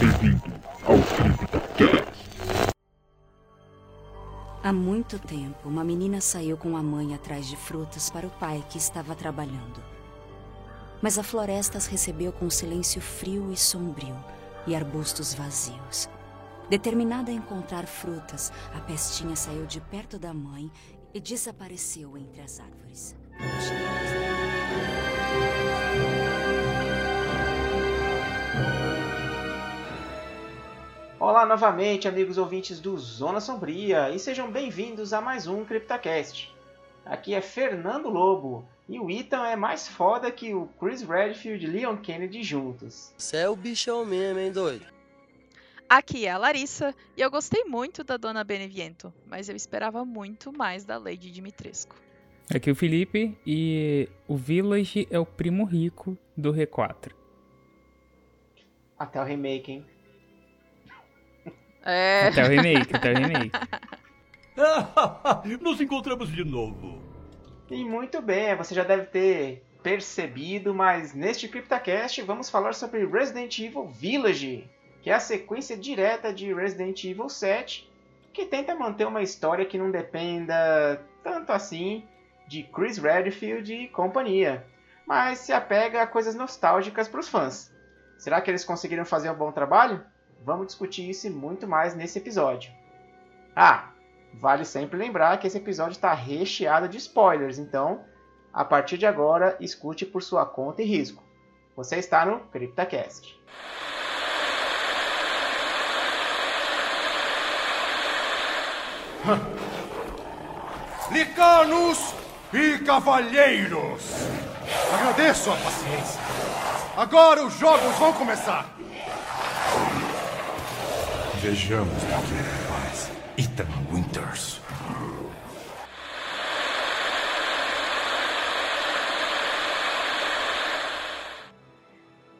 Bem-vindo ao CryptoCast. Há muito tempo, uma menina saiu com a mãe atrás de frutas para o pai que estava trabalhando. Mas a floresta as recebeu com um silêncio frio e sombrio e arbustos vazios. Determinada a encontrar frutas, a pestinha saiu de perto da mãe e desapareceu entre as árvores. Olá novamente, amigos ouvintes do Zona Sombria, e sejam bem-vindos a mais um CryptoCast. Aqui é Fernando Lobo, e o Ethan é mais foda que o Chris Redfield e Leon Kennedy juntos. Você é o bichão mesmo, hein, doido? Aqui é a Larissa, e eu gostei muito da Dona Beneviento, mas eu esperava muito mais da Lady Dimitrescu. Aqui é o Felipe, e o Village é o primo rico do R4. Até o remake, hein? É. Até o remake, até o remake. Nos encontramos de novo. E muito bem, você já deve ter percebido, mas neste CryptoCast vamos falar sobre Resident Evil Village, que é a sequência direta de Resident Evil 7, que tenta manter uma história que não dependa tanto assim de Chris Redfield e companhia, mas se apega a coisas nostálgicas para os fãs. Será que eles conseguiram fazer um bom trabalho? Vamos discutir isso e muito mais nesse episódio. Ah, vale sempre lembrar que esse episódio está recheado de spoilers, então a partir de agora escute por sua conta e risco. Você está no CryptaCast. Licanos e cavalheiros! Agradeço a paciência. Agora os jogos vão começar! Vejamos o que ele faz. Ethan Winters.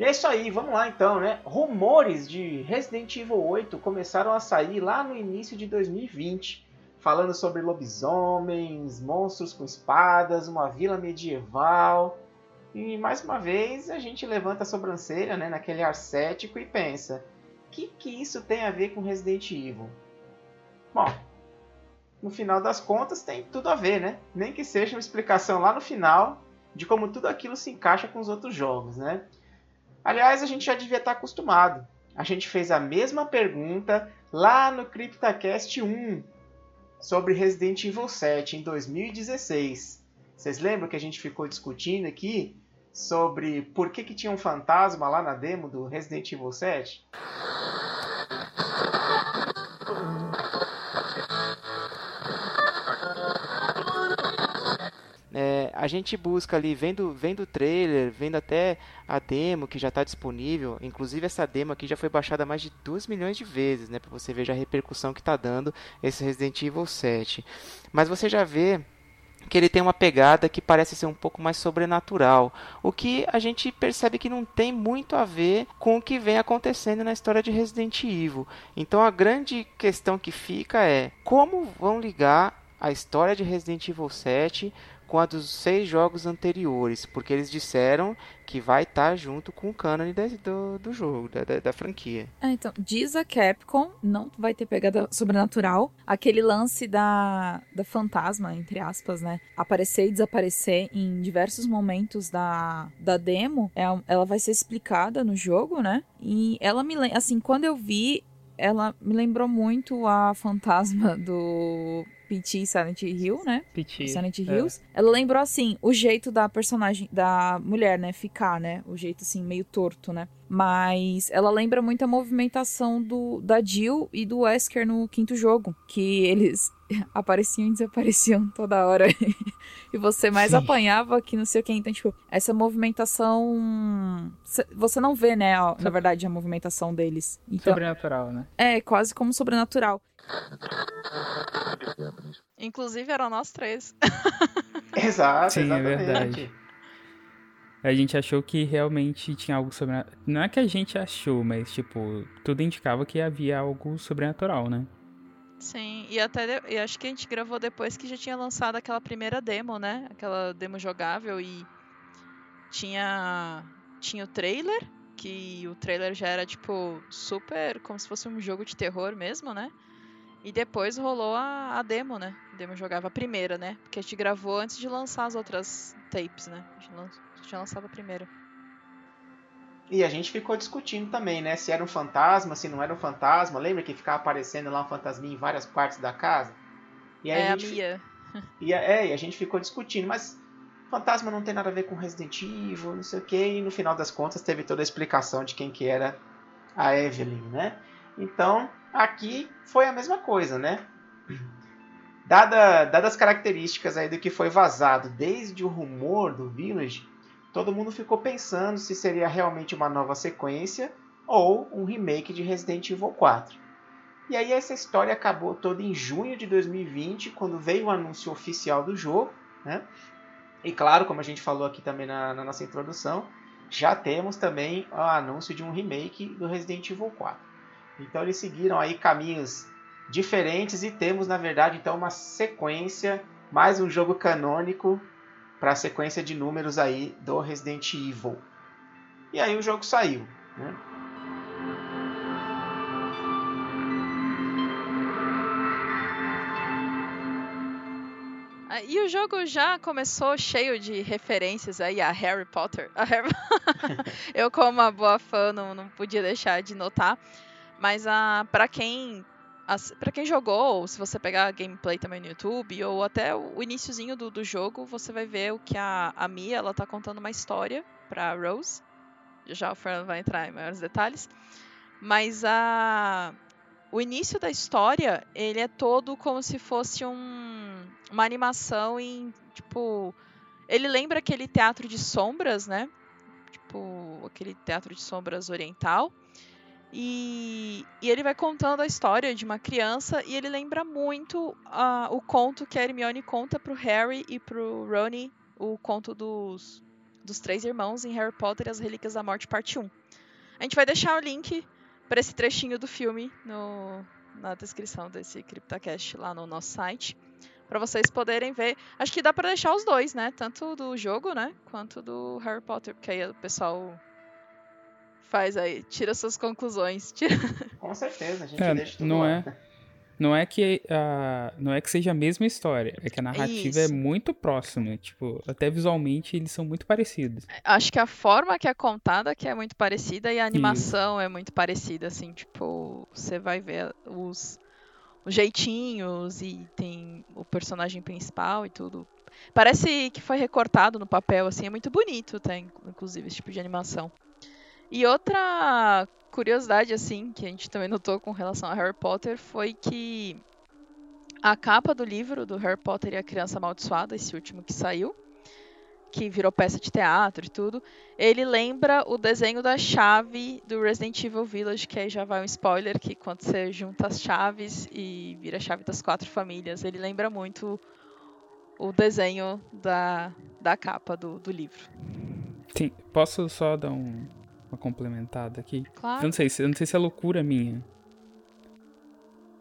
E é isso aí, vamos lá então, né? Rumores de Resident Evil 8 começaram a sair lá no início de 2020, falando sobre lobisomens, monstros com espadas, uma vila medieval. E mais uma vez a gente levanta a sobrancelha, né, naquele ar cético e pensa: que, que isso tem a ver com Resident Evil? Bom, no final das contas tem tudo a ver, né? Nem que seja uma explicação lá no final de como tudo aquilo se encaixa com os outros jogos, né? Aliás, a gente já devia estar acostumado. A gente fez a mesma pergunta lá no CryptaCast 1 sobre Resident Evil 7 em 2016. Vocês lembram que a gente ficou discutindo aqui sobre por que, que tinha um fantasma lá na demo do Resident Evil 7? É, a gente busca ali, vendo, vendo o trailer, vendo até a demo que já está disponível. Inclusive, essa demo aqui já foi baixada mais de 2 milhões de vezes, né? Para você ver já a repercussão que está dando esse Resident Evil 7. Mas você já vê que ele tem uma pegada que parece ser um pouco mais sobrenatural, o que a gente percebe que não tem muito a ver com o que vem acontecendo na história de Resident Evil. Então a grande questão que fica é como vão ligar a história de Resident Evil 7 com a dos seis jogos anteriores, porque eles disseram que vai estar tá junto com o cânone do, do jogo, da, da, da franquia. É, então, diz a Capcom, não vai ter pegada sobrenatural. Aquele lance da, da fantasma, entre aspas, né? Aparecer e desaparecer em diversos momentos da, da demo, é, ela vai ser explicada no jogo, né? E ela me lembra, assim, quando eu vi, ela me lembrou muito a fantasma do P.T. Silent Hill, né? P.T. Silent é. Hills. Ela lembrou, assim, o jeito da personagem, da mulher, né? Ficar, né? O jeito, assim, meio torto, né? Mas ela lembra muito a movimentação do, da Jill e do Wesker no quinto jogo. Que eles apareciam e desapareciam toda hora. e você mais Sim. apanhava que não sei o que. Então, tipo, essa movimentação. Você não vê, né? Na verdade, a movimentação deles. Então, Sobrenatural, né? é quase como sobrenatural. Inclusive eram nós três. Exato, Sim, é exatamente. verdade. A gente achou que realmente tinha algo sobrenatural. Não é que a gente achou, mas, tipo, tudo indicava que havia algo sobrenatural, né? Sim, e até de- e acho que a gente gravou depois que já tinha lançado aquela primeira demo, né? Aquela demo jogável e tinha tinha o trailer que o trailer já era, tipo, super como se fosse um jogo de terror mesmo, né? E depois rolou a, a demo, né? A demo jogava a primeira, né? Porque a gente gravou antes de lançar as outras tapes, né? A gente, a tinha lançado a primeira. E a gente ficou discutindo também, né? Se era um fantasma, se não era um fantasma. Lembra que ficava aparecendo lá um fantasminha em várias partes da casa? E aí é a gente fi- Mia. E, a- é, e a gente ficou discutindo, mas fantasma não tem nada a ver com Resident Evil, não sei o que, e no final das contas teve toda a explicação de quem que era a Evelyn, né? Então, aqui foi a mesma coisa, né? Dada, dadas as características aí do que foi vazado desde o rumor do Village, todo mundo ficou pensando se seria realmente uma nova sequência ou um remake de Resident Evil 4. E aí essa história acabou toda em junho de 2020, quando veio o anúncio oficial do jogo, né? E claro, como a gente falou aqui também na, na nossa introdução, já temos também o anúncio de um remake do Resident Evil 4. Então eles seguiram aí caminhos diferentes e temos, na verdade, então uma sequência, mais um jogo canônico para a sequência de números aí do Resident Evil. E aí o jogo saiu, né? Ah, E o jogo já começou cheio de referências aí a Harry Potter. A Harry- Eu, como uma boa fã, não, não podia deixar de notar. Mas ah, para quem pra quem jogou, ou se você pegar a gameplay também no YouTube, ou até o iniciozinho do, do jogo, você vai ver o que a, a Mia ela tá contando uma história pra Rose. Já o Fernando vai entrar em maiores detalhes. Mas a, o início da história, ele é todo como se fosse um, uma animação em, tipo... Ele lembra aquele teatro de sombras, né? Tipo, aquele teatro de sombras oriental. E, e ele vai contando a história de uma criança e ele lembra muito ah, o conto que a Hermione conta pro Harry e pro Rony, o conto dos, dos três irmãos em Harry Potter e as Relíquias da Morte, parte 1. A gente vai deixar o link para esse trechinho do filme no, na descrição desse CryptoCast lá no nosso site, para vocês poderem ver. Acho que dá para deixar os dois, né? Tanto do jogo, né? Quanto do Harry Potter, porque aí o pessoal faz aí, tira suas conclusões. Tira... Com certeza, a gente É, deixa tudo não lá. é, não é que a, não é que seja a mesma história, é que a narrativa é Isso. muito próxima, tipo, até visualmente eles são muito parecidos. Acho que a forma que é contada que é muito parecida e a animação é muito parecida, assim, tipo, você vai ver os, os jeitinhos e tem o personagem principal e tudo. Parece que foi recortado no papel, assim, é muito bonito, tem, inclusive, esse tipo de animação. E outra curiosidade, assim, que a gente também notou com relação a Harry Potter foi que a capa do livro do Harry Potter e a Criança Amaldiçoada, esse último que saiu, que virou peça de teatro e tudo, ele lembra o desenho da chave do Resident Evil Village, que aí já vai um spoiler, que quando você junta as chaves e vira a chave das quatro famílias, ele lembra muito o desenho da, da capa do, do livro. Sim, posso só dar um- uma complementada aqui? Eu Claro. não sei, se- eu não sei se é loucura minha,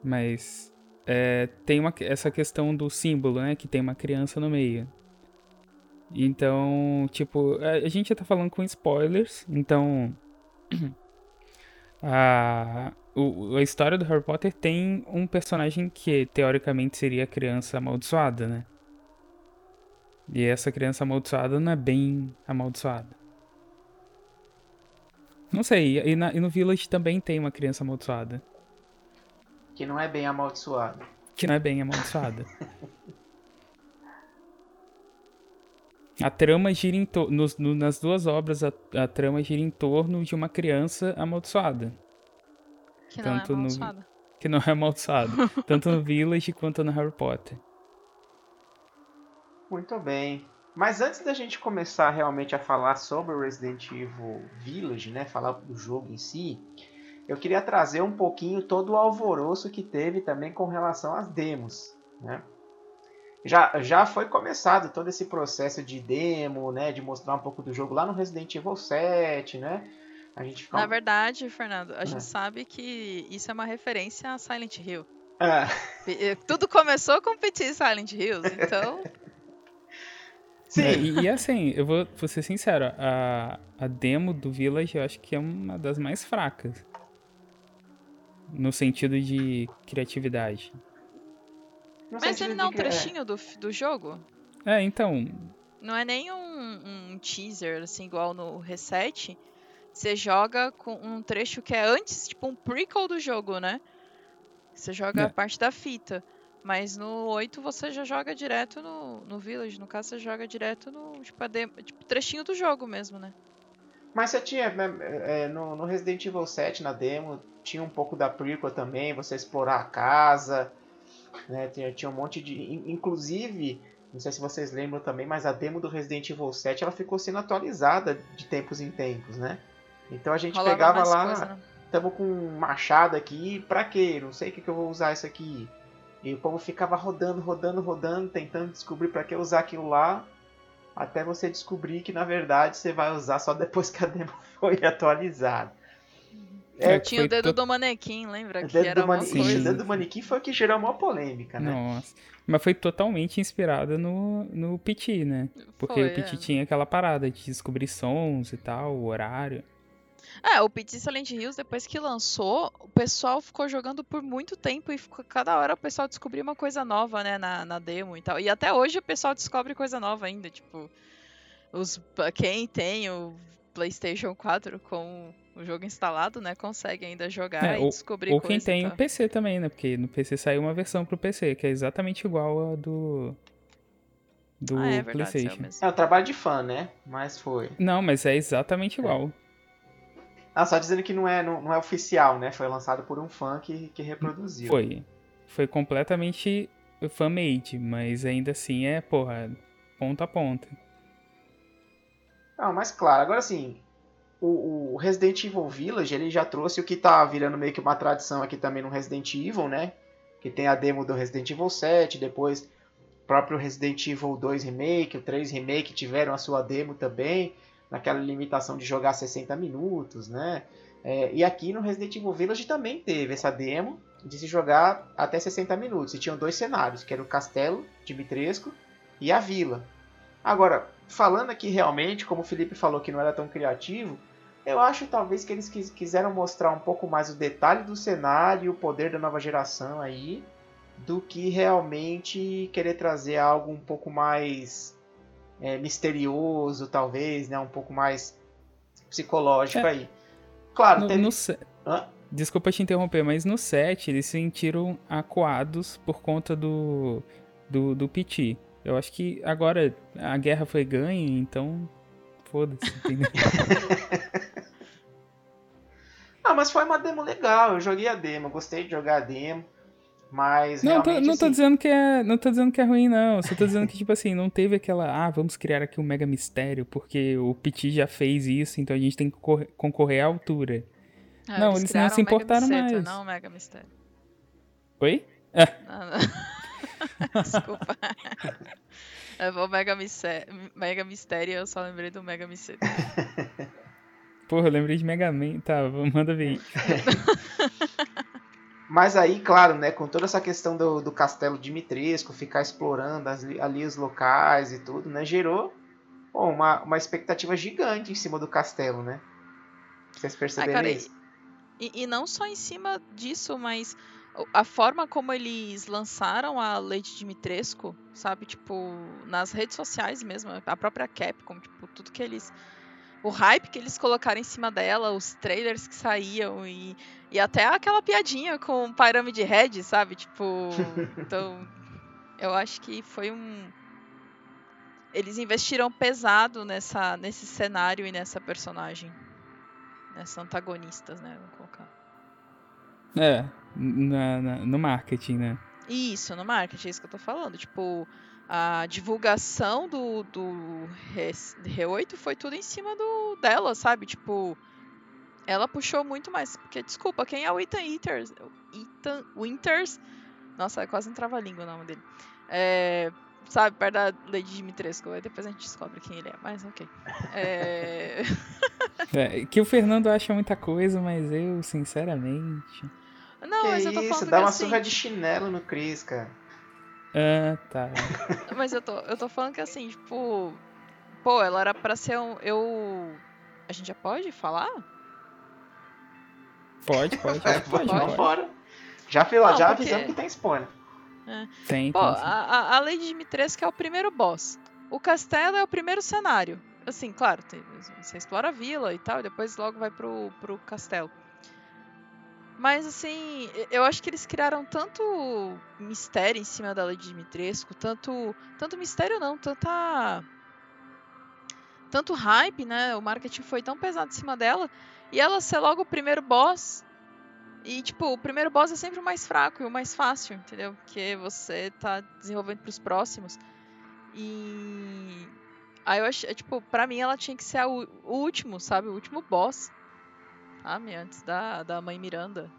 mas é, tem uma, essa questão do símbolo, né, que tem uma criança no meio. Então, tipo, a, gente já tá falando com spoilers, então a, a história do Harry Potter tem um personagem que teoricamente seria a criança amaldiçoada, né? E essa criança amaldiçoada não é bem amaldiçoada. Não sei, e, na- e no Village também tem uma criança amaldiçoada. Que não é bem amaldiçoado. Que não é bem amaldiçoada. A trama gira em torno. nas duas obras, a, a trama gira em torno de uma criança amaldiçoada. Que não é tanto no- amaldiçoada. Que não é amaldiçoada. tanto no Village quanto no Harry Potter. Muito bem. Mas antes da gente começar realmente a falar sobre o Resident Evil Village, né, falar do jogo em si, eu queria trazer um pouquinho todo o alvoroço que teve também com relação às demos, né? Já, já foi começado todo esse processo de demo, né, de mostrar um pouco do jogo lá no Resident Evil 7, né? A gente fica Na verdade, Fernando, a É. gente sabe que isso é uma referência a Silent Hill. E Tudo começou com Petit Silent Hills, então Sim. É, e, e assim, eu vou, vou ser sincero, a, a demo do Village eu acho que é uma das mais fracas. No sentido de criatividade. No Mas ele não é um é, trechinho do, do jogo? É, então. Não é nem um, um teaser, assim, igual no Reset. Você joga com um trecho que é antes, tipo um prequel do jogo, né? Você joga É. a parte da fita. Mas no 8 você já joga direto no, no Village. No caso, você joga direto no tipo, tipo, trechinho do jogo mesmo, né? Mas você tinha, né, é, no, no Resident Evil 7, na demo, tinha um pouco da prequel também, você explorar a casa, né, tinha, tinha um monte de... in- Inclusive, não sei se vocês lembram também, mas a demo do Resident Evil 7, ela ficou sendo atualizada de tempos em tempos, né? Então a gente Rolava pegava lá, coisa, né? tamo com um machado aqui, pra quê? Não sei o que, que eu vou usar isso aqui. E o povo ficava rodando, rodando, rodando, tentando descobrir pra que usar aquilo lá, até você descobrir que na verdade você vai usar só depois que a demo foi atualizada. É, Tinha o dedo to- do manequim, lembra? O Que dedo era do, manequim, coisa. o dedo do manequim foi o que gerou a maior polêmica, né? Nossa. Mas foi totalmente inspirada no, no PT, né? Porque Foi, o PT é. tinha aquela parada de descobrir sons e tal, o horário. É, o PT Silent Hills, depois que lançou, o pessoal ficou jogando por muito tempo e ficou, cada hora o pessoal descobria uma coisa nova, né, na, na demo e tal. E até hoje o pessoal descobre coisa nova ainda, tipo, os, quem tem o PlayStation 4 com o jogo instalado, né, consegue ainda jogar É, e descobrir Ou coisa quem tem o. PC também, né? Porque no PC saiu uma versão pro PC, que é exatamente igual a do. Do Ah, é verdade, PlayStation. mesmo. É um trabalho de fã, né? Mas foi. Não, mas é exatamente igual. Ah, só dizendo que não é, não, não é oficial, né? Foi lançado por um fã que, que reproduziu. Foi. Foi completamente fan-made, mas ainda assim é, porra, ponta a ponta. Não, mas claro, agora sim, o, o Resident Evil Village, ele já trouxe o que tá virando meio que uma tradição aqui também no Resident Evil, né? Que tem a demo do Resident Evil 7, depois o próprio Resident Evil 2 Remake, o 3 Remake tiveram a sua demo também, naquela limitação de jogar 60 minutos, né? É, e aqui no Resident Evil Village também teve essa demo de se jogar até 60 minutos. E tinham dois cenários, que era o Castelo Dimitrescu e a Vila. Agora, falando aqui realmente, como o Felipe falou que não era tão criativo, eu acho talvez que eles quis- quiseram mostrar um pouco mais o detalhe do cenário e o poder da nova geração aí, do que realmente querer trazer algo um pouco mais é, misterioso, talvez, né? Um pouco mais psicológico É. aí. Claro, No, teve... no se-? Desculpa te interromper, mas no set eles se sentiram acuados por conta do, do, do PT. Eu acho que agora a guerra foi ganha, então foda-se, entendeu? Ah, mas foi uma demo legal. Eu joguei a demo, gostei de jogar a demo. Mas Não, tô, não tô assim, dizendo que é, não tô dizendo que é ruim não. Só tô dizendo que tipo assim, não teve aquela, ah, vamos criar aqui um mega mistério porque o PT já fez isso, então a gente tem que correr- concorrer à altura. Ah, Não, eles não criaram se Mega importaram Mistério, mais. Não, Mega Mistério. Oi? Não, não. Desculpa. Eu vou Mega Mistério, Mega Mistério, eu só lembrei do Mega Mistério. Porra, eu lembrei de Mega Man. Tá, manda ver. Mas aí, claro, né, com toda essa questão do, do castelo Dimitrescu, ficar explorando as- ali os locais e tudo, né, gerou uma, uma expectativa gigante em cima do castelo, né? Vocês Ah, perceberam cara, isso? e, e não só em cima disso, mas a forma como eles lançaram a Lady Dimitrescu, sabe? Tipo, nas redes sociais mesmo, a própria Capcom, tipo, tudo que eles. O hype que eles colocaram em cima dela, os trailers que saíam e, e até aquela piadinha com Pyramid Head, sabe? Tipo, então. Eu acho que foi um. Eles investiram pesado nessa, nesse cenário e nessa personagem. Nessa antagonistas, né? Vamos colocar. É, na, na- no marketing, né? Isso, no marketing, é isso que eu tô falando. Tipo, a divulgação do, do Re- R8 foi tudo em cima do dela, sabe? Tipo, ela puxou muito mais. Porque, desculpa, quem é o Ethan Winters? Ethan Winters? Nossa, quase um trava-língua o nome dele. É, sabe, perto da Lady Dimitrescu. Aí depois a gente descobre quem ele é, mas ok. É... É, que o Fernando acha muita coisa, mas eu, sinceramente. Não, que mas eu tô isso, falando dá que, uma assim, surra de chinelo no Chris, cara. Ah, tá. Mas eu tô, eu tô falando que assim, tipo. Pô, ela era pra ser um. Eu. A gente já pode falar? Pode, pode, É, pode, pode. vamos pode. embora. Já, fila, Não, já porque- avisamos que tem spoiler. Tem, Pô, tem, a, a Lady Dimitrescu é o primeiro boss. O castelo é o primeiro cenário. Assim, claro, tem- você explora a vila e tal, e depois logo vai pro, pro castelo. Mas assim, eu acho que eles criaram tanto mistério em cima da Lady Dimitrescu, tanto. Tanto mistério não, tanta. Tanto hype, né? O marketing foi tão pesado em cima dela. E ela ser logo o primeiro boss. E, tipo, o primeiro boss é sempre o mais fraco e o mais fácil, entendeu? Porque você tá desenvolvendo pros próximos. E. Aí eu achei, tipo, pra mim ela tinha que ser o último, sabe? O último boss. Sabe? Antes da, da mãe Miranda.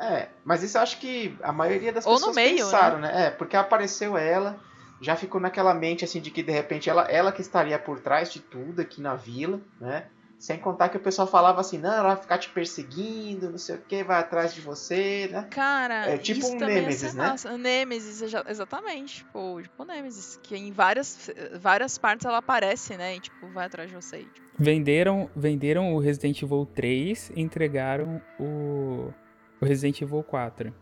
É, mas isso eu acho que a maioria das Ou no pessoas meio, pensaram, né? É, porque apareceu ela, já ficou naquela mente assim de que de repente ela, ela que estaria por trás de tudo aqui na vila, né? Sem contar que o pessoal falava assim, não, ela vai ficar te perseguindo, não sei o que, vai atrás de você, né? Cara, É tipo isso um também ia Nemesis, né? massa. Nemesis, exa- exatamente. Tipo, tipo Nemesis. Que em várias, várias partes ela aparece, né? E, tipo, vai atrás de você. e, tipo, Venderam, venderam o Resident Evil 3 e entregaram o, o Resident Evil 4.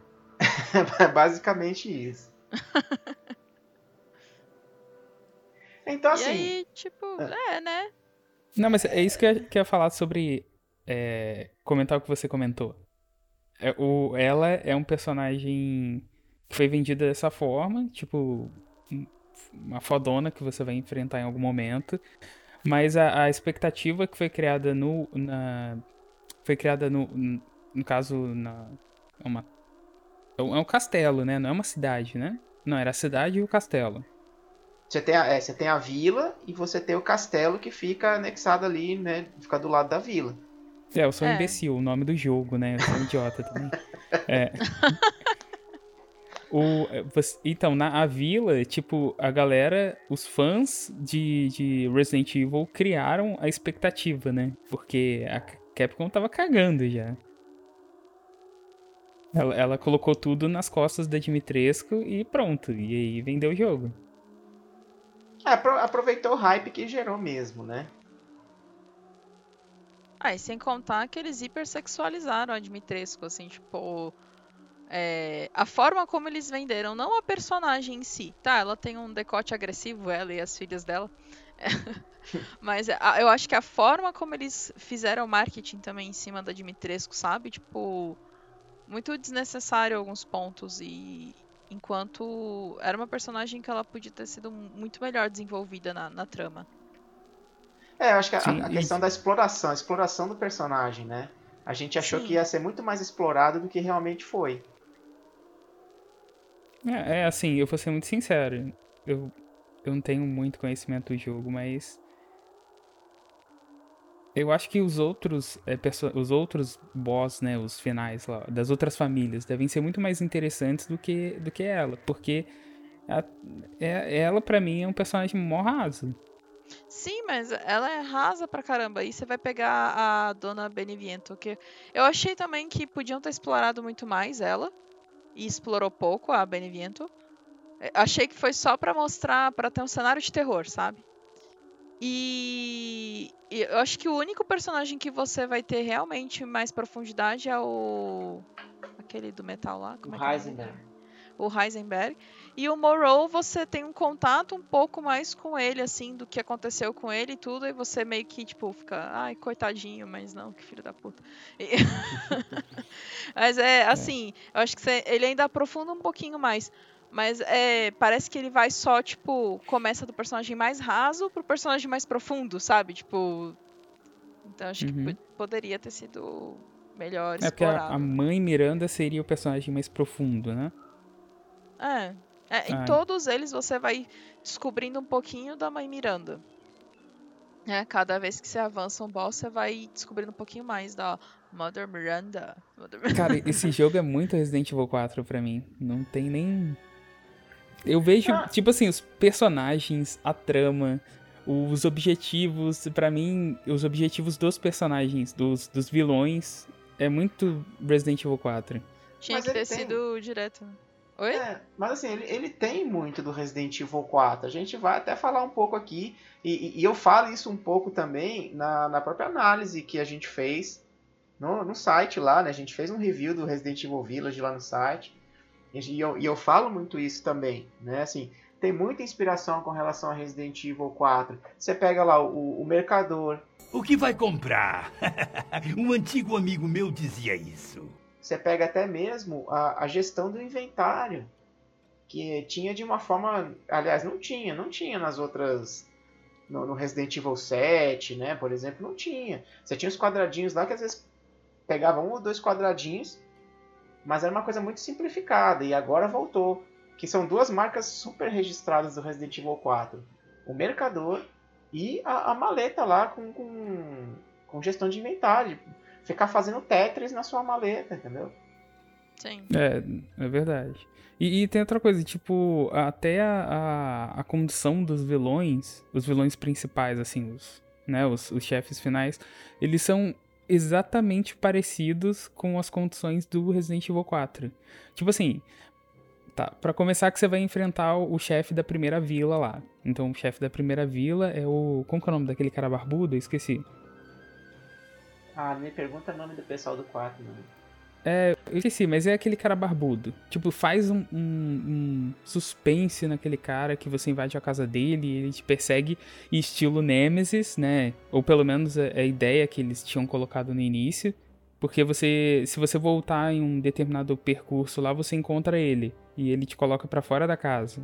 É basicamente isso. Então e assim, aí, tipo, é, né? Não, mas é isso que eu ia- falar sobre. é, comentar o que você comentou. É, o, ela é um personagem que foi vendida dessa forma, tipo, um- uma fodona que você vai enfrentar em algum momento. Mas a, a expectativa que foi criada no. Na, foi criada no. No caso, na. É, uma, é é um castelo, né? Não é uma cidade, né? Não, era a cidade e o castelo. Você tem, a, é, você tem a vila e você tem o castelo que fica anexado ali, né? Fica do lado da vila. É, eu sou um É. imbecil, o nome do jogo, né? Eu sou um idiota também. É. O, é, então, na a vila, tipo, a galera, os fãs de, de Resident Evil criaram a expectativa, né? Porque a Capcom tava cagando já. Ela, ela colocou tudo nas costas da Dimitrescu e pronto. E aí vendeu o jogo. É, apro- aproveitou o hype que gerou mesmo, né? Ah, e sem contar que eles hipersexualizaram a Dimitrescu, assim, tipo. é, a forma como eles venderam, não a personagem em si. Tá, ela tem um decote agressivo, ela e as filhas dela. Mas a- eu acho que a forma como eles fizeram o marketing também em cima da Dimitrescu, sabe? Tipo, muito desnecessário alguns pontos. E enquanto era uma personagem que ela podia ter sido muito melhor desenvolvida na, na trama. É, eu acho que a, Sim, a e- questão da exploração, a exploração do personagem, né? A gente achou Sim. que ia ser muito mais explorado do que realmente foi. É, é, assim, eu vou ser muito sincero. Eu, eu não tenho muito conhecimento do jogo, mas. Eu acho que os outros, é, os outros boss, né, os finais lá, das outras famílias, devem ser muito mais interessantes do que, do que ela, porque a- é- ela, pra mim, é um personagem mó raso. Sim, mas ela é rasa pra caramba. E você vai pegar a Dona Beneviento, que eu achei também que podiam ter explorado muito mais ela. E explorou pouco a Beneviento. É, Achei que foi só pra mostrar, pra ter um cenário de terror, sabe? E, eu acho que o único personagem que você vai ter realmente mais profundidade é o. aquele do metal lá. Como é é o nome Heisenberg. dele? o Heisenberg. E o Morrow, você tem um contato um pouco mais com ele, assim, do que aconteceu com ele e tudo, e você meio que, tipo, fica, ai, coitadinho, mas não, que filho da puta. E- mas é, assim, eu acho que você- ele ainda aprofunda um pouquinho mais. Mas é, parece que ele vai só, tipo, começa do personagem mais raso pro personagem mais profundo, sabe? Tipo. Então acho que Uhum. po- poderia ter sido melhor É porque a, explorado. a mãe Miranda seria o personagem mais profundo, né? É. É, em é. todos eles você vai descobrindo um pouquinho da mãe Miranda. É, cada vez que você avança um boss, você vai descobrindo um pouquinho mais da Mother Miranda. Mother... Cara, esse jogo é muito Resident Evil 4 pra mim. Não tem nem. Eu vejo, Ah. tipo assim, os personagens, a trama, os objetivos. Pra mim, os objetivos dos personagens, dos, dos vilões, é muito Resident Evil 4. Tinha Mas que ter tem- sido direto. Oi? É, mas assim, ele, ele tem muito do Resident Evil 4. A gente vai até falar um pouco aqui. E, e- e eu falo isso um pouco também na, na própria análise que a gente fez no, no site lá, né? A gente fez um review do Resident Evil Village lá no site. E eu, e eu falo muito isso também, né? Assim, tem muita inspiração com relação a Resident Evil 4. Você pega lá o, o Mercador, O que vai comprar? um antigo amigo meu dizia isso. Você pega até mesmo a, a gestão do inventário, que tinha de uma forma. Aliás, não tinha, não tinha nas outras. No, no Resident Evil 7, né? Por exemplo, não tinha. Você tinha os quadradinhos lá que às vezes pegava um ou dois quadradinhos, mas era uma coisa muito simplificada e agora voltou. Que são duas marcas super registradas do Resident Evil 4: o Mercador e a, a maleta lá com, com, com gestão de inventário. Ficar fazendo Tetris na sua maleta, entendeu? Sim. É, é verdade. E, e tem outra coisa, tipo, até a, a, a condição dos vilões, os vilões principais, assim, os, né, os, os chefes finais, eles são exatamente parecidos com as condições do Resident Evil 4. Tipo assim, tá, pra começar que você vai enfrentar o chefe da primeira vila lá. Então o chefe da primeira vila é o... Como que é o nome daquele cara barbudo? Eu esqueci. Ah, me pergunta o nome do pessoal do 4, mano. É, eu esqueci, mas é aquele cara barbudo. Tipo, faz um, um- um suspense naquele cara que você invade a casa dele e ele te persegue estilo Nemesis, né? Ou pelo menos é a ideia que eles tinham colocado no início. Porque você, se você voltar em um determinado percurso lá, você encontra ele. E ele te coloca pra fora da casa.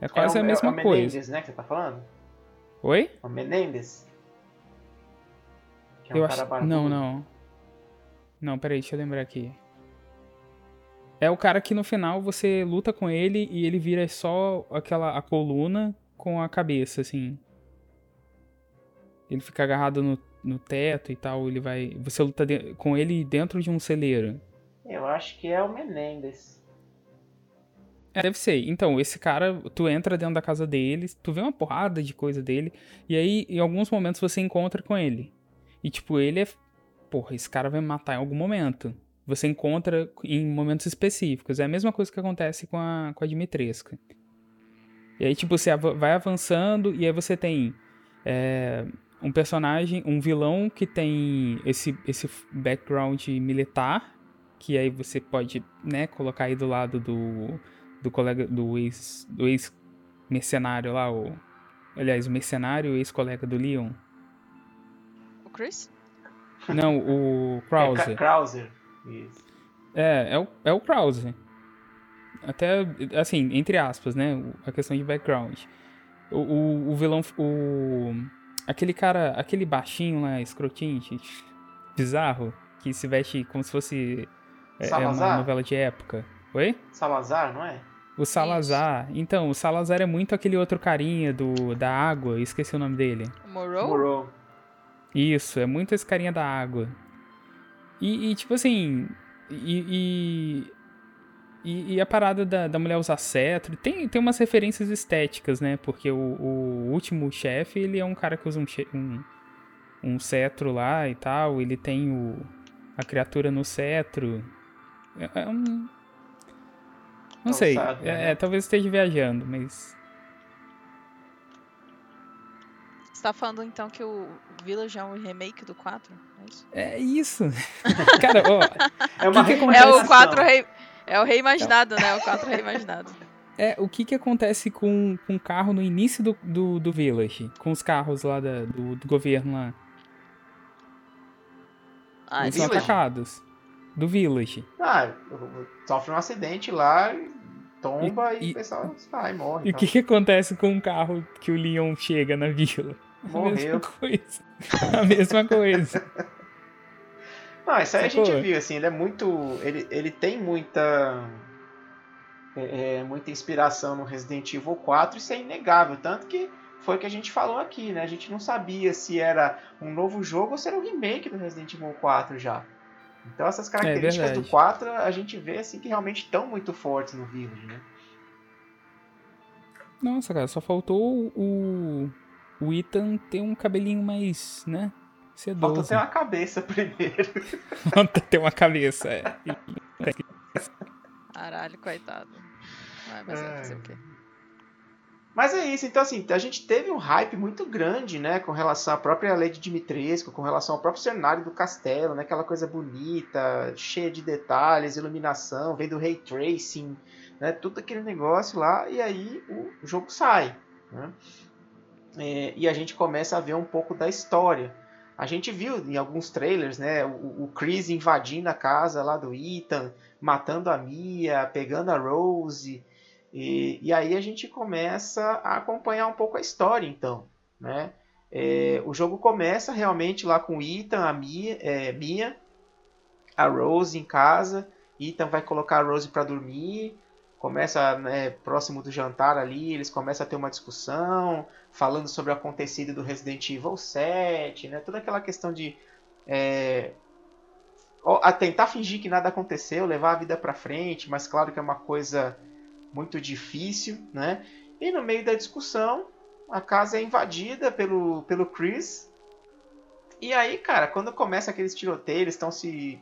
É quase é o, a mesma é o coisa. Menendez, né, que você tá falando? Oi? O Menendez? Que é um eu cara acho. barbudo. Não, não. Não, peraí, deixa eu lembrar aqui. É o cara que no final você luta com ele e ele vira só aquela a coluna com a cabeça, assim. Ele fica agarrado no, no teto e tal, ele vai. Você luta de- com ele dentro de um celeiro. Eu acho que é o Menendez. É, deve ser. Então, esse cara, tu entra dentro da casa dele, tu vê uma porrada de coisa dele, e aí, em alguns momentos, você encontra com ele. E, tipo, ele é. Porra, esse cara vai me matar em algum momento. Você encontra em momentos específicos. É a mesma coisa que acontece com a, com a Dimitrescu. E aí, tipo, você vai avançando, e aí você tem é, um personagem, um vilão que tem esse, esse background militar, que aí você pode, né, colocar aí do lado do, do colega, do ex, do ex-mercenário lá, o, aliás, o mercenário ex-colega do Leon. O Chris? Não, o É, Ka- Krauser. Isso. É, é o, é o Krause. Até, assim, entre aspas, né? A questão de background. O, o, o vilão. O, aquele cara. Aquele baixinho lá, escrotinho, gente, bizarro, que se veste como se fosse é, é uma novela de época. Oi? Salazar, não é? O Salazar. Então, o Salazar é muito aquele outro carinha do, da água, esqueci o nome dele. O Morrow? Morrow. Isso, é muito esse carinha da água. E, e, tipo assim. E, e, e- a parada da, da mulher usar cetro. Tem, tem umas referências estéticas, né? Porque o, o último chefe, ele é um cara que usa um, um, um cetro lá e tal. Ele tem o, a criatura no cetro. É, é um. Não Não sei. sabe, é, né? é, talvez esteja viajando, mas. Você tá falando então que o Village é um remake do 4? É isso? É isso. Cara, ó. É uma Que que É o 4 rei. É o reimaginado, né? O 4 reimaginado. É, o que que acontece com, com o carro no início do, do, do Village? Com os carros lá da- do, do governo lá. Ah, Eles são Village? atacados. Do Village. Ah, sofre um acidente lá, tomba e, E- o pessoal sai, morre. E o então. que que acontece com o carro que o Leon chega na vila? A mesma Morreu. coisa. A mesma coisa. Não, isso aí a Sacou? gente viu, assim, ele é muito. Ele, ele tem muita. é, é, muita inspiração no Resident Evil 4, isso é inegável. Tanto que foi o que a gente falou aqui, né? A gente não sabia se era um novo jogo ou se era um remake do Resident Evil 4 já. Então essas características do verdade. 4 a gente vê assim que realmente estão muito fortes no Village, né? Nossa, cara, só faltou o, o Ethan ter um cabelinho mais, né? Falta Sedoso. ter uma cabeça primeiro. Falta ter uma cabeça, é. Caralho, coitado. Vai, mas vai fazer o quê? Mas é isso, então assim, a gente teve um hype muito grande, né, com relação à própria Lady Dimitrescu, com relação ao próprio cenário do castelo, né, aquela coisa bonita, cheia de detalhes, iluminação, vem do ray tracing, né, tudo aquele negócio lá, e aí o jogo sai, né, é, e a gente começa a ver um pouco da história. A gente viu em alguns trailers, né, o, o Chris invadindo a casa lá do Ethan, matando a Mia, pegando a Rose, e, e aí a gente começa a acompanhar um pouco a história, então, né? É, o jogo começa realmente lá com Ethan, a Mia, é, Mia, a Rose em casa. Ethan vai colocar a Rose para dormir. Começa né, próximo do jantar ali, eles começam a ter uma discussão, falando sobre o acontecido do Resident Evil 7, né? Toda aquela questão de é, a tentar fingir que nada aconteceu, levar a vida para frente, mas claro que é uma coisa muito difícil, né? E no meio da discussão, a casa é invadida pelo, pelo Chris. E aí, cara, quando começa aqueles tiroteios, estão se,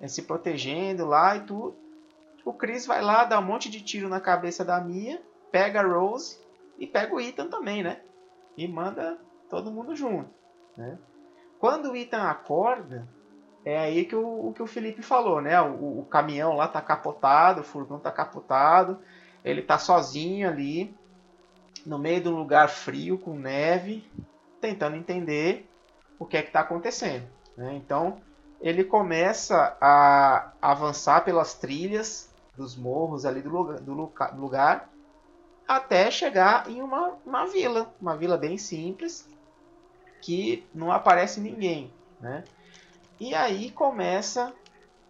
é, se protegendo lá e tudo. O Chris vai lá, dá um monte de tiro na cabeça da Mia, pega a Rose e pega o Ethan também, né? E manda todo mundo junto, né? Quando o Ethan acorda, é aí que o, que o Felipe falou, né? O, o, caminhão lá tá capotado, o furgão tá capotado, ele tá sozinho ali, no meio de um lugar frio, com neve, tentando entender o que é que tá acontecendo. Né? Então, ele começa a avançar pelas trilhas dos morros ali do lugar, do lugar até chegar em uma, uma vila, uma vila bem simples, que não aparece ninguém, né? E aí começa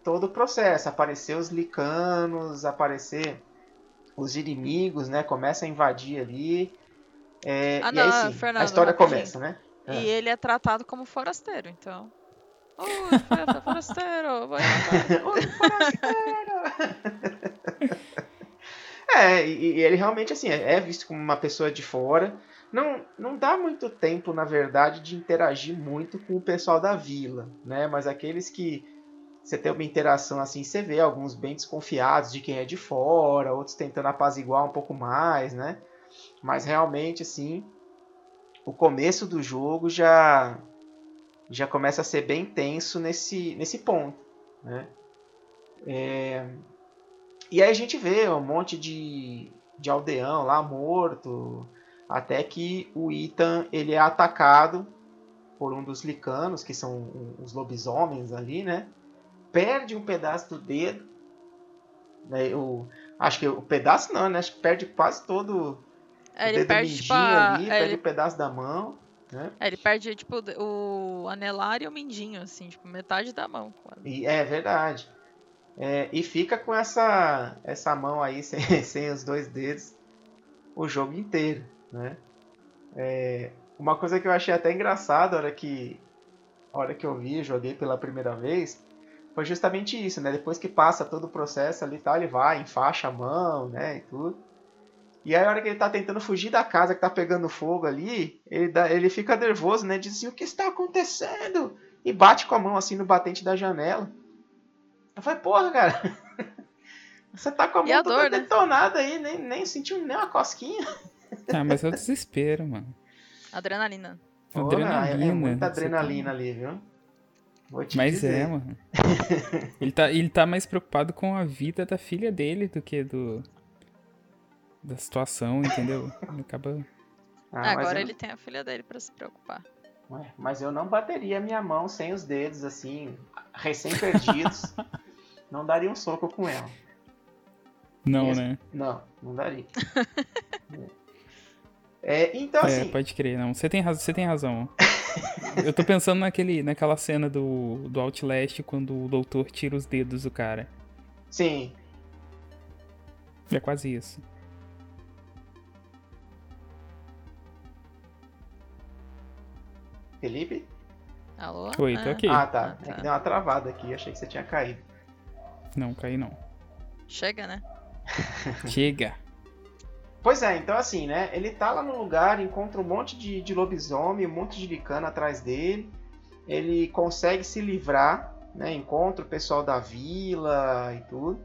todo o processo, aparecer os licanos, aparecer os inimigos, né? Começa a invadir ali. É, ah, e não, aí sim, Fernando, a história rapidinho. começa, né? E Ah. ele é tratado como forasteiro, então. For- forasteiro, vai embora. Oi, forasteiro! é, e, e ele realmente assim é visto como uma pessoa de fora. Não, não dá muito tempo, na verdade, de interagir muito com o pessoal da vila, né? Mas aqueles que você tem uma interação assim, você vê alguns bem desconfiados de quem é de fora, outros tentando apaziguar um pouco mais, né? Mas realmente, assim, o começo do jogo já já começa a ser bem tenso nesse, nesse ponto, né? É, E aí a gente vê um monte de, de aldeão lá morto, até que o Ethan ele é atacado por um dos licanos, que são os lobisomens ali, né? Perde um pedaço do dedo. Né? O, acho que o pedaço não, né? Acho que perde quase todo É, o dedo perde, mindinho tipo, ali, é, perde ele, um pedaço da mão, né? é, ele perde, tipo, o anelar e o mindinho, assim, tipo, metade da mão. quase. E, é verdade. É, e fica com essa, essa mão aí sem, sem os dois dedos o jogo inteiro, né? É, uma coisa que eu achei até engraçada a hora que, a hora que eu vi, joguei pela primeira vez, foi justamente isso, né? Depois que passa todo o processo ali, tá, ele vai, enfaixa a mão, né, e tudo. E aí a hora que ele tá tentando fugir da casa que tá pegando fogo ali, ele, dá, ele fica nervoso, né? Diz assim, o que está acontecendo? E bate com a mão assim no batente da janela. Eu falei, porra, cara. Você tá com a mão toda né? detonada aí, nem, nem sentiu nem uma cosquinha. Ah, mas é o desespero, mano. Adrenalina. Porra, Adrenalina. É, é muita tá- adrenalina ali, viu? Vou te Mas dizer. é, mano. ele, tá, ele tá mais preocupado com a vida da filha dele do que do. da situação, entendeu? Ele acaba. Ah, mas Agora eu- ele tem a filha dele pra se preocupar. Ué, mas eu não bateria minha mão sem os dedos, assim, recém-perdidos. não daria um soco com ela. Não, né? Não, não daria. É, então, é, assim, pode crer, não. Você tem, raz- você tem razão. Eu tô pensando naquele, naquela cena do, do Outlast quando o doutor tira os dedos do cara. sim. É quase isso. Felipe? Alô? Oi, tô aqui. Ah, tá. Ah, É tá. que deu uma travada aqui, achei que você tinha caído. Não, caí não. Chega, né? Chega. Pois é, então assim, né? Ele tá lá no lugar, encontra um monte de, de lobisomem, um monte de licana atrás dele. Ele consegue se livrar, né? Encontra o pessoal da vila e tudo.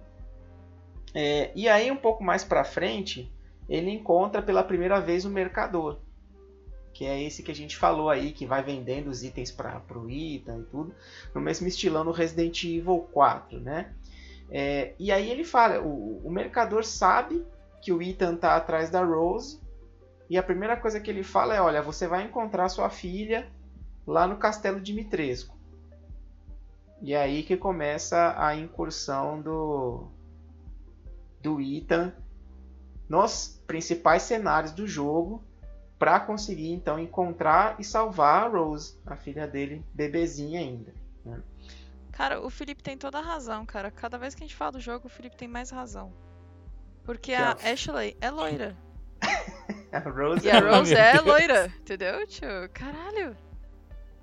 É, e aí, um pouco mais pra frente, ele encontra pela primeira vez o mercador. Que é esse que a gente falou aí, que vai vendendo os itens para o Ethan e tudo. No mesmo estilão no Resident Evil 4, né? É, e aí ele fala, o, o mercador sabe que o Ethan tá atrás da Rose. E a primeira coisa que ele fala é, olha, você vai encontrar sua filha lá no castelo de Mitresco. E é aí que começa a incursão do, do Ethan nos principais cenários do jogo para conseguir então encontrar e salvar a Rose, a filha dele, bebezinha ainda. Cara, o Felipe tem toda a razão, cara. Cada vez que a gente fala do jogo, o Felipe tem mais razão. Porque a Ashley é loira. a Rose e a Rose é loira, entendeu, tio? Caralho.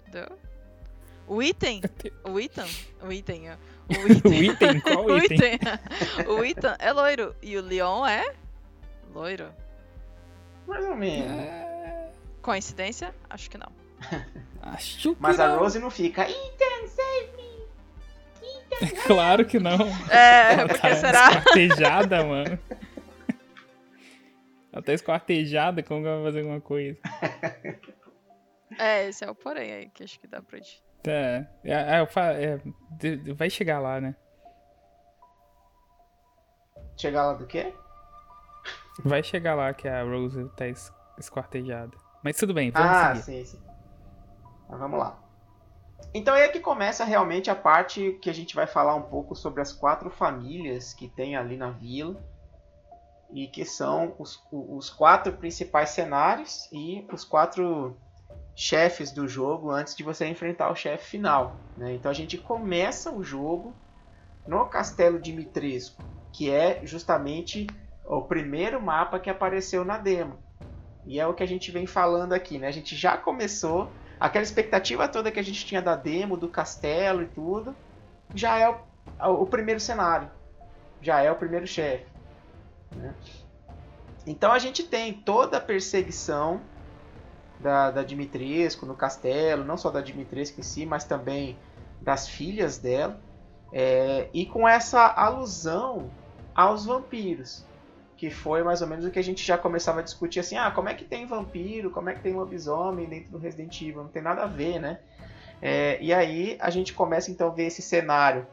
Entendeu? O item, o item, o item, o item, o item, qual o item? item, o item é loiro e o Leon é loiro. Mais ou menos. É. Coincidência? Acho que não. Acho que Mas não. a Rose não fica. Ethan, save me! Claro que não. É, Ela porque tá será? esquartejada, mano. Ela tá esquartejada, como que ela vai fazer alguma coisa? É, esse é o porém aí que acho que dá pra gente. Tá. É, é, é, de- vai chegar lá, né? Chegar lá do quê? Vai chegar lá que a Rose tá es- esquartejada. Mas tudo bem, vamos Ah, seguir. sim, sim. Mas vamos lá. Então é que começa realmente a parte que a gente vai falar um pouco sobre as quatro famílias que tem ali na vila. E que são os, os quatro principais cenários e os quatro chefes do jogo antes de você enfrentar o chefe final. né? Então a gente começa o jogo no Castelo de Mitresco, que é justamente o primeiro mapa que apareceu na demo. E é o que a gente vem falando aqui, né? A gente já começou aquela expectativa toda que a gente tinha da demo, do castelo e tudo, já é o, o primeiro cenário, já é o primeiro chefe. né? Então a gente tem toda a perseguição da, da Dimitrescu no castelo, não só da Dimitrescu em si, mas também das filhas dela, é, e com essa alusão aos vampiros que foi mais ou menos o que a gente já começava a discutir assim, ah, como é que tem vampiro, como é que tem lobisomem dentro do Resident Evil, não tem nada a ver, né? É, e aí a gente começa então a ver esse cenário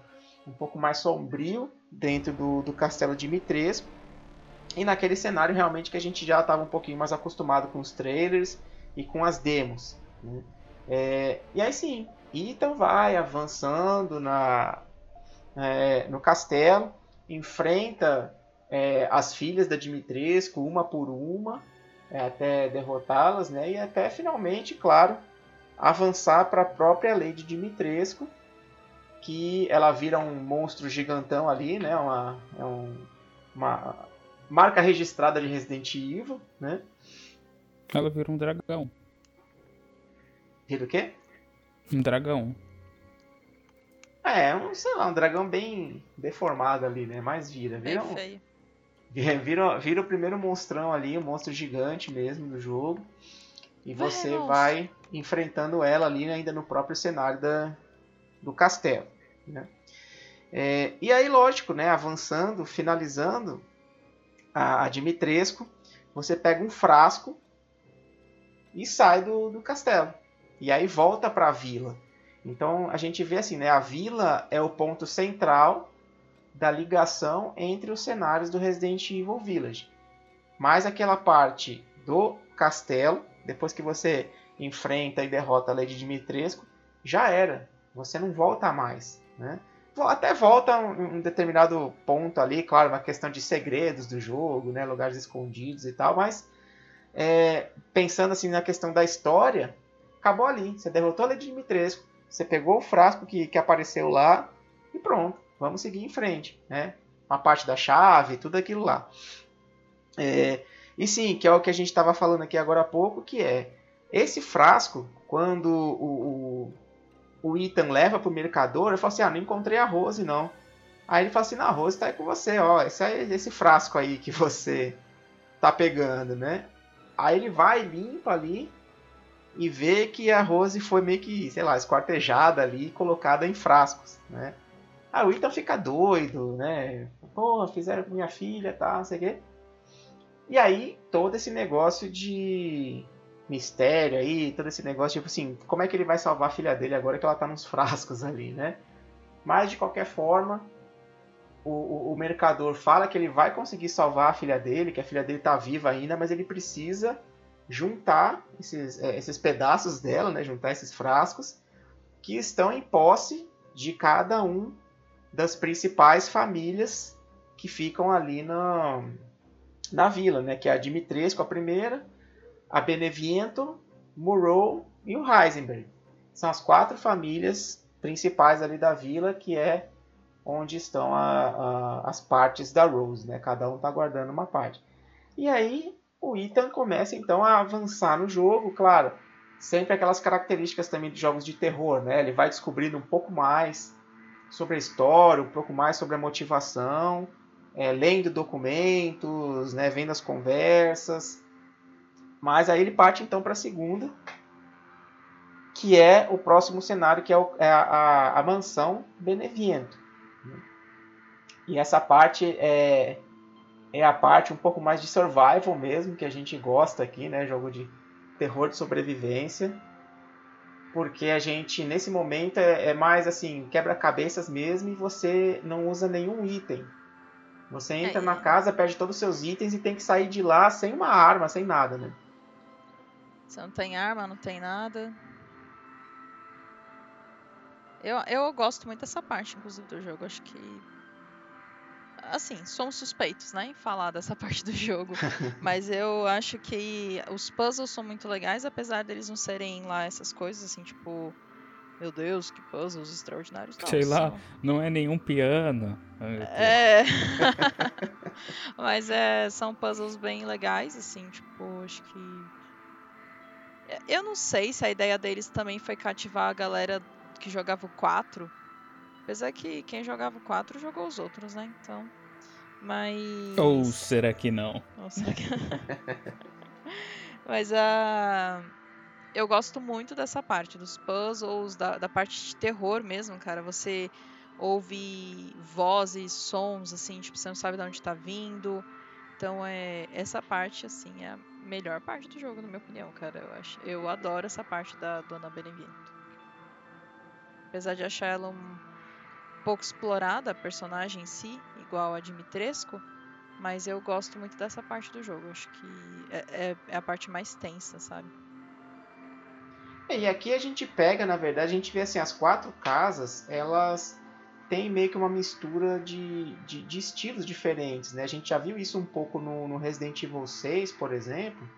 um pouco mais sombrio dentro do, do castelo de Mitresco, e naquele cenário realmente que a gente já estava um pouquinho mais acostumado com os trailers e com as demos. Né? É, e aí sim, Ethan vai avançando na, é, no castelo, enfrenta é, as filhas da Dimitrescu, uma por uma, é, até derrotá-las, né? E até finalmente, claro, avançar para a própria Lady Dimitrescu, que ela vira um monstro gigantão ali, né? Uma, é um, uma marca registrada de Resident Evil, né? Ela vira um dragão. Vira o quê? Um dragão. É, um, sei lá, um dragão bem deformado ali, né? Mas vira. Bem Vira um, feio. Vira, vira o primeiro monstrão ali, um monstro gigante mesmo do jogo. E Vai, você vai enfrentando ela ali ainda no próprio cenário da, do castelo. Né? É, e aí, lógico, né, avançando, finalizando a, a Dimitrescu, você pega um frasco e sai do, do castelo. E aí volta para a vila. Então a gente vê assim, né, a vila é o ponto central da ligação entre os cenários do Resident Evil Village. Mas aquela parte do castelo, depois que você enfrenta e derrota a Lady Dimitrescu, já era. Você não volta mais. Né? Até volta um, um determinado ponto ali, claro, uma questão de segredos do jogo, né? lugares escondidos e tal, mas é, pensando assim na questão da história, acabou ali. Você derrotou a Lady Dimitrescu, você pegou o frasco que, que apareceu lá e pronto vamos seguir em frente, né? Uma parte da chave, tudo aquilo lá. É, e sim, que é o que a gente estava falando aqui agora há pouco, que é esse frasco, quando o, o, o Ethan leva para o mercador, eu falo assim, ah, não encontrei a Rose, não. Aí ele fala assim, não, a Rose está aí com você, ó, esse, aí, esse frasco aí que você tá pegando, né? Aí ele vai, limpa ali e vê que a Rose foi meio que, sei lá, esquartejada ali e colocada em frascos, né? Aí o Ethan fica doido, né? Pô, fizeram com minha filha, tá, não sei o quê. E aí, todo esse negócio de mistério aí, todo esse negócio, tipo assim, como é que ele vai salvar a filha dele agora que ela tá nos frascos ali, né? Mas, de qualquer forma, o, o, o mercador fala que ele vai conseguir salvar a filha dele, que a filha dele tá viva ainda, mas ele precisa juntar esses, é, esses pedaços dela, né? Juntar esses frascos que estão em posse de cada um das principais famílias que ficam ali na, na vila, né? Que é a Dimitrescu, a primeira, a Beneviento, Murrow e o Heisenberg. São as quatro famílias principais ali da vila, que é onde estão a, a, as partes da Rose, né? Cada um está guardando uma parte. E aí o Ethan começa então a avançar no jogo, claro, sempre aquelas características também de jogos de terror, né? Ele vai descobrindo um pouco mais sobre a história, um pouco mais sobre a motivação, é, lendo documentos, né, vendo as conversas. Mas aí ele parte então para a segunda, que é o próximo cenário, que é, o, é a, a, a, mansão Beneviento. E essa parte é, é a parte um pouco mais de survival mesmo, que a gente gosta aqui, né? Jogo de terror de sobrevivência porque a gente nesse momento é, é mais assim quebra-cabeças mesmo e você não usa nenhum item. Você entra é. na casa, perde todos os seus itens e tem que sair de lá sem uma arma, sem nada, né? Você não tem arma, não tem nada. Eu, eu gosto muito dessa parte, inclusive, do jogo. Acho que assim, somos suspeitos, né, em falar dessa parte do jogo. mas eu acho que os puzzles são muito legais, apesar deles não serem lá essas coisas, assim, tipo. Meu Deus, que puzzles extraordinários. Não, Sei lá, não é nenhum piano. É. mas é, são puzzles bem legais, assim, tipo, acho que. Eu não sei se a ideia deles também foi cativar a galera que jogava o 4. Apesar que quem jogava o 4 jogou os outros, né? Então. Mas. Ou será que não? Ou será que... Mas a. Uh... Eu gosto muito dessa parte, dos puzzles, da, da parte de terror mesmo, cara. Você ouve vozes, sons, assim, tipo, você não sabe de onde tá vindo. Então é essa parte, assim, é a melhor parte do jogo, na minha opinião, cara. Eu, acho, eu adoro essa parte da Dona Beneviento. Apesar de achar ela um pouco explorada, a personagem em si, igual a Dimitrescu, mas eu gosto muito dessa parte do jogo. Acho que é, é, é a parte mais tensa, sabe? É, e aqui a gente pega, na verdade, a gente vê assim, as quatro casas, elas têm meio que uma mistura de, de, de estilos diferentes, né? A gente já viu isso um pouco no, no Resident Evil 6, por exemplo,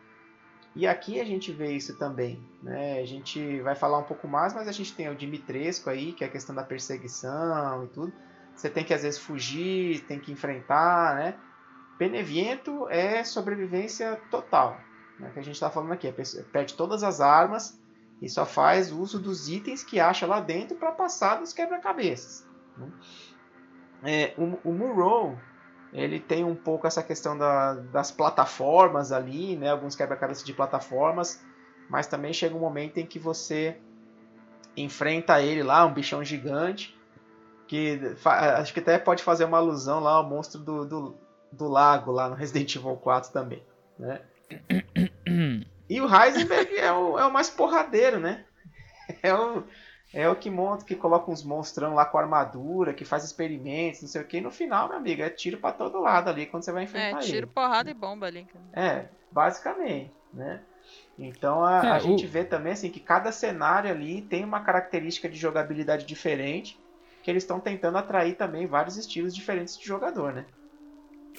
e aqui a gente vê isso também, né? A gente vai falar um pouco mais, mas a gente tem o Dimitrescu aí, que é a questão da perseguição e tudo. Você tem que às vezes fugir, tem que enfrentar, né? Beneviento é sobrevivência total, né? Que a gente está falando aqui, perde todas as armas e só faz uso dos itens que acha lá dentro para passar dos quebra-cabeças. Né? É, o, o Murrow, ele tem um pouco essa questão da, das plataformas ali, né? Alguns quebra-cabeças de plataformas, mas também chega um momento em que você enfrenta ele lá, um bichão gigante, que acho que até pode fazer uma alusão lá ao monstro do, do, do lago lá no Resident Evil 4 também, né? E o Heisenberg é o, é o mais porradeiro, né? É o, é o que monta, que coloca uns monstrão lá com armadura, que faz experimentos, não sei o que. E no final, meu amigo, é tiro para todo lado ali quando você vai enfrentar ele. É, tiro, ele. porrada e bomba ali. É, basicamente, né? Então a, é, a o... gente vê também assim que cada cenário ali tem uma característica de jogabilidade diferente que eles estão tentando atrair também vários estilos diferentes de jogador, né?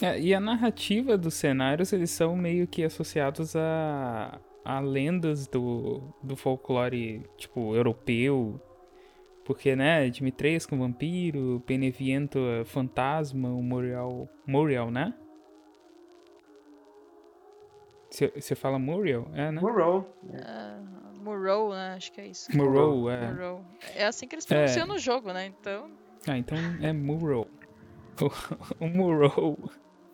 É, e a narrativa dos cenários, eles são meio que associados a, a lendas do, do folclore, tipo, europeu. Porque, né, Dimitrescu, vampiro, Beneviento, fantasma, o Muriel... Muriel, né? Você fala Muriel? É, né? Muriel. Uh, Murrow, né? Acho que é isso. Murrow, é. É assim que eles pronunciam é. no jogo, né? Então. Ah, então é Murrow. o Murrow.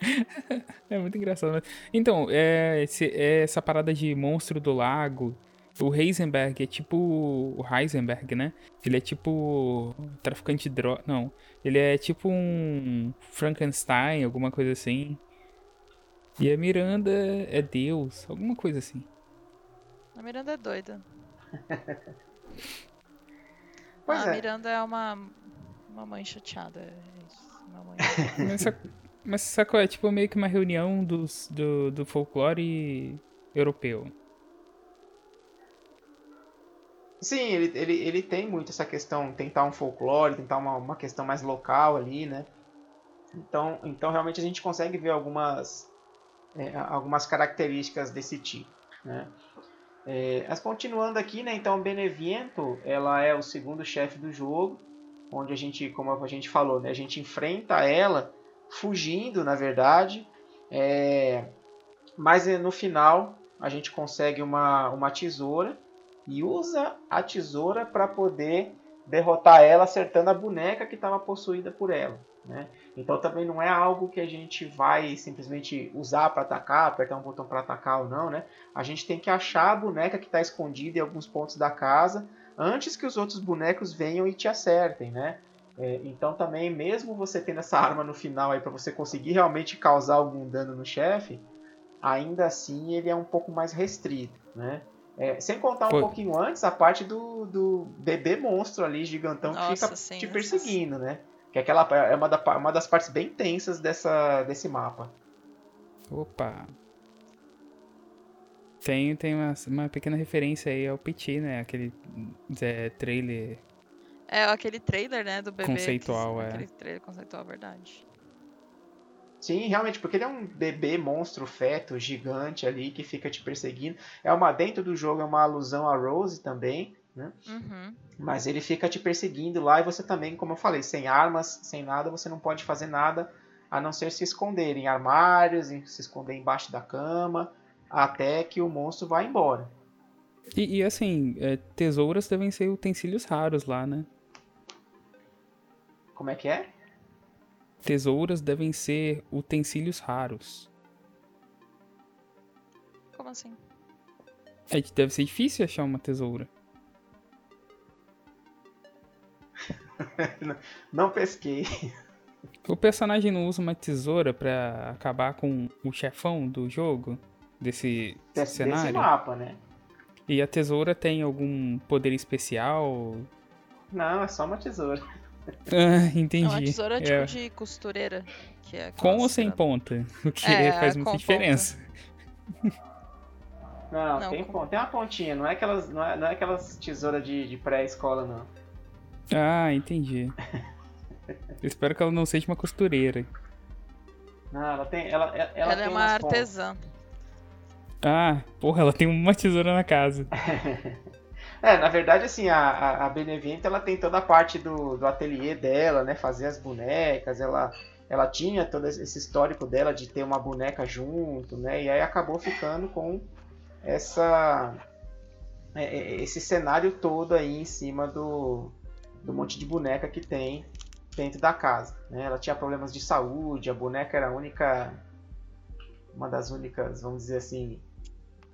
é muito engraçado. Então, é, esse, é essa parada de monstro do lago O Heisenberg é tipo o Heisenberg, né? Ele é tipo traficante de droga. Não. Ele é tipo um Frankenstein, alguma coisa assim. E a Miranda é Deus, alguma coisa assim. A Miranda é doida. Pois a é. Miranda é uma, uma mãe chateada. É isso. Uma mãe... Sa- mas sacou? É tipo meio que uma reunião dos, do, do folclore europeu. Sim, ele, ele, ele tem muito essa questão, tentar um folclore, tentar uma, uma questão mais local ali, né? Então, então realmente a gente consegue ver algumas, é, algumas características desse tipo, né? É, mas continuando aqui, né? Então, Beneviento, ela é o segundo chefe do jogo, onde a gente, como a gente falou, né? A gente enfrenta ela fugindo, na verdade, é, mas no final a gente consegue uma, uma tesoura e usa a tesoura para poder derrotar ela, acertando a boneca que estava possuída por ela. Né? Então também não é algo que a gente vai simplesmente usar para atacar, apertar um botão para atacar ou não. Né? A gente tem que achar a boneca que está escondida em alguns pontos da casa antes que os outros bonecos venham e te acertem. Né? É, então também, mesmo você tendo essa arma no final para você conseguir realmente causar algum dano no chefe, ainda assim ele é um pouco mais restrito. Né? É, sem contar um Pô. pouquinho antes a parte do, do bebê monstro ali, gigantão, que Nossa, fica sim, te perseguindo, né? Que aquela é uma, da- uma das partes bem tensas dessa, desse mapa. Opa! Tem, tem uma, uma pequena referência aí ao Petit, né? Aquele é, trailer. É aquele trailer, né, do bebê. Conceitual, que, é. Aquele trailer conceitual, verdade. Sim, realmente, porque ele é um bebê monstro feto gigante ali que fica te perseguindo. É uma dentro do jogo é uma alusão a Rose também, né? Uhum. Mas ele fica te perseguindo lá e você também, como eu falei, sem armas, sem nada, você não pode fazer nada a não ser se esconder em armários, em- se esconder embaixo da cama, até que o monstro vá embora. E, e, assim, é, tesouras devem ser utensílios raros lá, né? Como é que é? Tesouras devem ser utensílios raros. Como assim? É, deve ser difícil achar uma tesoura. Não pesquei. O personagem não usa uma tesoura pra acabar com o chefão do jogo? Desse Desse, desse cenário? mapa, né? E a tesoura tem algum poder especial? Não, é só uma tesoura. Ah, É entendi. uma tesoura tipo É. de costureira. Que é Com ou sem ponta? O que É, faz muita diferença. Não, Não, tem, com- tem uma pontinha, não é aquelas, não é, não é aquelas tesouras de, de pré-escola, não. Ah, entendi. Eu espero que ela não seja uma costureira. Não, ela tem. Ela, ela, Ela, tem é uma umas pontas. artesã. Ah, porra, ela tem uma tesoura na casa. É, na verdade, assim, a, a, Beneviento, ela tem toda a parte do, do ateliê dela, né? Fazer as bonecas, ela, ela tinha todo esse histórico dela de ter uma boneca junto, né? E aí acabou ficando com essa é, é, esse cenário todo aí em cima do, do monte de boneca que tem dentro da casa. Né? Ela tinha problemas de saúde, a boneca era a única, uma das únicas, vamos dizer assim,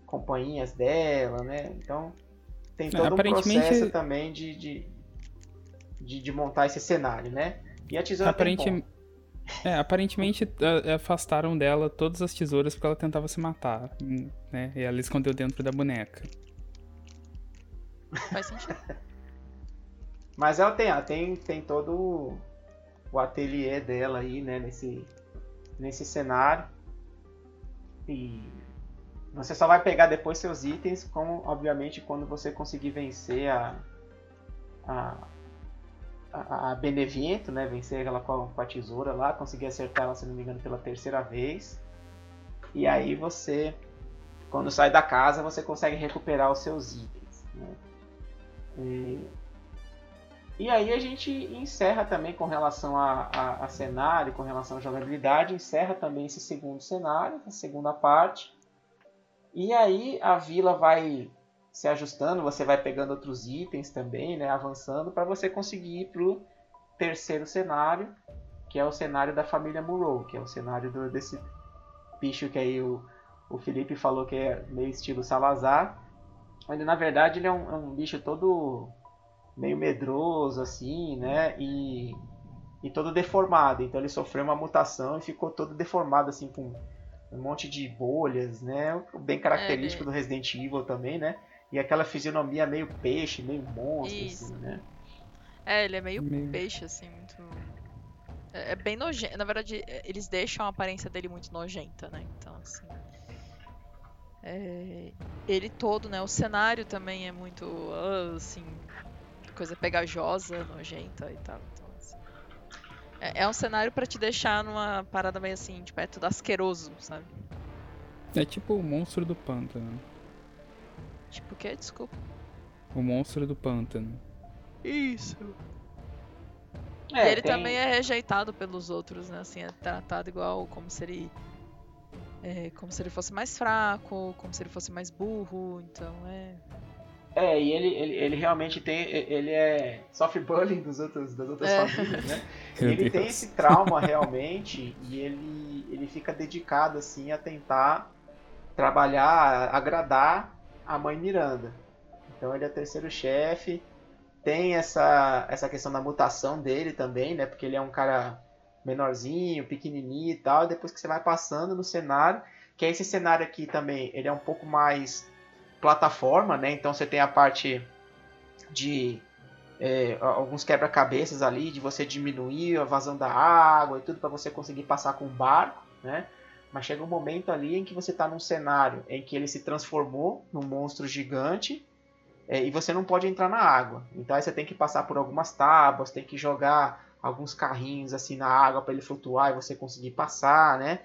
companhias dela, né? Então tem todo um Aparentemente- processo também de, de, de, de montar esse cenário, né? E a tesoura tem Aparente... É, aparentemente afastaram dela todas as tesouras porque ela tentava se matar, né? E ela escondeu dentro da boneca. Faz sentido. Mas ela tem, ela tem, tem todo o- o ateliê dela aí, né, nesse, nesse cenário. E você só vai pegar depois seus itens, como obviamente quando você conseguir vencer a a, a, a Beneviento, né, vencer ela com a, com a tesoura lá, conseguir acertar ela, se não me engano, pela terceira vez. E aí você, quando sai da casa, você consegue recuperar os seus itens. Né? E, e aí a gente encerra também com relação a, a, a cenário, com relação à jogabilidade, encerra também esse segundo cenário, a segunda parte. E aí a vila vai se ajustando, você vai pegando outros itens também, né, avançando para você conseguir ir pro terceiro cenário, que é o cenário da família Murrow, que é o cenário do, desse bicho que aí o, o Felipe falou que é meio estilo Salazar. ele na verdade ele é um, é um bicho todo meio medroso assim, né? E, e todo deformado. Então ele sofreu uma mutação e ficou todo deformado assim com um monte de bolhas, né? Bem característico é, do Resident Evil também, né? E aquela fisionomia meio peixe, meio monstro, Isso. assim, né? É, ele é meio, meio... peixe, assim, muito. É, é bem nojento. Na verdade, é, eles deixam a aparência dele muito nojenta, né? Então, assim. É... Ele todo, né? O cenário também é muito. Assim. Coisa pegajosa, nojenta e tal. É, é um cenário para te deixar numa parada meio assim, de perto do asqueroso, sabe? É tipo o monstro do pântano. Tipo o que? Desculpa. O monstro do pântano. Isso. É, ele tem... também é rejeitado pelos outros, né? Assim, é tratado igual como se ele. É, como se ele fosse mais fraco, como se ele fosse mais burro, então é. É, e ele, ele, ele realmente tem. Ele é sofre bullying dos outros, das outras é. famílias, né? ele Deus. tem esse trauma realmente e ele, ele fica dedicado assim a tentar trabalhar, agradar a mãe Miranda. Então ele é terceiro chefe tem essa, essa questão da mutação dele também, né? Porque ele é um cara menorzinho, pequenininho e tal. E depois que você vai passando no cenário, que é esse cenário aqui também, ele é um pouco mais plataforma, né? Então você tem a parte de é, alguns quebra-cabeças ali, de você diminuir a vazão da água e tudo para você conseguir passar com o barco, né? Mas chega um momento ali em que você está num cenário em que ele se transformou num monstro gigante é, e você não pode entrar na água. Então aí você tem que passar por algumas tábuas, tem que jogar alguns carrinhos assim na água para ele flutuar e você conseguir passar, né?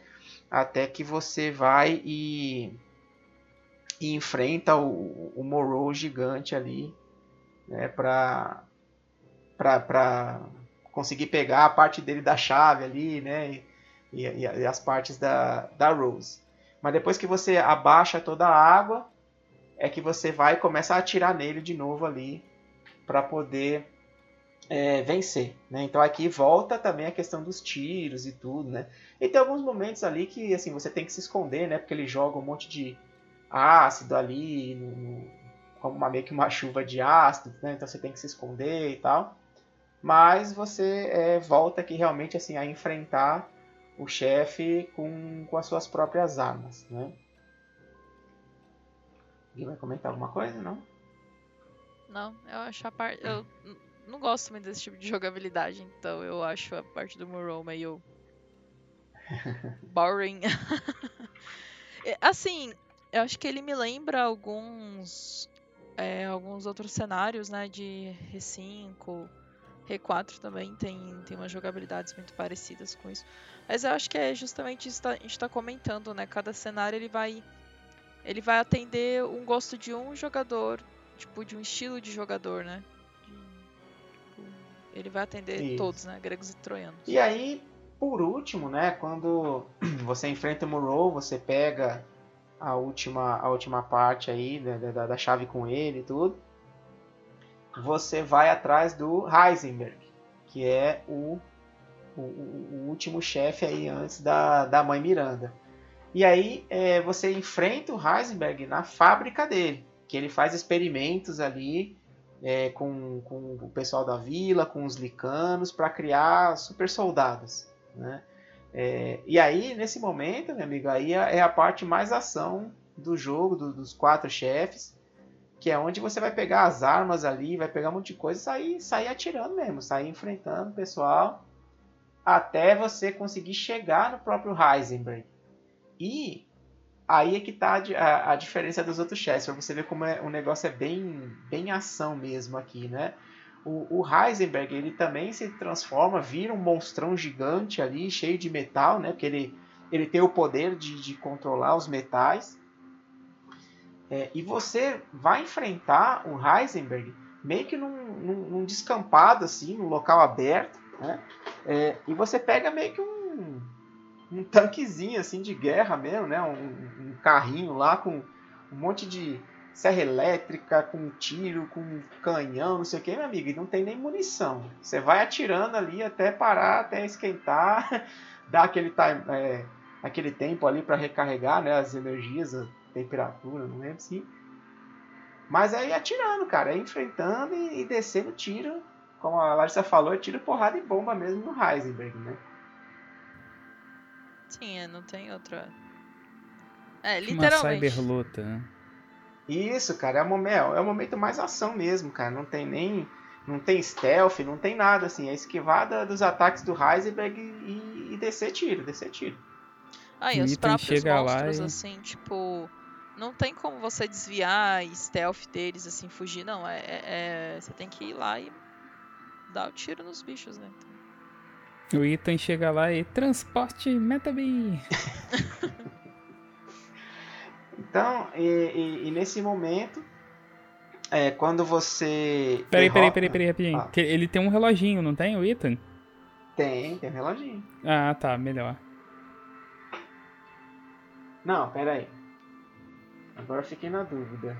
Até que você vai e, e enfrenta o, o gigante ali, né? Pra, pra conseguir pegar a parte dele da chave ali, né? E, e, e as partes da, da Rose. Mas depois que você abaixa toda a água, é que você vai começar a atirar nele de novo ali para poder é, vencer. Né? Então aqui volta também a questão dos tiros e tudo, né? E tem alguns momentos ali que assim você tem que se esconder, né? Porque ele joga um monte de ácido ali, no, como uma, meio que uma chuva de ácido, né? Então você tem que se esconder e tal. Mas você é, volta aqui realmente assim a enfrentar o chefe com, com as suas próprias armas, né? Alguém vai comentar alguma coisa, não? Não, eu acho a parte. Eu não gosto muito desse tipo de jogabilidade, então eu acho a parte do Muro meio. boring. Assim, eu acho que ele me lembra alguns. É, alguns outros cenários, né? De R5, R4 também tem, tem umas jogabilidades muito parecidas com isso. Mas eu acho que é justamente isso que a gente está comentando, né? Cada cenário ele vai ele vai atender um gosto de um jogador, tipo, de um estilo de jogador, né? Tipo, ele vai atender Isso. todos, né? Gregos e troianos. E aí, por último, né? Quando você enfrenta o Muro, você pega a última, a última parte aí da, da, da chave com ele e tudo. Você vai atrás do Heisenberg, que é o, o, o último chefe aí antes da, da mãe Miranda. E aí é, você enfrenta o Heisenberg na fábrica dele, que ele faz experimentos ali é, com, com o pessoal da vila, com os licanos, para criar super soldados. Né? É, e aí, nesse momento, meu amigo, aí é, é a parte mais ação do jogo, do, dos quatro chefes, que é onde você vai pegar as armas ali, vai pegar um monte de coisa e sair, sair atirando mesmo, sair enfrentando o pessoal, até você conseguir chegar no próprio Heisenberg. E aí é que tá a, a diferença dos outros chefes, pra você ver como é, o negócio é bem, bem ação mesmo aqui, né? O, o, Heisenberg, ele também se transforma, vira um monstrão gigante ali, cheio de metal, né? Porque ele, ele tem o poder de, de controlar os metais. É, e você vai enfrentar o Heisenberg meio que num, num, num descampado, assim, num local aberto, né? É, e você pega meio que um, um tanquezinho assim de guerra mesmo, né? Um, um, carrinho lá com um monte de serra elétrica, com tiro, com canhão, não sei o que, meu amigo, e não tem nem munição. Você vai atirando ali até parar, até esquentar, dar aquele, time, é, aquele tempo ali para recarregar né, as energias, a temperatura, não lembro se. Mas aí atirando, cara, é enfrentando e, e descendo tiro. Como a Larissa falou, é tiro, porrada e bomba mesmo no Heisenberg, né? Sim, é, não tem outra. É, Uma literalmente. cyberluta, né? Isso, cara, é o momento, é o momento mais ação mesmo, cara. Não tem nem. Não tem stealth, não tem nada, assim. É esquivada dos ataques do Heisenberg e, e descer tiro, descer tiro. Ah, e O os próprios chega lá monstros, e- assim, tipo. Não tem como você desviar e stealth deles, assim, fugir, não. É, é- é- Você tem que ir lá e dar o tiro nos bichos, né? Então, O Ethan chega lá e transporte Metabee. Então, e, e- e nesse momento, é, quando você. Peraí, peraí, derrota- peraí, peraí, rapidinho. Ah. Ele tem um reloginho, não tem, o Ethan? Tem, tem um reloginho. Ah, tá, melhor. Não, peraí. Agora eu fiquei na dúvida.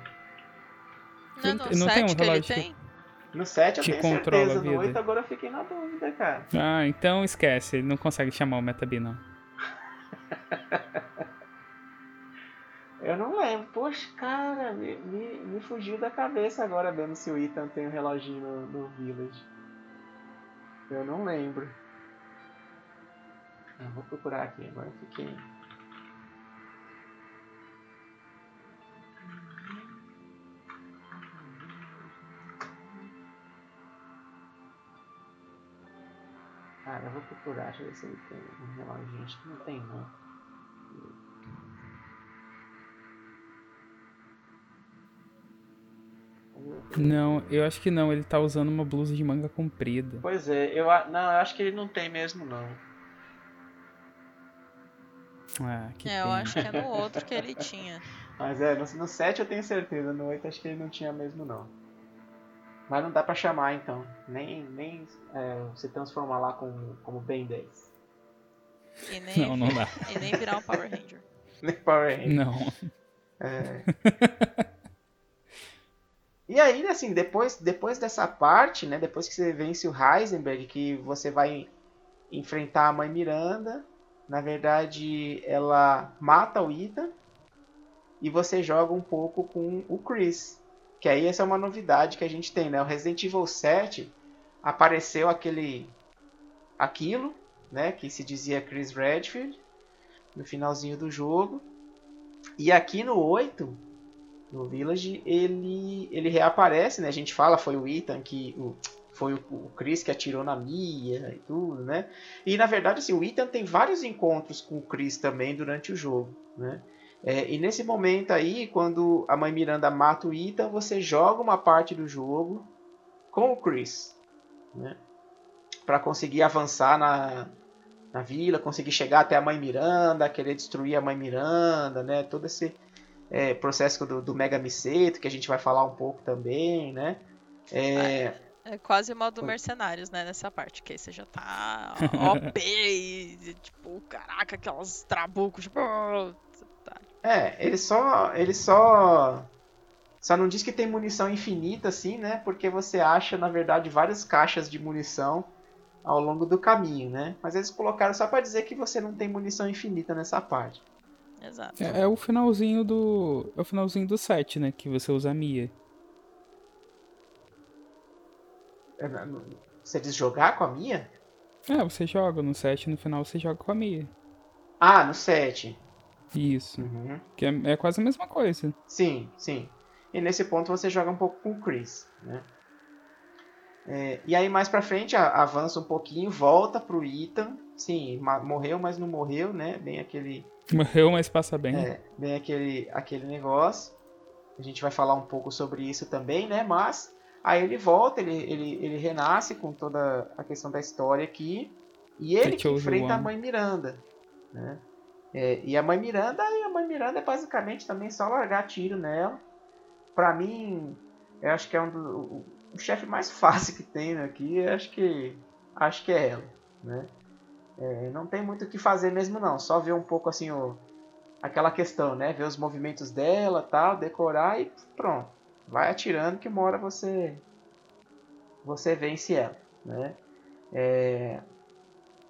Não, no não tem um 7 que ele relógio tem? No 7 eu Que tenho controla a certeza, no vida. 8 agora eu fiquei na dúvida, cara. Ah, então esquece, ele não consegue chamar o Metabee, não. Eu não lembro. Poxa, cara, me, me, me fugiu da cabeça agora vendo se o Ethan tem um reloginho no, no Village. Eu não lembro. Ah, vou procurar aqui, agora eu fiquei. Cara, eu vou procurar, deixa eu ver se ele tem um reloginho. Acho que não tem não. Não, eu acho que não, ele tá usando uma blusa de manga comprida. Pois é, eu não, eu acho que ele não tem mesmo não. Ah, que É, eu pena. acho que é no outro que ele tinha. Mas é, no, no 7 eu tenho certeza, no 8 acho que ele não tinha mesmo não. Mas não dá pra chamar então. Nem, nem é, se transformar lá como, como Ben 10. E nem, Não, não dá. e nem virar um Power Ranger. Nem Power Ranger. Não. É. E aí, assim, depois, depois dessa parte, né? Depois que você vence o Heisenberg, que você vai enfrentar a mãe Miranda. Na verdade, ela mata o Ethan. E você joga um pouco com o Chris. Que aí essa é uma novidade que a gente tem, né? O Resident Evil 7 apareceu aquele. aquilo, né? Que se dizia Chris Redfield. No finalzinho do jogo. E aqui no 8, no Village, ele, ele reaparece, né? A gente fala, foi o Ethan que. O, foi o, Chris que atirou na Mia e tudo, né? E na verdade, assim, o Ethan tem vários encontros com o Chris também durante o jogo, né? É, e nesse momento aí, quando a mãe Miranda mata o Ethan, você joga uma parte do jogo com o Chris, né? Para conseguir avançar na, na vila, conseguir chegar até a mãe Miranda, querer destruir a mãe Miranda, né? Todo esse é, processo do, do Mega Miseto, que a gente vai falar um pouco também, né? É, É quase o modo mercenários, né, nessa parte, que aí você já tá OP e, tipo, caraca, aquelas trabucos, tipo, tá- é, ele só, ele só, só não diz que tem munição infinita, assim, né? Porque você acha, na verdade, várias caixas de munição ao longo do caminho, né? Mas eles colocaram só para dizer que você não tem munição infinita nessa parte. Exato. É, é o finalzinho do. É o finalzinho do 7, né? Que você usa a Mia. É, Você diz jogar com a minha? É, você joga no 7 no final você joga com a Mia. Ah, no 7. Isso. Uhum. Que é, é quase a mesma coisa. Sim, sim. E nesse ponto você joga um pouco com o Chris, né? É, e aí mais pra frente a- avança um pouquinho, volta pro Ethan. Sim, morreu, mas não morreu, né? Bem aquele, Morreu, mas passa bem. é, bem aquele, aquele negócio. A gente vai falar um pouco sobre isso também, né? Mas aí ele volta, ele, ele, ele renasce com toda a questão da história aqui. E ele que enfrenta a mãe Miranda, né? É, e a mãe Miranda, e a mãe Miranda é basicamente também só largar tiro nela. Pra mim, eu acho que é um do, o, o chefe mais fácil que tem aqui, eu acho que acho que é ela, né? É, não tem muito o que fazer mesmo não, só ver um pouco assim o, aquela questão, né? Ver os movimentos dela, tal, decorar e pronto. Vai atirando que uma hora você você vence ela, né? É,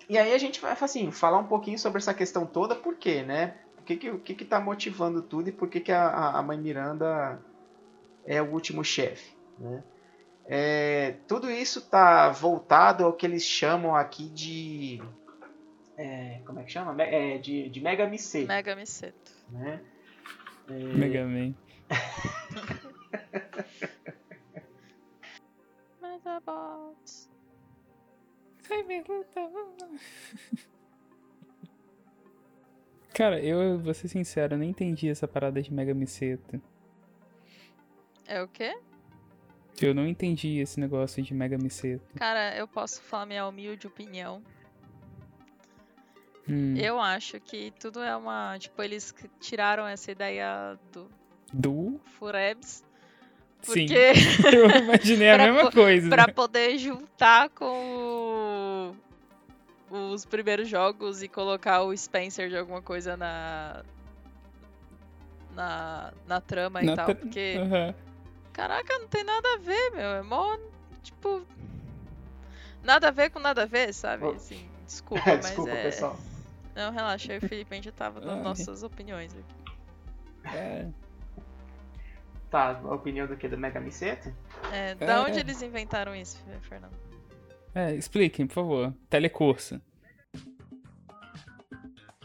E aí a gente vai assim, falar um pouquinho sobre essa questão toda, por quê, né? O que que, o que, que tá motivando tudo e por que, que a, a- mãe Miranda é o último chefe. Né? É, tudo isso está voltado ao que eles chamam aqui de. É, como é que chama? Me- é, de, de Mega Miceto. Mega Miceto. Né? É, Mega Man. Metabots. Cara, eu vou ser sincero, eu nem entendi essa parada de Mega Miceto. É o quê? Eu não entendi esse negócio de Mega Miceto. Cara, eu posso falar minha humilde opinião. Hum. Eu acho que tudo é uma. Tipo, eles tiraram essa ideia do Do? Furebs. Sim. Porque. Eu imaginei a mesma coisa. pra poder juntar com o- os primeiros jogos e colocar o Spencer de alguma coisa na. Na, na trama e Na tal. tra- Porque. Aham. Caraca, não tem nada a ver, meu. É mó. Tipo. Nada a ver com nada a ver, sabe? Assim, desculpa, mas Desculpa, é. pessoal. Não, relaxa, eu e o Felipe a gente já tava dando Ai. nossas opiniões aqui. É. Tá, a opinião do que? Do Mega Miceto? É, da É. onde eles inventaram isso, Fernando? É, expliquem, por favor. Telecurso.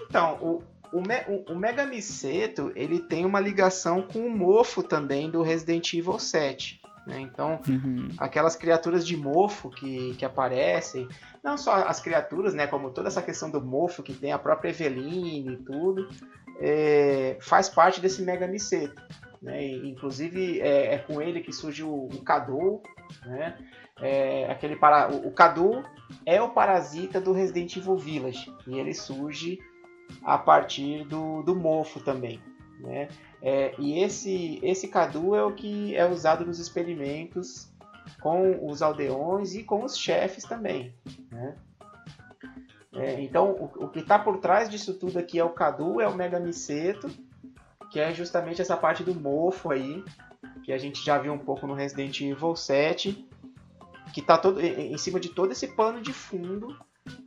Então, o, o, Me- o- o Mega Miceto, ele tem uma ligação com o mofo também do Resident Evil 7. Né? Então, Uhum. aquelas criaturas de mofo que, que aparecem, não só as criaturas, né, como toda essa questão do mofo que tem a própria Eveline e tudo, é, faz parte desse Mega Miceto. Né? Inclusive é, é com ele que surge o, o Cadu, né? É, aquele para, o, o Cadu é o parasita do Resident Evil Village e ele surge a partir do, do mofo também, né? É, e esse esse Cadu é o que é usado nos experimentos com os aldeões e com os chefes também, né? É, então o, o que está por trás disso tudo aqui é o Cadu, é o Mega Miceto, que é justamente essa parte do mofo aí, que a gente já viu um pouco no Resident Evil 7, que está todo em cima de todo esse pano de fundo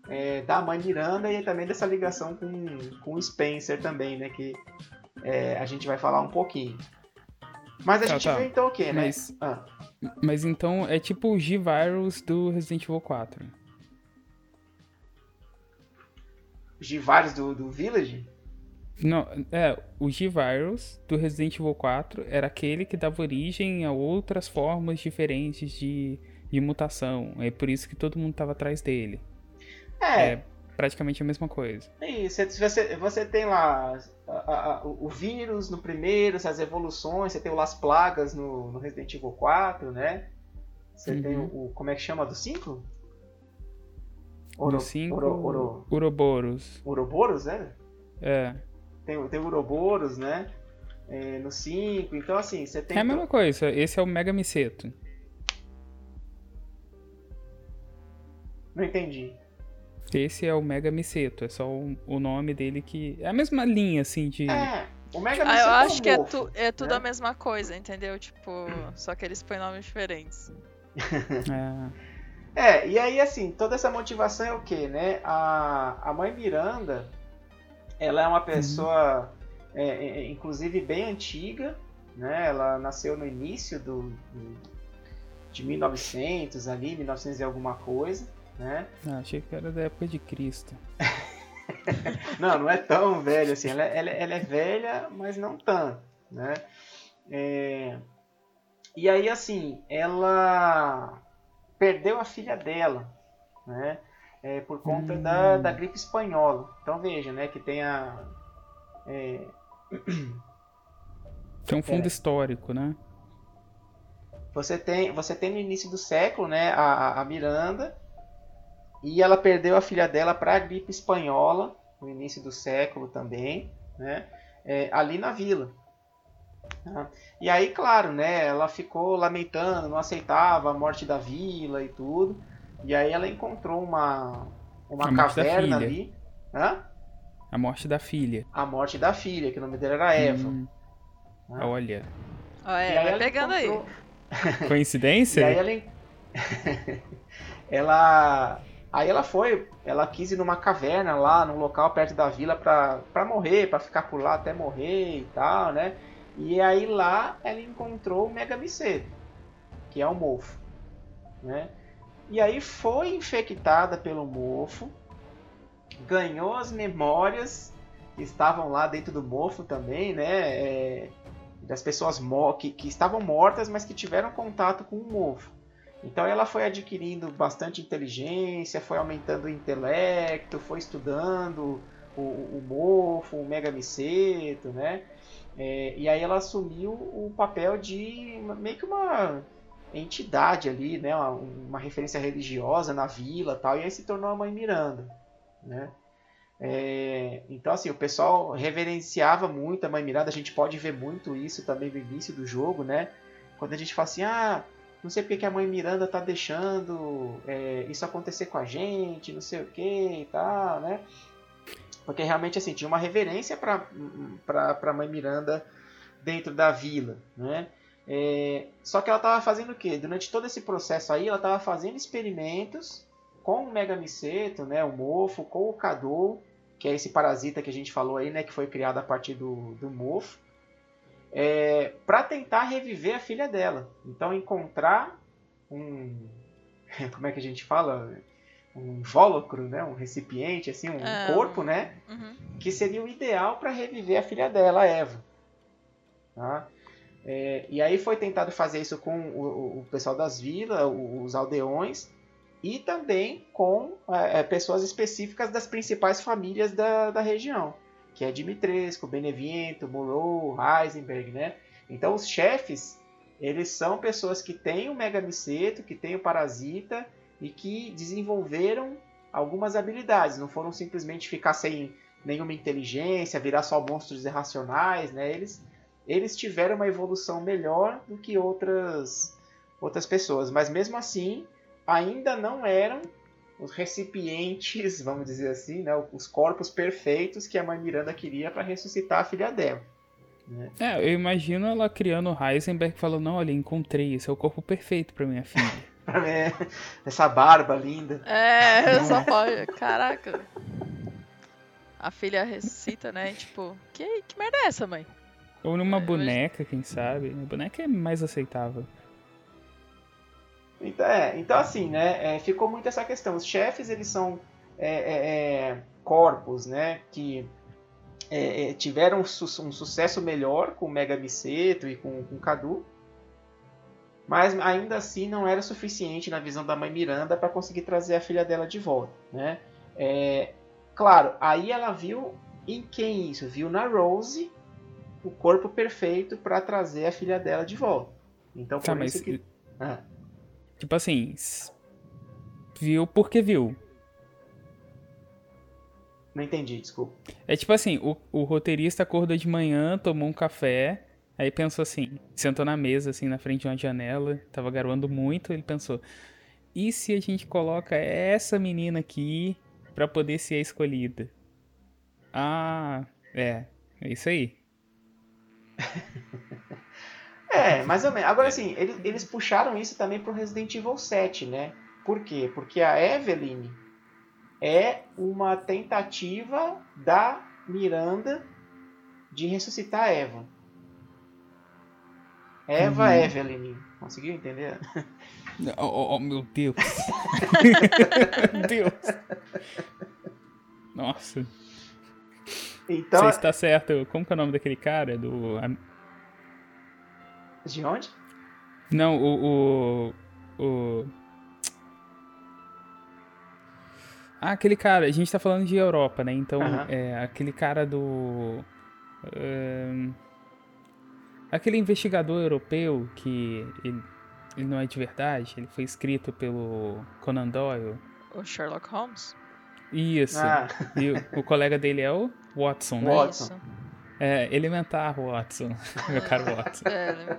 é, da mãe Miranda e também dessa ligação com, com o Spencer também, né? Que é, a gente vai falar um pouquinho. Mas a Tá, gente tá. viu então o quê, né? Mas- Ah, Mas então é tipo o G-Virus do Resident Evil 4. Givares do, do Village? Não, é, o G-Virus do Resident Evil 4 era aquele que dava origem a outras formas diferentes de, de mutação. É por isso que todo mundo tava atrás dele. É, É praticamente a mesma coisa. E você, você, tem lá a- a- o vírus no primeiro, essas evoluções, você tem o Las Plagas no, no Resident Evil 4, né? Você tem Uhum. o, o- Como é que chama do 5? No 5, Oro, oro, Uroboros. Ouroboros, né? É. Tem, o- tem o Ouroboros, né? É, no 5, então assim, você tem. É a mesma coisa, esse é o Mega Miceto. Não entendi. Esse é o Mega Miceto, é só o, o nome dele que. É a mesma linha, assim, de. É, o Mega Ah, Miceto eu é acho que é, tu- é tudo né? a mesma coisa, entendeu? Tipo, só que eles põem nomes diferentes. É. É, e aí assim, toda essa motivação é o quê, né? A, a mãe Miranda, ela é uma pessoa, é, é, é, inclusive bem antiga, né? Ela nasceu no início do, do- de 1900 ali, 1900 e alguma coisa, né? Ah, achei que era da época de Cristo. Não, não é tão velha assim. Ela, ela, ela é velha, mas não tanto, né? É, E aí, assim, ela perdeu a filha dela, né? É, por conta Hum. da, da gripe espanhola. Então veja, né? Que tem a... é, Tem um fundo Pera. histórico, né? Você tem, você tem no início do século, né, a- a Miranda, e ela perdeu a filha dela para a gripe espanhola, no início do século também, né, é, ali na vila. tá? E aí, claro, né, ela ficou lamentando, não aceitava a morte da vila e tudo, e aí ela encontrou uma, uma A morte da caverna filha. ali, Hã? A morte da filha. a morte da filha, que o nome dela era Eva. Hum, né? olha. E é, aí vai ela pegando aí. encontrou- Coincidência? E aí ela, ela, aí ela foi, ela quis ir numa caverna lá, num local perto da vila pra, pra morrer, pra ficar por lá até morrer e tal, né? E aí lá ela encontrou o Megamiceto, que é o mofo, né? E aí foi infectada pelo mofo, ganhou as memórias que estavam lá dentro do mofo também, né? É, das pessoas que, que estavam mortas, mas que tiveram contato com o mofo. Então ela foi adquirindo bastante inteligência, foi aumentando o intelecto, foi estudando o, o mofo, o megamiceto, né? É, e aí ela assumiu o papel de meio que uma entidade ali, né? Uma, uma, referência religiosa na vila tal, e aí se tornou a Mãe Miranda, né? É, então assim, o pessoal reverenciava muito a Mãe Miranda, a gente pode ver muito isso também no início do jogo, né? Quando a gente fala assim, ah, não sei porque que a mãe Miranda tá deixando é, isso acontecer com a gente, não sei o que e tal, né? Porque realmente assim, tinha uma reverência para a mãe Miranda dentro da vila, né? É, só que ela estava fazendo o quê? Durante todo esse processo aí, ela estava fazendo experimentos com o Megamiceto, né, o mofo, com o Cadou, que é esse parasita que a gente falou aí, né, que foi criado a partir do, do mofo é, para tentar reviver a filha dela. Então encontrar um como é que a gente fala um invólucro, né, um recipiente assim, um é, corpo, né, uhum. que seria o ideal para reviver a filha dela, a Eva. Tá? É, e aí foi tentado fazer isso com o, o pessoal das vilas, os aldeões, e também com é, é, pessoas específicas das principais famílias da, da região que é Dimitrescu, Beneviento, Moreau, Heisenberg, né? Então os chefes, eles são pessoas que têm o Megamiceto, que têm o Parasita e que desenvolveram algumas habilidades, não foram simplesmente ficar sem nenhuma inteligência, virar só monstros irracionais, né? Eles eles tiveram uma evolução melhor do que outras outras pessoas, mas mesmo assim ainda não eram os recipientes, vamos dizer assim, né, os corpos perfeitos que a mãe Miranda queria para ressuscitar a filha dela. Né? É, eu imagino ela criando o Heisenberg falando, não, olha, encontrei, esse é o corpo perfeito para minha filha. é, essa barba linda. É, só pode, caraca. A filha ressuscita, né? Tipo, que, que merda é essa, mãe? Ou numa é, boneca, quem sabe? A boneca é mais aceitável. Então, é, então assim, né, é, ficou muito essa questão. Os chefes, eles são é, é, é corpos, né, que é, tiveram um, su um, sucesso melhor com o Mega Miceto e com, com o Cadu, mas ainda assim não era suficiente na visão da mãe Miranda para conseguir trazer a filha dela de volta, né? claro, aí ela viu em quem isso? Viu na Rose o corpo perfeito para trazer a filha dela de volta. Então tá, por isso que... Ah. Tipo assim, viu porque viu. Não entendi, desculpa. É tipo assim, o, o roteirista acordou de manhã, tomou um café, aí pensou assim, sentou na mesa, assim, na frente de uma janela, tava garoando muito, ele pensou, e se a gente coloca essa menina aqui pra poder ser a escolhida? Ah, é, é isso aí. É, mais ou menos. Agora, assim, eles, eles puxaram isso também pro Resident Evil 7, né? Por quê? Porque a Evelyn é uma tentativa da Miranda de ressuscitar a Eva. Eva uhum. Evelyn. Conseguiu entender? Oh, oh, oh meu Deus. Deus. Nossa. Então, Você está certo. Como que é o nome daquele cara? Do de onde? Não, o. o, o... Ah, aquele cara, a gente tá falando de Europa, né? Então, é aquele cara do. aquele investigador europeu que ele, ele não é de verdade, ele foi escrito pelo Conan Doyle. O Sherlock Holmes? Isso. Ah. E o, o, colega dele é o Watson, né? Watson. É, elementar, Watson. Meu caro Watson. É, né?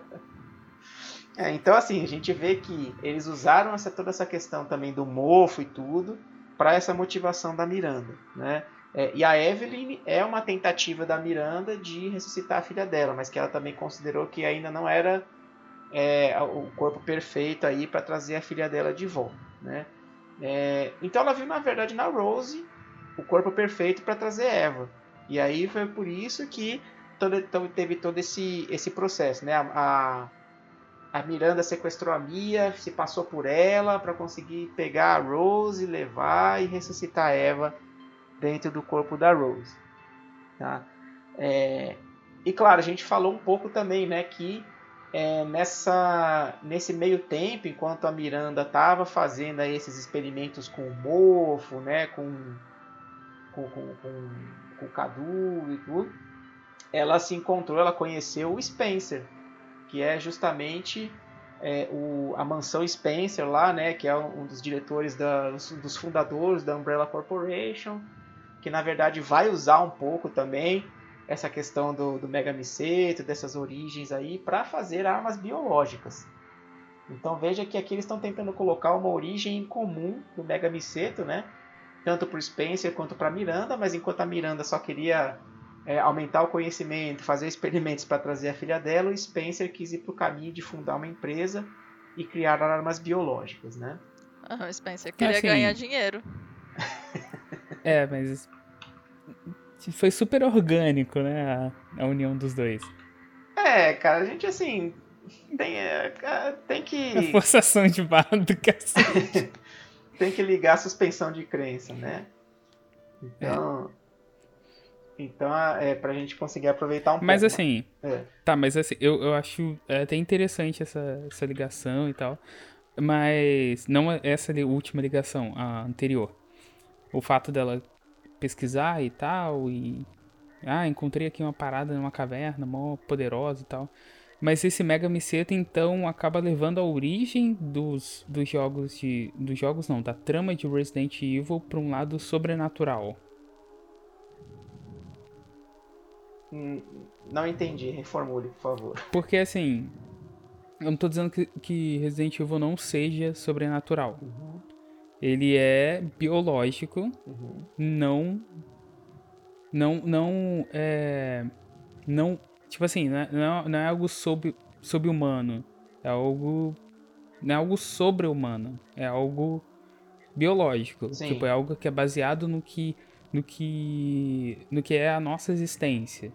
é, então, assim, a gente vê que eles usaram essa, toda essa questão também do mofo e tudo para essa motivação da Miranda, né? É, e a Evelyn é uma tentativa da Miranda de ressuscitar a filha dela, mas que ela também considerou que ainda não era é, o corpo perfeito aí para trazer a filha dela de volta, né? É, então ela viu na verdade na Rose o corpo perfeito para trazer Eva. E aí foi por isso que todo, então teve todo esse, esse processo, né? A, a Miranda sequestrou a Mia, se passou por ela para conseguir pegar a Rose, levar e ressuscitar a Eva dentro do corpo da Rose. Tá? É, e claro, a gente falou um pouco também, né, que é, nessa, nesse meio tempo, enquanto a Miranda estava fazendo aí esses experimentos com o mofo, né, com, com, com, com, com o Cadu e tudo, ela se encontrou, ela conheceu o Spencer, que é justamente é, o, a mansão Spencer lá, né, que é um dos diretores, da, dos fundadores da Umbrella Corporation, que na verdade vai usar um pouco também essa questão do, do megamiceto, dessas origens aí, para fazer armas biológicas. Então veja que aqui eles estão tentando colocar uma origem em comum do megamiceto, né? Tanto para o Spencer quanto para Miranda, mas enquanto a Miranda só queria é, aumentar o conhecimento, fazer experimentos para trazer a filha dela, o Spencer quis ir para o caminho de fundar uma empresa e criar armas biológicas, né? Ah, o Spencer queria assim, ganhar dinheiro. é, mas foi super orgânico, né? A, a, união dos dois. É, cara, a gente assim. Tem, é, tem que. A forçação de barra do cacete. tem que ligar a suspensão de crença, né? Então. É. Então, é pra gente conseguir aproveitar um mas, pouco. Assim, é. Tá, mas assim, eu, eu acho até interessante essa, essa ligação e tal. Mas não essa última ligação, a anterior. O fato dela pesquisar e tal, e. Ah, encontrei aqui uma parada numa caverna, mó poderosa e tal. Mas esse Mega Miceto, então, acaba levando a origem dos, dos jogos de. Dos jogos não, da trama de Resident Evil para um lado sobrenatural. Hum, não entendi, reformule, por favor. Porque assim. Eu não tô dizendo que, que Resident Evil não seja sobrenatural. Uhum. Ele é biológico, uhum. não. Não. Não. É. Não. Tipo assim, não é, não é algo sobre, sobre humano. É algo. Não é algo sobre-humano. É algo biológico. Sim. Tipo, é algo que é baseado no que. No que. No que é a nossa existência.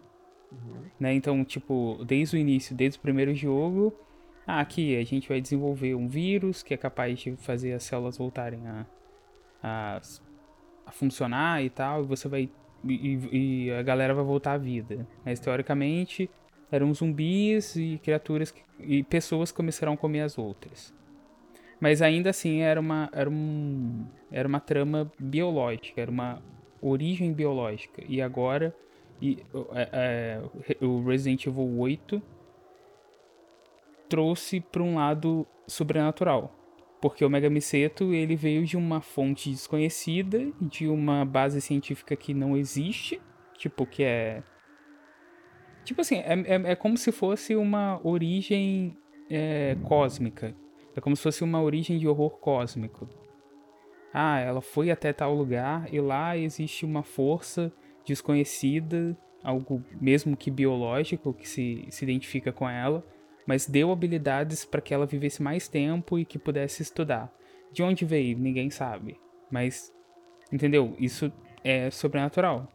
Uhum. Né? Então, tipo, desde o início, desde o primeiro jogo, ah, aqui a gente vai desenvolver um vírus que é capaz de fazer as células voltarem a, a, a funcionar e tal, e você vai. E, e, a galera vai voltar à vida. Mas teoricamente eram zumbis e criaturas que, e pessoas começaram a comer as outras. Mas ainda assim era uma, era, um, era uma trama biológica, era uma origem biológica. E agora e, é, é, o Resident Evil 8 trouxe para um lado sobrenatural. Porque o Megamiceto ele veio de uma fonte desconhecida, de uma base científica que não existe, tipo, que é. Tipo assim, é, é, é como se fosse uma origem é, cósmica. É como se fosse uma origem de horror cósmico. Ah, ela foi até tal lugar e lá existe uma força desconhecida, algo mesmo que biológico que se, se identifica com ela, mas deu habilidades para que ela vivesse mais tempo e que pudesse estudar. De onde veio? Ninguém sabe. Mas, entendeu? Isso é sobrenatural.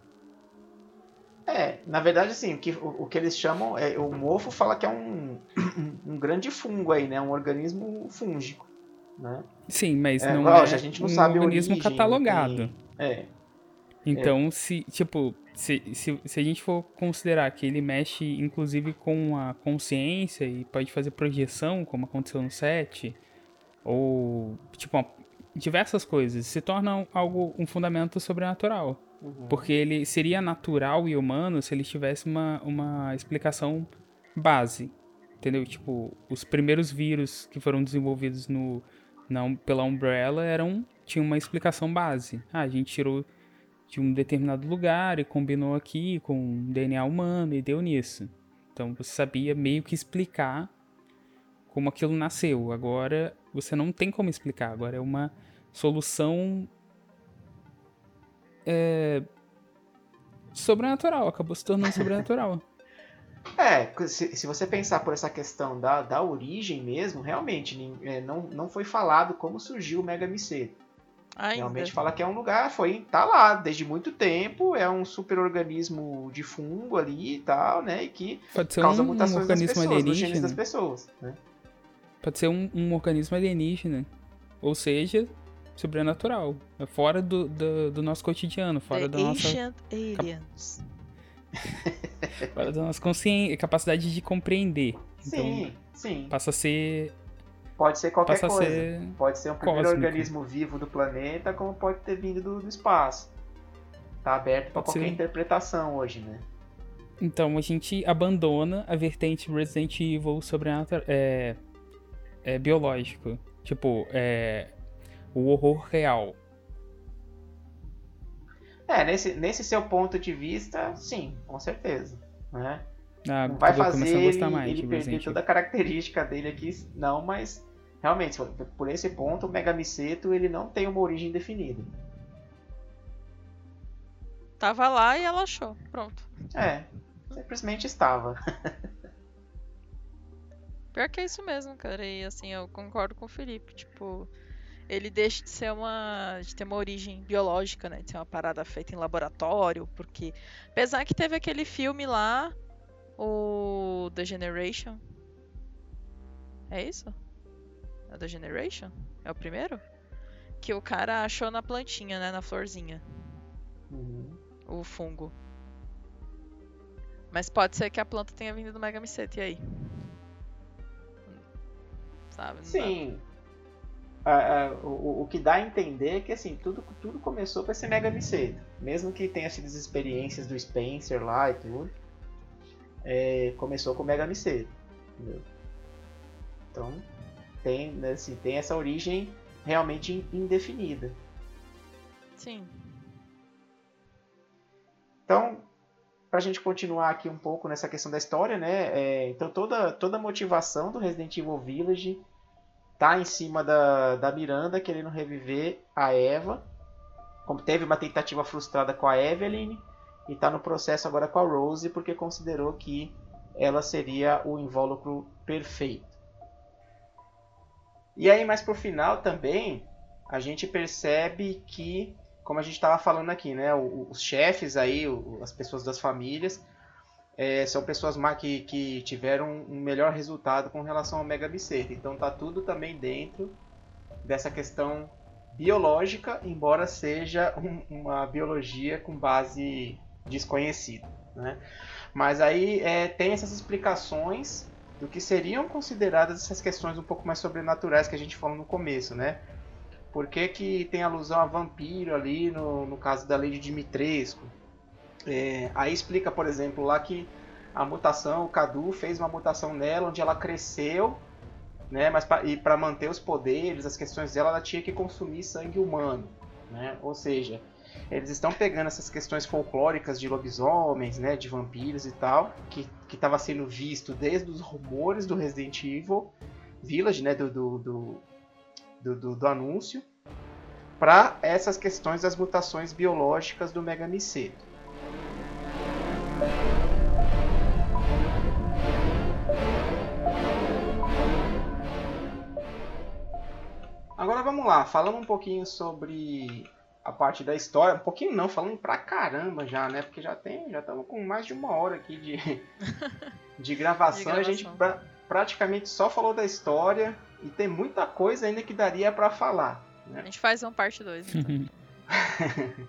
É, na verdade, assim, o que, o, o que eles chamam. É, o mofo fala que é um, um grande fungo aí, né? Um organismo fúngico. Né? Sim, mas é, não é a gente não um sabe organismo origem, catalogado. Tem, é. Então, é. se, tipo, se, se, se a gente for considerar que ele mexe, inclusive, com a consciência e pode fazer projeção, como aconteceu no 7, ou, tipo, diversas coisas, se torna algo, um fundamento sobrenatural. Uhum. Porque ele seria natural e humano se ele tivesse uma, uma explicação base. Entendeu? Tipo, os primeiros vírus que foram desenvolvidos no, na, pela Umbrella eram tinham uma explicação base. Ah, a gente tirou de um determinado lugar e combinou aqui com DNA humano e deu nisso. Então você sabia meio que explicar como aquilo nasceu. Agora você não tem como explicar. Agora é uma solução é, sobrenatural. Acabou se tornando sobrenatural. É, se, se, você pensar por essa questão da, da origem mesmo, realmente é, não, não foi falado como surgiu o Mega MC. Ainda. Realmente fala que é um lugar, foi, tá lá desde muito tempo, é um superorganismo de fungo ali e tal, né? E que Pode ser causa um, mutações um organismo pessoas, genes alienígena. das pessoas, né? Pode ser um, um organismo alienígena. Ou seja, sobrenatural. É fora do, do, do nosso cotidiano, fora The da nossa, Ancient Aliens. fora da nossa consciência, capacidade de compreender. Então, Sim, sim. passa a ser. Pode ser qualquer Passa a coisa. ser Pode ser um primeiro cósmico. organismo vivo do planeta, como pode ter vindo do, do espaço. Tá aberto para qualquer ser. interpretação hoje, né? Então a gente abandona a vertente Resident Evil sobrenatural. É, é biológico. Tipo, é. O horror real. É, nesse, nesse seu ponto de vista, sim, com certeza. Né? Ah, Não vai fazer a ele, mais ele de perder toda a característica dele aqui, não, mas realmente, por esse ponto, o Megamiceto ele não tem uma origem definida. Tava lá e ela achou. Pronto. É, simplesmente estava. Pior que é isso mesmo, cara. E assim, eu concordo com o Felipe. Tipo, ele deixa de ser uma. de ter uma origem biológica, né? De ser uma parada feita em laboratório. Porque. Apesar que teve aquele filme lá, o The Generation. É isso? É The Generation? É o primeiro? Que o cara achou na plantinha, né? Na florzinha. Uhum. O fungo. Mas pode ser que a planta tenha vindo do Megamiceto, e aí? Sabe? Não. Sim. Ah, ah, o, o que dá a entender é que assim, tudo, tudo começou com esse Megamiceto. Mesmo que tenha sido as experiências do Spencer lá e tudo. é, começou com o Megamiceto. Entendeu? Então, tem, né, assim, tem essa origem realmente in- indefinida. Sim. Então, para a gente continuar aqui um pouco nessa questão da história, né? é, então toda, toda a motivação do Resident Evil Village tá em cima da, da Miranda querendo reviver a Eva. Como teve uma tentativa frustrada com a Evelyn e tá no processo agora com a Rose porque considerou que ela seria o invólucro perfeito. E aí mais pro final também a gente percebe que como a gente estava falando aqui, né? Os chefes aí, as pessoas das famílias, é, são pessoas que, que tiveram um melhor resultado com relação ao Mega Biceto. Então tá tudo também dentro dessa questão biológica, embora seja um- uma biologia com base desconhecida. Né? Mas aí é, tem essas explicações do que seriam consideradas essas questões um pouco mais sobrenaturais que a gente falou no começo, né? Por que, que tem alusão a vampiro ali no, no caso da Lady Dimitrescu? É, aí explica, por exemplo, lá que a mutação, o Cadu fez uma mutação nela onde ela cresceu, né? Mas pra, e para manter os poderes, as questões dela, ela tinha que consumir sangue humano, né? Ou seja, eles estão pegando essas questões folclóricas de lobisomens, né? De vampiros e tal, que que estava sendo visto desde os rumores do Resident Evil Village, né? do, do, do do, anúncio para essas questões das mutações biológicas do Megamiceto. Agora vamos lá, falando um pouquinho sobre a parte da história, um pouquinho não, falando pra caramba já, né? Porque já tem, já estamos com mais de uma hora aqui de, de gravação, De a gente pra- praticamente só falou da história e tem muita coisa ainda que daria pra falar. A gente faz um parte 2. Então.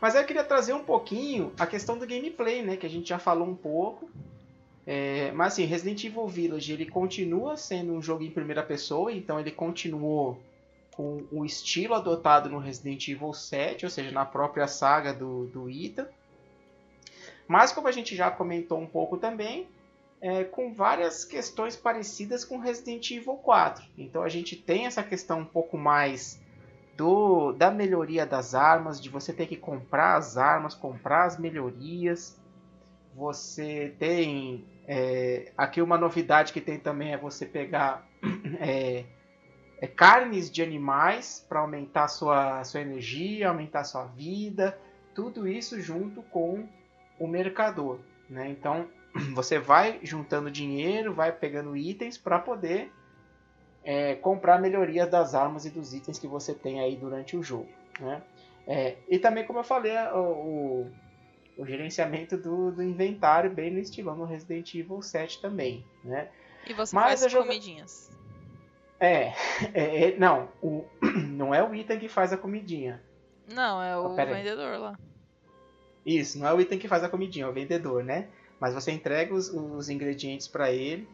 Mas eu queria trazer um pouquinho a questão do gameplay, né? Que a gente já falou um pouco. É, mas assim, Resident Evil Village ele continua sendo um jogo em primeira pessoa, então ele continuou com o estilo adotado no Resident Evil 7, ou seja, na própria saga do, do Ethan. Mas como a gente já comentou um pouco também, é, com várias questões parecidas com Resident Evil 4. Então a gente tem essa questão um pouco mais do, da melhoria das armas, de você ter que comprar as armas, comprar as melhorias. Você tem é, aqui uma novidade que tem também é você pegar é, é, carnes de animais para aumentar sua, sua energia, aumentar sua vida, tudo isso junto com o mercador. Né? Então você vai juntando dinheiro, vai pegando itens para poder é, comprar melhorias das armas e dos itens que você tem aí durante o jogo. Né? É, e também, como eu falei, o, o, o gerenciamento do, do, inventário bem no estilão no Resident Evil 7 também. Né? E você Mas faz comidinhas. é, é, não, o, não é o item que faz a comidinha. Não, é o oh, vendedor lá. Isso, não é o item que faz a comidinha, é o vendedor, né? Mas você entrega os, os ingredientes para ele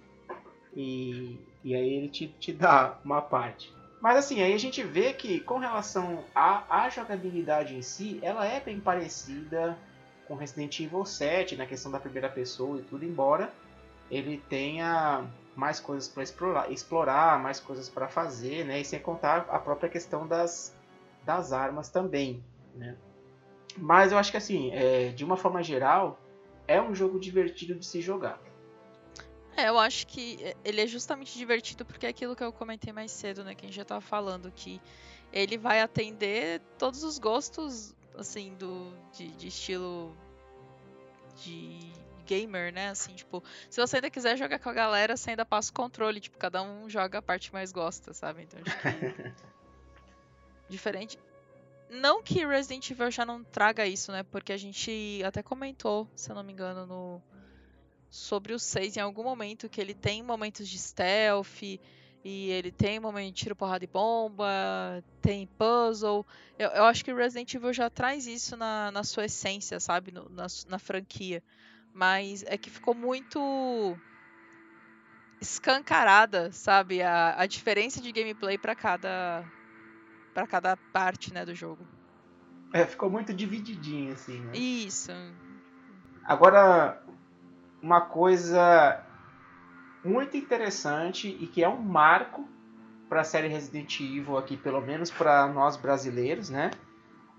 e, e aí ele te, te dá uma parte. Mas assim, aí a gente vê que com relação à, à jogabilidade em si, ela é bem parecida com Resident Evil 7 na questão da primeira pessoa e tudo, embora ele tenha mais coisas para explorar, explorar, mais coisas para fazer, né? E sem contar a própria questão das, das armas também, né? Mas eu acho que assim, é, de uma forma geral, é um jogo divertido de se jogar. É, eu acho que ele é justamente divertido porque é aquilo que eu comentei mais cedo, né? Que a gente já tava falando, que ele vai atender todos os gostos, assim, do de, de estilo de gamer, né? Assim, tipo, se você ainda quiser jogar com a galera, você ainda passa o controle, tipo, cada um joga a parte que mais gosta, sabe? Então acho que. Diferente. Não que Resident Evil já não traga isso, né? Porque a gente até comentou, se eu não me engano, no sobre o 6 em algum momento que ele tem momentos de stealth e ele tem momento de tiro, porrada e bomba, tem puzzle. Eu, eu acho que Resident Evil já traz isso na, na sua essência, sabe? No, na, na franquia. Mas é que ficou muito escancarada, sabe? A, a diferença de gameplay para cada para cada parte, né, do jogo. É, ficou muito divididinho assim, né? Isso. Agora, uma coisa muito interessante e que é um marco para a série Resident Evil aqui, pelo menos para nós brasileiros, né?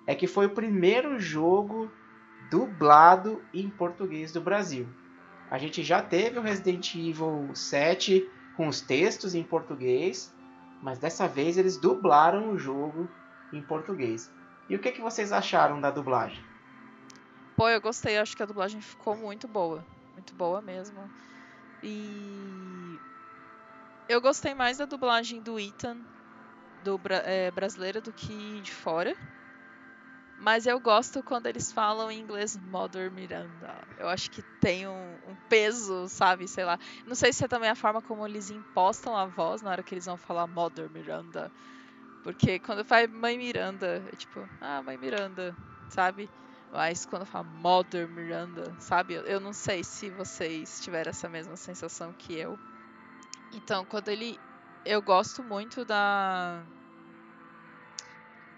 É que foi o primeiro jogo dublado em português do Brasil. A gente já teve o Resident Evil 7 com os textos em português, mas dessa vez eles dublaram o jogo em português. E o que, que vocês acharam da dublagem? Pô, eu gostei, acho que a dublagem ficou muito boa muito boa mesmo. E eu gostei mais da dublagem do Ethan do é, brasileiro do que de fora. Mas eu gosto quando eles falam em inglês Mother Miranda. Eu acho que tem um, um, peso, sabe? Sei lá. Não sei se é também a forma como eles impostam a voz na hora que eles vão falar Mother Miranda. Porque quando faz Mãe Miranda, é tipo, ah, Mãe Miranda, sabe? Mas quando fala Mother Miranda, sabe? Eu não sei se vocês tiveram essa mesma sensação que eu. Então, quando ele. Eu gosto muito da.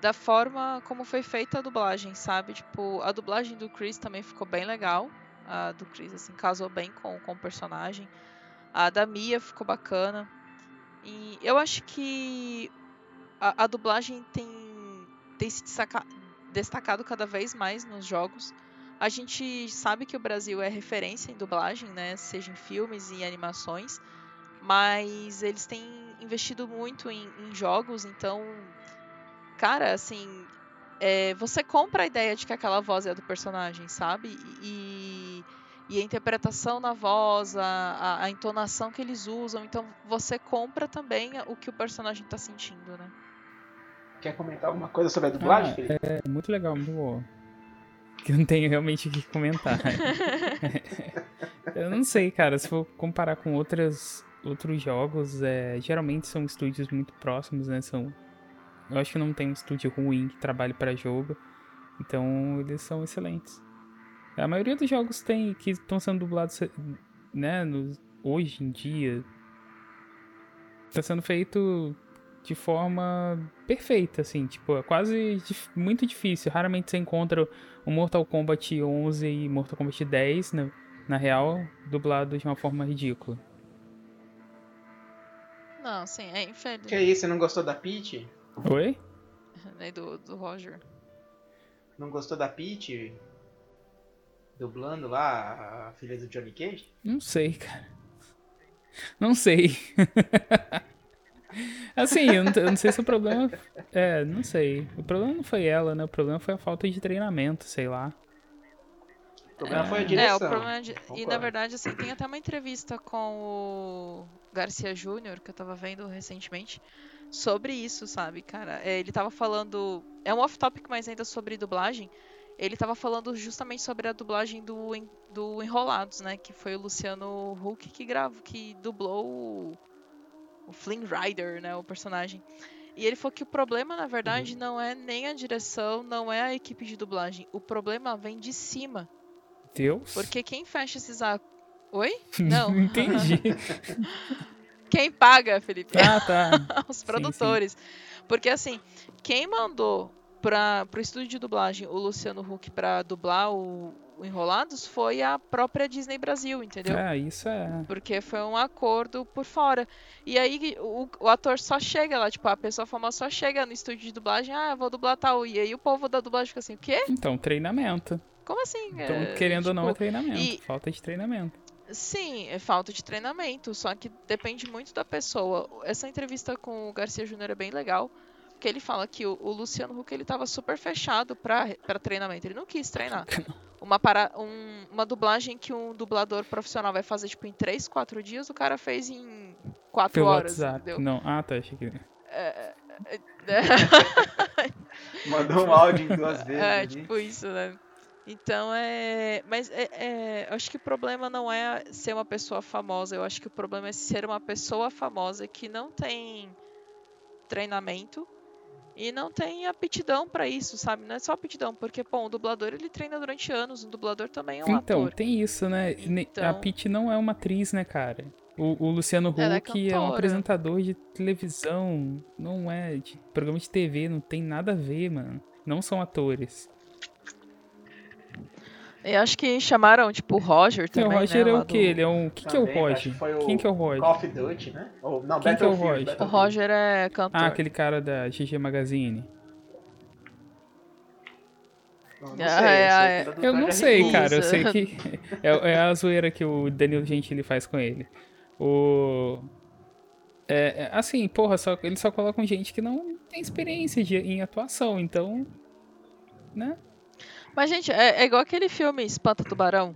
Da forma como foi feita a dublagem, sabe? Tipo, a dublagem do Chris também ficou bem legal. A do Chris, assim, casou bem com, com o personagem. A da Mia ficou bacana. E eu acho que a, a dublagem tem, tem se destaca, destacado cada vez mais nos jogos. A gente sabe que o Brasil é referência em dublagem, né? Seja em filmes e animações, mas eles têm investido muito em, em jogos, então, cara, assim, é, você compra a ideia de que aquela voz é do personagem, sabe? E, e a interpretação na voz, a, a, entonação que eles usam, então você compra também o que o personagem está sentindo, né? Quer comentar alguma coisa sobre a dublagem, ah, Felipe? É muito legal, muito boa. Que eu não tenho realmente o que comentar. eu não sei, cara. Se for comparar com outras, outros jogos, é, geralmente são estúdios muito próximos, né? São, eu acho que não tem um estúdio ruim que trabalhe para jogo. Então, eles são excelentes. A maioria dos jogos tem que estão sendo dublados, né, no, hoje em dia, está sendo feito de forma perfeita, assim, tipo, é quase muito difícil. Raramente você encontra o Mortal Kombat 11 e Mortal Kombat 10, na, na real, dublado de uma forma ridícula. Não, sim, é infeliz. Que isso, você não gostou da Peach? Oi? Nem do, do Roger. Não gostou da Peach? Dublando lá a filha do Johnny Cage? Não sei, cara. Não sei. Assim, eu não, eu não, sei se o problema. É, não sei. O problema não foi ela, né? O problema foi a falta de treinamento, sei lá. problema foi a É, direção. o problema é de... E na verdade, assim, tem até uma entrevista com o Garcia Júnior, que eu tava vendo recentemente, sobre isso, sabe, cara? É, ele tava falando. É um off-topic, mas ainda sobre dublagem. Ele tava falando justamente sobre a dublagem do, do Enrolados, né? Que foi o Luciano Huck que gravou, que dublou o, o Flynn Rider, né? O personagem. E ele falou que o problema, na verdade, não é nem a direção, não é a equipe de dublagem. O problema vem de cima. Deus? Porque quem fecha esses a... Oi? Não. Entendi. Quem paga, Felipe? Ah, tá. Os Sim, produtores. Porque assim, quem mandou para pro estúdio de dublagem o Luciano Huck pra dublar o, o Enrolados foi a própria Disney Brasil, entendeu? Ah, isso é. Porque foi um acordo por fora. E aí o, o ator só chega lá, tipo, a pessoa famosa só chega no estúdio de dublagem, ah, eu vou dublar tal. E aí o povo da dublagem fica assim, o quê? Então, treinamento. Como assim? Então, É, querendo ou não, é tipo, treinamento. e- Falta de treinamento. Sim, é falta de treinamento, só que depende muito da pessoa. Essa entrevista com o Garcia Júnior é bem legal, porque ele fala que o, o Luciano Huck ele tava super fechado pra, pra treinamento, ele não quis treinar. Uma, para, um- uma dublagem que um dublador profissional vai fazer tipo em 3, 4 dias, o cara fez em 4 Pelo horas, WhatsApp. entendeu? Não. Ah, tá. Achei que. É, Mandou um áudio em duas vezes. É, ali. tipo isso, né? Então é. Mas é, é- eu acho que o problema não é ser uma pessoa famosa, eu acho que o problema é ser uma pessoa famosa que não tem treinamento e não tem aptidão pra isso, sabe? Não é só aptidão, porque, bom, o dublador ele treina durante anos, o dublador também é um Então, ator. tem isso, né? Ne- A Então- Pete não é uma atriz, né, cara? O, o Luciano é Huck é, um cantora. apresentador de televisão, não é de programa de TV, não tem nada a ver, mano. Não são atores. E acho que chamaram, tipo, o Roger também, o Roger né, é o quê? do- Ele é um. O que, que é o Roger? o Quem que é o Roger? Call of Duty, né? Ou, não, Quem que é o Battlefield, Roger? O. Roger é cantor. Ah, aquele cara da GG Magazine. Não, não Ah, sei, é, eu sei é. era do Eu não sei, Rigor. cara. Eu sei que. É, é a zoeira que o Danilo Gentili faz com ele. O. É, é, assim, porra, só, eles só colocam gente que não tem experiência de- em atuação, então. Né? Mas, gente, é, é igual aquele filme Espanta Tubarão.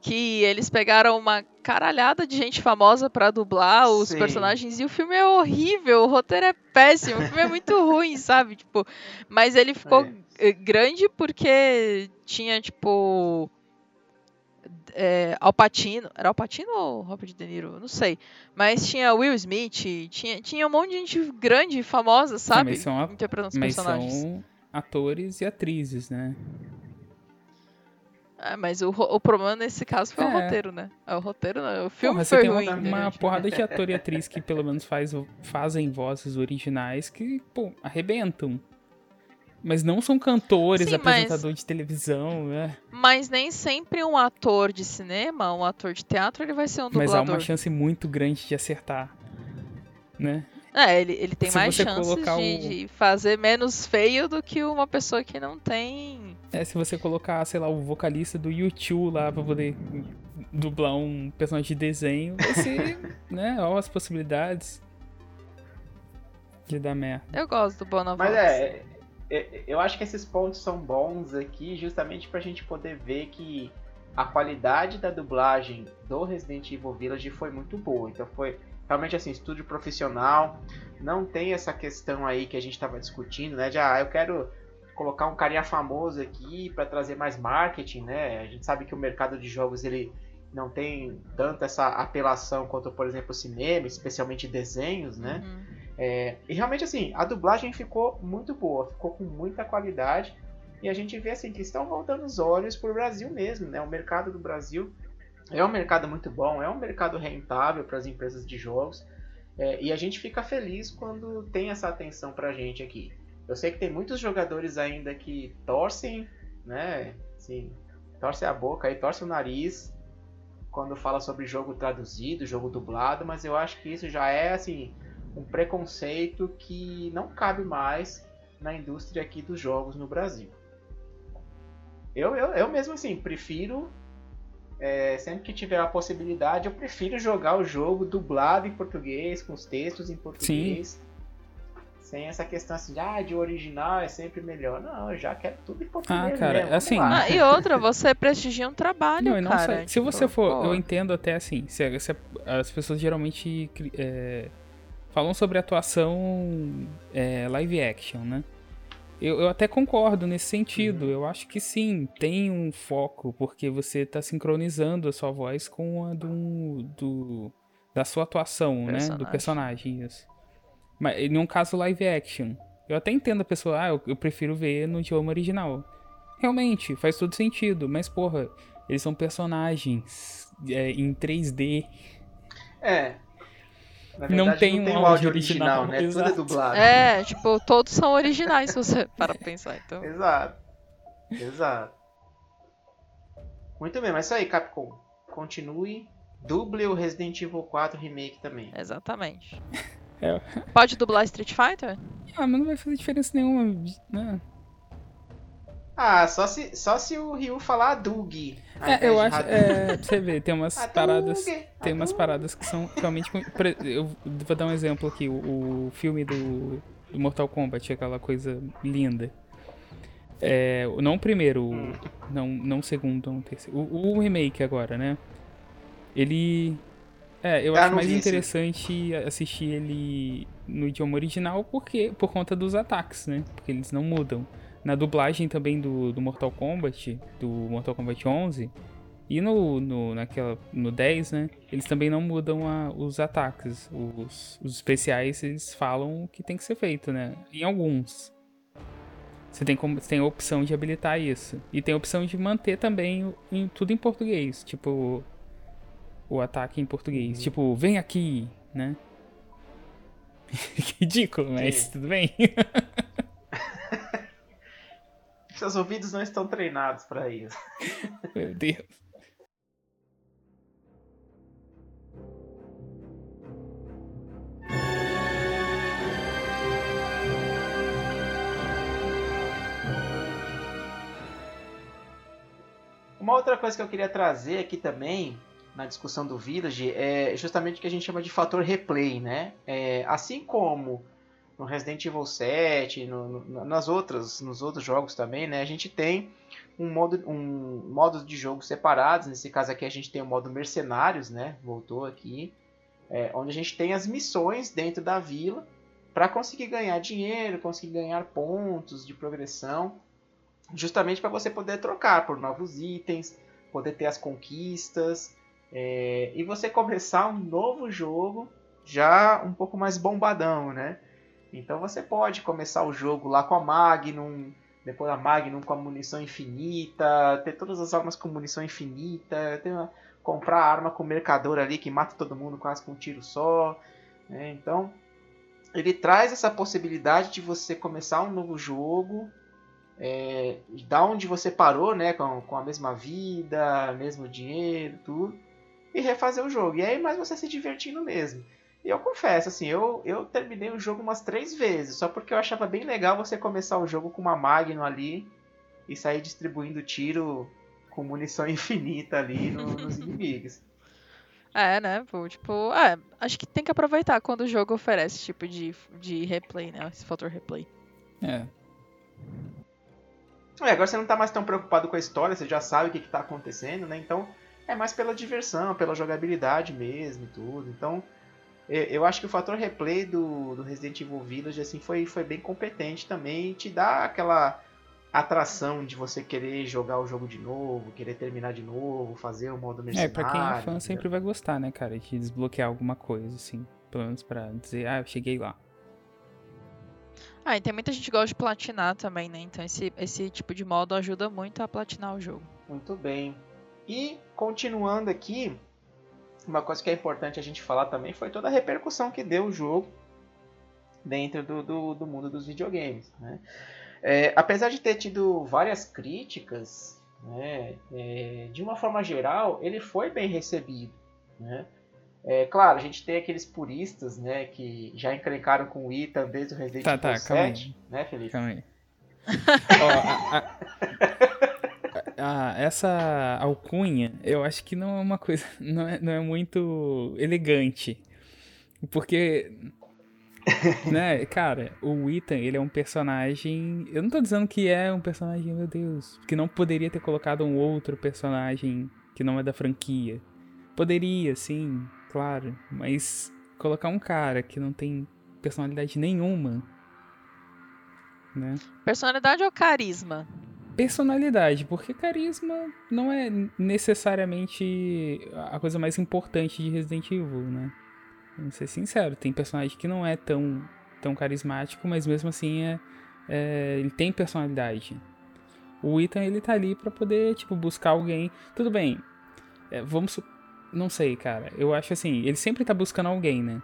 Que eles pegaram uma caralhada de gente famosa pra dublar os Sim. personagens e o filme é horrível, o roteiro é péssimo, o filme é muito ruim, sabe? Tipo, mas ele ficou É. eh, grande porque tinha, tipo. É, Al Pacino. Era Al Pacino ou Robert De Niro? Não sei. Mas tinha Will Smith, tinha, tinha um monte de gente grande e famosa, sabe? mas são a- Interpretando os Mas personagens. são atores e atrizes, né? É, mas o, o problema nesse caso foi o É. roteiro, né? É, O roteiro não, o filme Porra, você foi tem ruim. uma, uma porrada de ator e atriz que pelo menos faz, fazem vozes originais que, pô, arrebentam. Mas não são cantores, Sim, mas- apresentador de televisão, né? Mas nem sempre um ator de cinema, um ator de teatro, ele vai ser um Mas há dublador. uma chance muito grande de acertar, né? É, ele, ele tem Se mais você chances colocar de, o- de fazer menos feio do que uma pessoa que não tem. É, se você colocar, sei lá, o vocalista do YouTube lá pra poder dublar um personagem de desenho, ser, né? Olha as possibilidades de dar merda. Eu gosto do Bonaventure. Mas é, é, eu acho que esses pontos são bons aqui justamente pra gente poder ver que a qualidade da dublagem do Resident Evil Village foi muito boa. Então foi realmente assim, estúdio profissional. Não tem essa questão aí que a gente estava discutindo, né? De ah, eu quero colocar um carinha famoso aqui para trazer mais marketing, né? A gente sabe que o mercado de jogos ele não tem tanto essa apelação quanto, por exemplo, o cinema, especialmente desenhos, né? Uhum. É, e realmente assim, a dublagem ficou muito boa, ficou com muita qualidade. E a gente vê assim que estão voltando os olhos para o Brasil mesmo, né? O mercado do Brasil é um mercado muito bom, é um mercado rentável para as empresas de jogos. É, e a gente fica feliz quando tem essa atenção para a gente aqui. Eu sei que tem muitos jogadores ainda que torcem, né? Assim, torcem a boca aí, torcem o nariz quando fala sobre jogo traduzido, jogo dublado, mas eu acho que isso já é assim um preconceito que não cabe mais na indústria aqui dos jogos no Brasil. Eu, eu, eu mesmo assim, prefiro, é, sempre que tiver a possibilidade, eu prefiro jogar o jogo dublado em português, com os textos em português. Sem essa questão assim de, ah, de original é sempre melhor. Não, eu já quero tudo em português Ah, cara, mesmo, assim. Ah, e outra, você prestigia um trabalho, Não, e não cara. só- se você tipo, for, pô. eu entendo até assim, se, se as pessoas geralmente é, falam sobre atuação é, live action, né? Eu, eu até concordo nesse sentido. Eu acho que sim, tem um foco, porque você tá sincronizando a sua voz com a do, do- da sua atuação, né? Do Personagem. personagem, isso. Mas em um caso live action, eu até entendo a pessoa, ah, eu, eu prefiro ver no idioma original. Realmente, faz todo sentido, mas porra, eles são personagens é, em 3D. É. Não verdade, tem não um tem o áudio áudio original, original, né? Tudo é exato. dublado. É, tipo, todos são originais, se você para pensar, então. Exato. Exato. Muito bem, mas isso aí, Capcom. Continue. Duble o Resident Evil 4 Remake também. Exatamente. É. Pode dublar Street Fighter? Ah, mas não vai fazer diferença nenhuma, né? Ah, só se, só se o Ryu falar invés É, eu de acho. É, você ver, tem umas paradas. Tem umas paradas que são realmente. Eu vou dar um exemplo aqui. O, o filme do, do Mortal Kombat, aquela coisa linda. É, não o primeiro, Hum. não, não o segundo, não o terceiro. O, o remake agora, né? Ele. É, eu Ah, acho mais interessante assistir ele no idioma original porque, por conta dos ataques, né? Porque eles não mudam. Na dublagem também do, do Mortal Kombat, do Mortal Kombat 11, e no, no, naquela, no 10, né? Eles também não mudam a- os ataques. Os, os especiais, eles falam o que tem que ser feito, né? Em alguns. Você tem, como, você tem a opção de habilitar isso. E tem a opção de manter também em- tudo em português. Tipo, o ataque em português. Tipo, vem aqui, né? Ridículo, mas Sim. tudo bem. Seus ouvidos não estão treinados pra isso. Meu Deus. Uma outra coisa que eu queria trazer aqui também, na discussão do Village, é justamente o que a gente chama de fator replay, né? É, assim como no Resident Evil 7, no, no- nas outras, nos outros jogos também, né? A gente tem um modo, um modos de jogo separados. Nesse caso aqui a gente tem o modo mercenários, né? Voltou aqui, é, onde a gente tem as missões dentro da vila para conseguir ganhar dinheiro, conseguir ganhar pontos de progressão justamente para você poder trocar por novos itens, poder ter as conquistas é, e você começar um novo jogo já um pouco mais bombadão, né? Então você pode começar o jogo lá com a Magnum, depois a Magnum com a munição infinita, ter todas as armas com munição infinita, ter uma- comprar arma com mercador ali que mata todo mundo quase com um tiro só. né? Então ele traz essa possibilidade de você começar um novo jogo é, da onde você parou, né, com, com a mesma vida, mesmo dinheiro, tudo, e refazer o jogo. E aí mais você se divertindo mesmo. E eu confesso, assim, eu, eu terminei o jogo umas três vezes, só porque eu achava bem legal você começar o jogo com uma Magnum ali e sair distribuindo tiro com munição infinita ali no- nos inimigos. É, né? Pô, tipo, é, acho que tem que aproveitar quando o jogo oferece esse tipo de, de replay, né? Esse fator replay. É. É, agora você não tá mais tão preocupado com a história, você já sabe o que, que tá acontecendo, né? Então é mais pela diversão, pela jogabilidade mesmo e tudo. Então eu, acho que o fator replay do, do Resident Evil Village assim, foi, foi bem competente também e te dá aquela atração de você querer jogar o jogo de novo, querer terminar de novo, fazer o modo É, mercenário. pra quem é fã entendeu? sempre vai gostar, né, cara? De desbloquear alguma coisa, assim. Pelo menos pra dizer, ah, eu cheguei lá. Ah, e tem muita gente que gosta de platinar também, né? Então esse, esse tipo de modo ajuda muito a platinar o jogo. Muito bem. E continuando aqui, uma coisa que é importante a gente falar também foi toda a repercussão que deu o jogo dentro do, do, do mundo dos videogames. Né? É, apesar de ter tido várias críticas, né, é, de uma forma geral, ele foi bem recebido. Né? É, claro, a gente tem aqueles puristas né, que já encrencaram com o Ethan desde o Resident Tá, Evil tá, calma aí. 7, né, Felipe? Calma aí. Ó, a- a- a- essa alcunha, eu acho que não é uma coisa. Não é, não é muito elegante. Porque né, cara, o Ethan, ele é um personagem. Eu não tô dizendo que é um personagem, meu Deus, que não poderia ter colocado um outro personagem que não é da franquia. Poderia, sim, claro, mas colocar um cara que não tem personalidade nenhuma, né? Personalidade ou carisma? Personalidade, porque carisma não é necessariamente a coisa mais importante de Resident Evil, né? Vamos ser sincero, tem personagem que não é tão, tão carismático, mas mesmo assim é, é ele tem personalidade. O Ethan, ele tá ali para poder, tipo, buscar alguém. Tudo bem, é, vamos. Não sei, cara. Eu acho assim, ele sempre tá buscando alguém, né?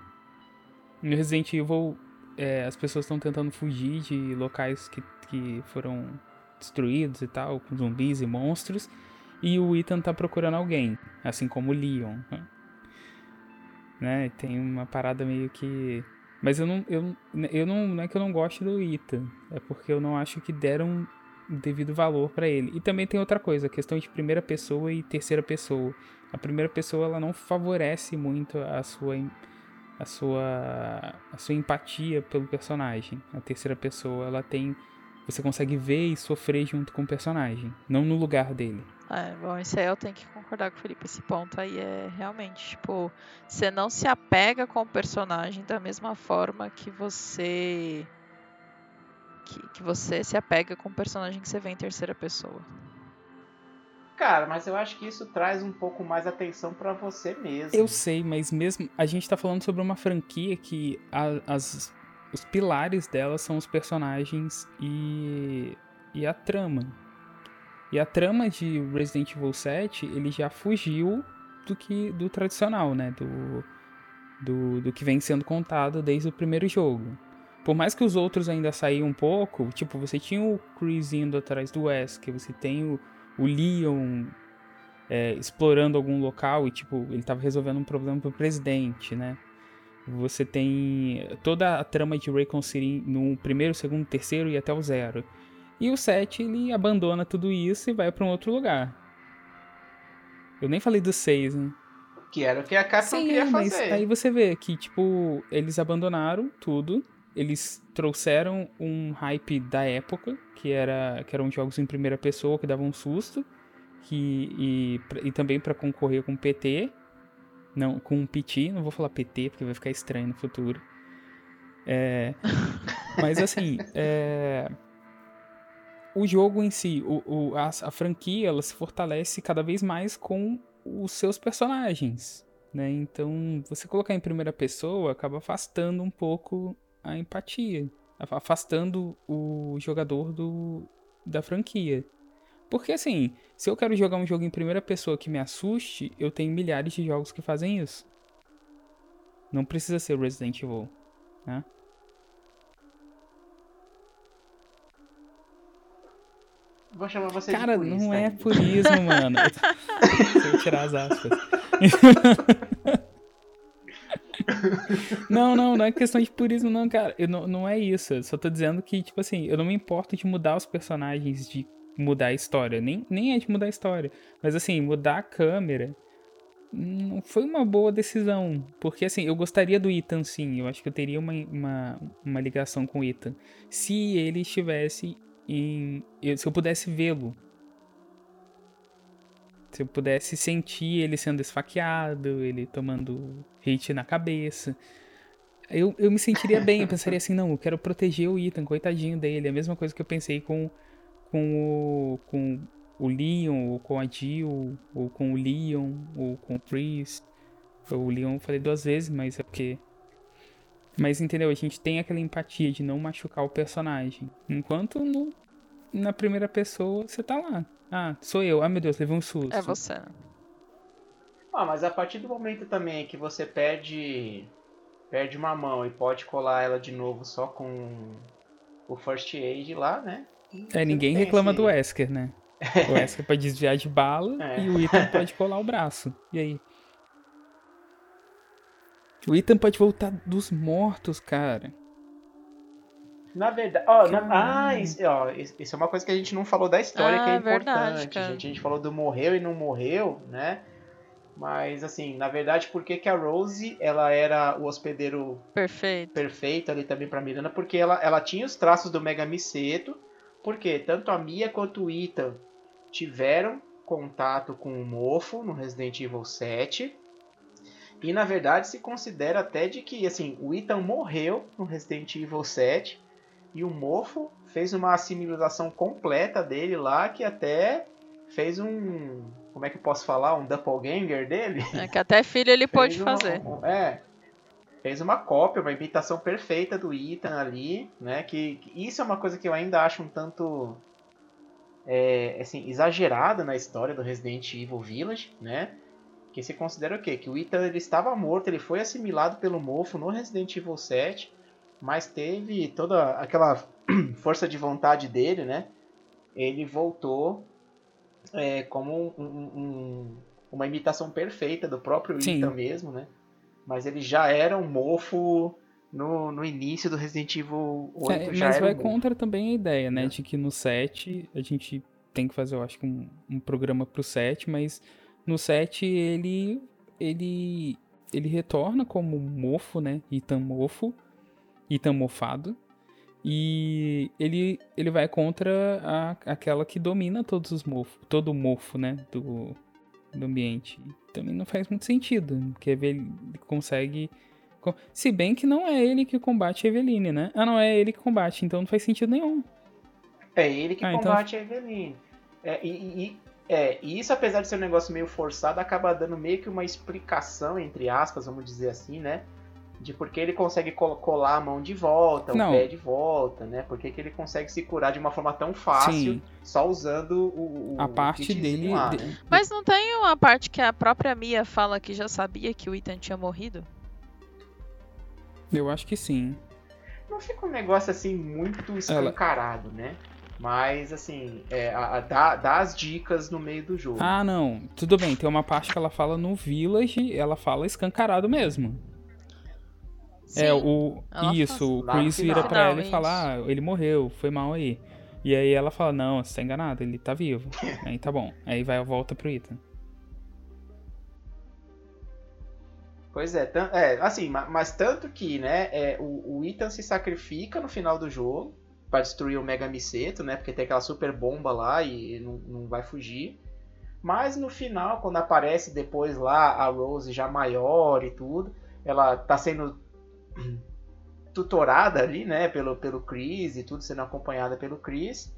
No Resident Evil, é, as pessoas estão tentando fugir de locais que, que foram destruídos e tal, com zumbis e monstros. E o Ethan tá procurando alguém, assim como o Leon. Né? né? Tem uma parada meio que. Mas eu não, eu, eu não. Não é que eu não gosto do Ethan. É porque eu não acho que deram devido valor para ele. E também tem outra coisa, a questão de primeira pessoa e terceira pessoa. A primeira pessoa ela não favorece muito a sua a sua a sua empatia pelo personagem. A terceira pessoa ela tem você consegue ver e sofrer junto com o personagem, não no lugar dele. É, bom, isso aí eu tenho que concordar com o Felipe. Esse ponto aí é realmente, tipo, você não se apega com o personagem da mesma forma que você. Que, que você se apega com o personagem que você vê em terceira pessoa. Cara, mas eu acho que isso traz um pouco mais atenção para você mesmo. Eu sei, mas mesmo a gente tá falando sobre uma franquia que a, as, os pilares dela são os personagens e, e a trama. E a trama de Resident Evil 7, ele já fugiu do que do tradicional, né? Do, do, do que vem sendo contado desde o primeiro jogo. Por mais que os outros ainda saíam um pouco, tipo, você tinha o Chris indo atrás do Wesker, você tem o, o Leon é, explorando algum local e, tipo, ele tava resolvendo um problema pro presidente, né? Você tem toda a trama de Raycon City no primeiro, segundo, terceiro e até o zero. E o 7 ele abandona tudo isso e vai para um outro lugar. Eu nem falei do 6, né? Que era o que a Capcom Sim, queria mas fazer. aí você vê que, tipo, eles abandonaram tudo. Eles trouxeram um hype da época, que, era, que eram jogos em primeira pessoa que davam um susto. Que, e, e também para concorrer com PT. Não, com PT, não vou falar PT porque vai ficar estranho no futuro. É, mas assim, é, o jogo em si, o, o, a, a, franquia, ela se fortalece cada vez mais com os seus personagens, né? Então, você colocar em primeira pessoa acaba afastando um pouco a empatia, afastando o jogador do, da franquia. Porque assim, se eu quero jogar um jogo em primeira pessoa que me assuste, eu tenho milhares de jogos que fazem isso. Não precisa ser Resident Evil, né? Vou chamar você Cara, de purista, não é ainda. purismo, mano. Deixa eu tirar as aspas. não, não, não é questão de purismo, não, cara. Eu não, não é isso. Eu só tô dizendo que, tipo assim, eu não me importo de mudar os personagens, de mudar a história. Nem, nem é de mudar a história. Mas assim, mudar a câmera não foi uma boa decisão. Porque assim, eu gostaria do Ethan sim. Eu acho que eu teria uma, uma, uma ligação com o Ethan. Se ele estivesse em. Se eu pudesse vê-lo. Se eu pudesse sentir ele sendo esfaqueado, ele tomando hit na cabeça. Eu, eu me sentiria bem, eu pensaria assim, não, eu quero proteger o Ethan, coitadinho dele. É a mesma coisa que eu pensei com, com o. com o Leon, ou com a Jill, ou com o Leon, ou com o Priest. O Leon eu falei duas vezes, mas é porque. Mas entendeu? A gente tem aquela empatia de não machucar o personagem. Enquanto no, na primeira pessoa você tá lá. Ah, sou eu. Ah, meu Deus, levei um susto. É você, né? Ah, mas a partir do momento também que você perde perde uma mão e pode colar ela de novo só com o first aid lá, né? É, ninguém reclama do Wesker, né? O Wesker pode desviar de bala É. e o Ethan pode colar o braço. E aí? O Ethan pode voltar dos mortos, cara. Na verdade, ó, na- ah, isso, ó, isso é uma coisa que a gente não falou da história Ah, que é importante, verdade, cara. gente. A gente falou do morreu e não morreu, né? Mas assim, na verdade, por que, que a Rose ela era o hospedeiro Perfeito. perfeito ali também pra Miranda? Porque ela, ela tinha os traços do Mega Miseto. Porque tanto a Mia quanto o Ethan tiveram contato com o Mofo no Resident Evil 7. E na verdade se considera até de que assim, o Ethan morreu no Resident Evil 7 e o Mofo fez uma assimilação completa dele lá que até fez um, como é que eu posso falar, um doppelganger dele. É que até filho ele pode uma- fazer. um- é. Fez uma cópia, uma imitação perfeita do Ethan ali, né? Que, que isso é uma coisa que eu ainda acho um tanto é, assim, exagerada na história do Resident Evil Village, né? Que se considera o quê? Que o Ethan ele estava morto, ele foi assimilado pelo mofo no Resident Evil 7, mas teve toda aquela força de vontade dele, né? Ele voltou é, como um- um- um- uma imitação perfeita do próprio Sim. Ethan mesmo, né? Mas ele já era um mofo no, no início do Resident Evil 8, É, já mas era vai um mofo. contra também a ideia, né? É. De que no 7 a gente tem que fazer, eu acho que um, um programa pro 7, mas no 7 ele. ele. ele retorna como mofo, né? Ethan mofo. Ethan mofado. E ele, ele vai contra a, aquela que domina todos os mofos. Todo o mofo, né? Do, do ambiente. Também não faz muito sentido. Porque ele consegue. co- Se bem que não é ele que combate a Eveline, né? Ah, não, é ele que combate, então não faz sentido nenhum. É ele que Ah, então- combate a Eveline. É, e, e- e- é, e isso, apesar de ser um negócio meio forçado, acaba dando meio que uma explicação, entre aspas, vamos dizer assim, né? De por que ele consegue col- colar a mão de volta, Não. o pé de volta, né? Por que que ele consegue se curar de uma forma tão fácil, Sim. só usando o, o A parte dele. lá, de- né? Mas não tem uma parte que a própria Mia fala que já sabia que o Ethan tinha morrido? Eu acho que sim. Não fica um negócio assim muito escancarado, né? Mas assim, é, a- a- dá, dá as dicas no meio do jogo. Ah, não. Tudo bem, tem uma parte que ela fala no Village, ela fala escancarado mesmo. Sim. É, o. ela Isso, o Lá no Chris vira pra ela e fala: Ah, ele morreu, foi mal aí. E aí ela fala: Não, você tá enganado, ele tá vivo. aí tá bom. Aí vai volta pro Ethan. Pois é, é, assim, ma- mas tanto que, né, é, o, o Ethan se sacrifica no final do jogo pra destruir o Mega Miseto, né, porque tem aquela super bomba lá e não, não vai fugir. Mas no final, quando aparece depois lá a Rose já maior e tudo, ela tá sendo tutorada ali, né, pelo, pelo Chris e tudo, sendo acompanhada pelo Chris.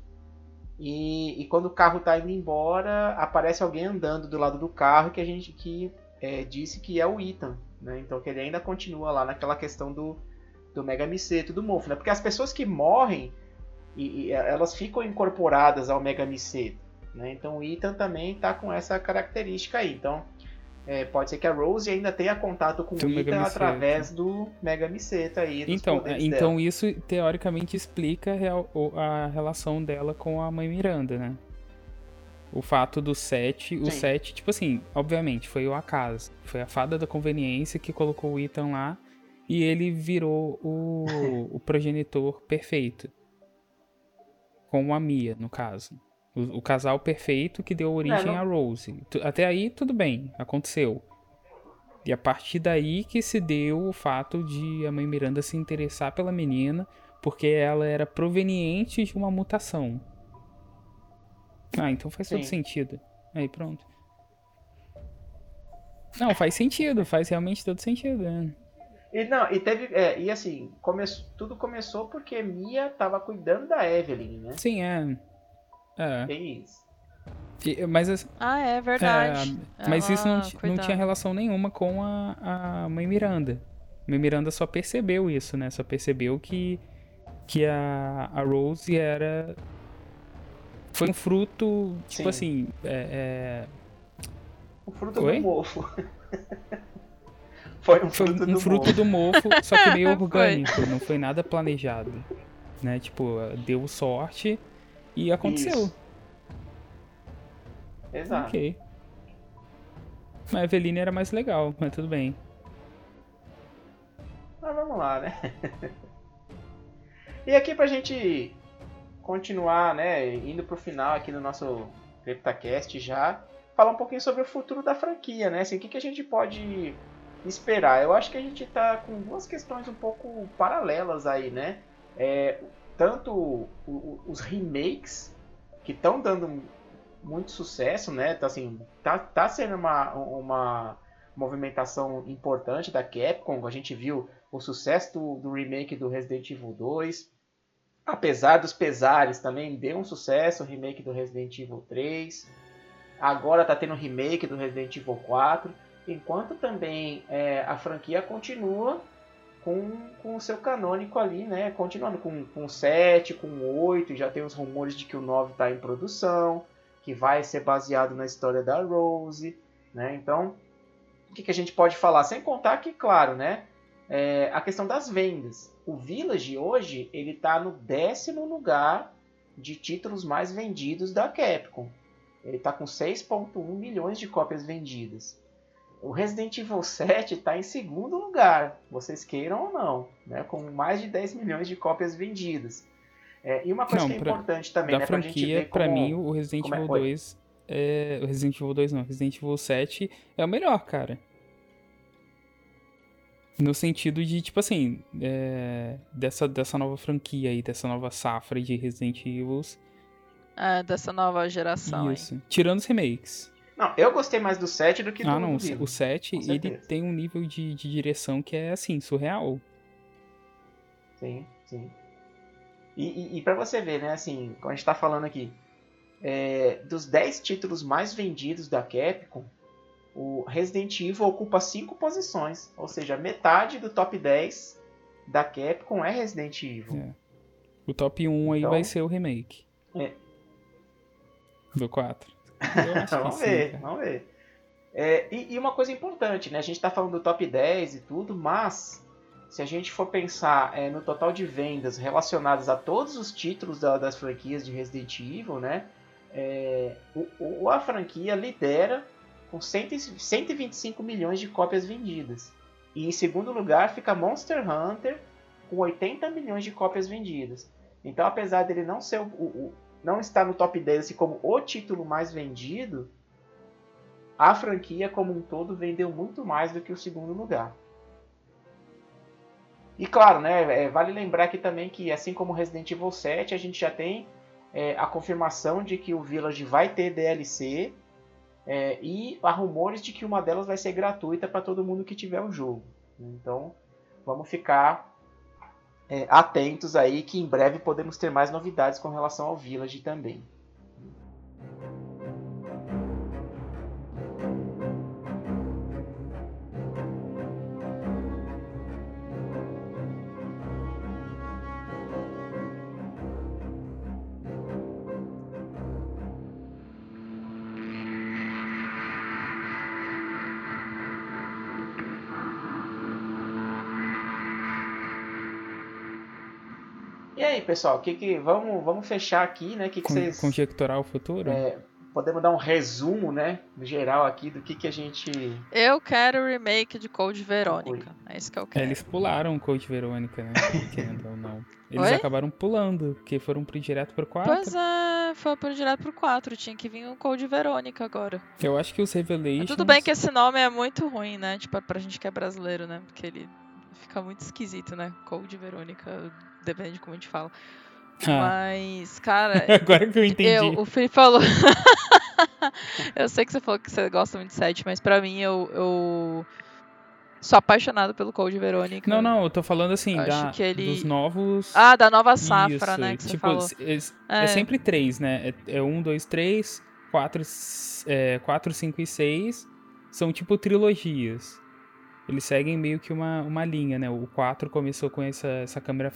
E, e quando o carro tá indo embora, aparece alguém andando do lado do carro que a gente que é, disse que é o Ethan, né? Então que ele ainda continua lá naquela questão do, do Mega Miseto, do Mofo, né? Porque as pessoas que morrem, e, e elas ficam incorporadas ao Mega Miseto, né? Então o Ethan também tá com essa característica aí. Então é, pode ser que a Rose ainda tenha contato com Do o Miseto. através do Mega Miseto aí. Então, então dela. isso teoricamente explica a relação dela com a mãe Miranda, né? O fato do 7, o Sim. 7, tipo assim, obviamente, foi o acaso. Foi a fada da conveniência que colocou o Ethan lá e ele virou o, o progenitor perfeito. Com a Mia, no caso. O, o casal perfeito que deu origem não- a Rose. Até aí, tudo bem, aconteceu. E a partir daí que se deu o fato de a mãe Miranda se interessar pela menina, porque ela era proveniente de uma mutação. Ah, então faz todo Sim. sentido. Aí pronto. Não, faz sentido, faz realmente todo sentido. né? E não, e teve. é, e assim, come, tudo começou porque Mia tava cuidando da Evelyn, né? Sim, é. É. Tem isso. E- Mas, as- Ah, é verdade. é, mas isso não, ti- não tinha relação nenhuma com a, a mãe Miranda. A mãe Miranda só percebeu isso, né? Só percebeu que, que a, a Rose era. Foi um fruto, tipo Sim. assim. É, O fruto Oi? do mofo. Foi um é, foi fruto um do fruto mofo. do mofo, só que meio Foi. orgânico, não foi nada planejado. Né? Tipo, deu sorte e aconteceu. Isso. Exato. Ok. Mas a Eveline era mais legal, mas tudo bem. Mas vamos lá, né? e aqui pra gente continuar, né? Indo pro final aqui do nosso CryptaCast já. falar um pouquinho sobre o futuro da franquia, né? Assim, o que, que a gente pode esperar? Eu acho que a gente tá com duas questões um pouco paralelas aí, né? É, tanto o, o, os remakes que estão dando muito sucesso, né? Tá, assim, tá, tá sendo uma, uma movimentação importante da Capcom. A gente viu o sucesso do, do remake do Resident Evil 2. Apesar dos pesares, também deu um sucesso o remake do Resident Evil 3. Agora tá tendo o remake do Resident Evil 4. Enquanto também é, a franquia continua com, com o seu canônico ali, né? Continuando com, com o 7, com o 8, já tem os rumores de que o 9 está em produção, que vai ser baseado na história da Rose, né? Então, o que, que a gente pode falar? Sem contar que, claro, né? É, a questão das vendas. O Village hoje ele está no décimo lugar de títulos mais vendidos da Capcom. Ele está com 6.1 milhões de cópias vendidas. O Resident Evil 7 está em segundo lugar, vocês queiram ou não, né? com mais de 10 milhões de cópias vendidas. É, e uma coisa Não, que é pra- importante também, Da né, pra gente franquia, ver pra mim, o Resident é- Evil Oi. 2 é. O Resident Evil 2 não, Resident Evil 7 é o melhor, cara. No sentido de, tipo assim, é, dessa, dessa nova franquia aí, dessa nova safra de Resident Evils. É, dessa nova geração aí. Isso. Tirando os remakes. Não, eu gostei mais do 7 do que do, Ah, não, do o Village. o 7, Com ele certeza. tem um nível de, de direção que é, assim, surreal. Sim, sim. E, e, e para você ver, né, assim, como a gente tá falando aqui, é, dos 10 títulos mais vendidos da Capcom, o Resident Evil ocupa 5 posições, ou seja, metade do top 10 da Capcom é Resident Evil. É. O top 1 aí Então- vai ser o remake. É. Do 4. Vamos sim, ver, cara. vamos ver. É, e, e uma coisa importante, né? A gente está falando do top 10 e tudo, mas se a gente for pensar é, no total de vendas relacionadas a todos os títulos da- das franquias de Resident Evil, né? É, o, o- a franquia lidera com 100 e- 125 milhões de cópias vendidas. E em segundo lugar fica Monster Hunter com 80 milhões de cópias vendidas. Então, apesar dele não ser o, o- não estar no top 10 assim, como o título mais vendido, a franquia como um todo vendeu muito mais do que o segundo lugar. E claro, né, é, vale lembrar aqui também que assim como Resident Evil 7, a gente já tem é, a confirmação de que o Village vai ter DLC é, e há rumores de que uma delas vai ser gratuita para todo mundo que tiver o jogo. Então, vamos ficar é, atentos aí que em breve podemos ter mais novidades com relação ao Village também. Pessoal, que que vamos vamos fechar aqui, né? Que que Con- vocês Conjecturar o futuro? é, podemos dar um resumo, né, geral aqui do que que a gente Eu quero o remake de Code Verônica. É isso que eu É, quero. eles pularam o Code Verônica, né? Querendo ou não. Eles Oi? acabaram pulando, porque foram pro direto pro 4. Pois é, foi por direto pro 4. Tinha que vir o Code Verônica agora. Eu acho que os Revelations. Tudo bem que esse nome é muito ruim, né? Tipo, pra gente que é brasileiro, né? Porque ele fica muito esquisito, né? Code Verônica, depende de como a gente fala. Ah, Mas, cara, agora que eu entendi. eu, o Felipe falou. eu sei que você falou que você gosta muito de 7, mas pra mim eu, eu sou apaixonado pelo Code Verônica. Não, não, eu tô falando assim, da, ele- dos novos. Ah, da nova safra, Isso, né? Você tipo, falou. é, é É. sempre três, né? É, é um, dois, três, quatro, é, quatro, cinco e seis. São tipo trilogias. Eles seguem meio que uma, uma linha, né? O 4 começou com essa, essa câmera,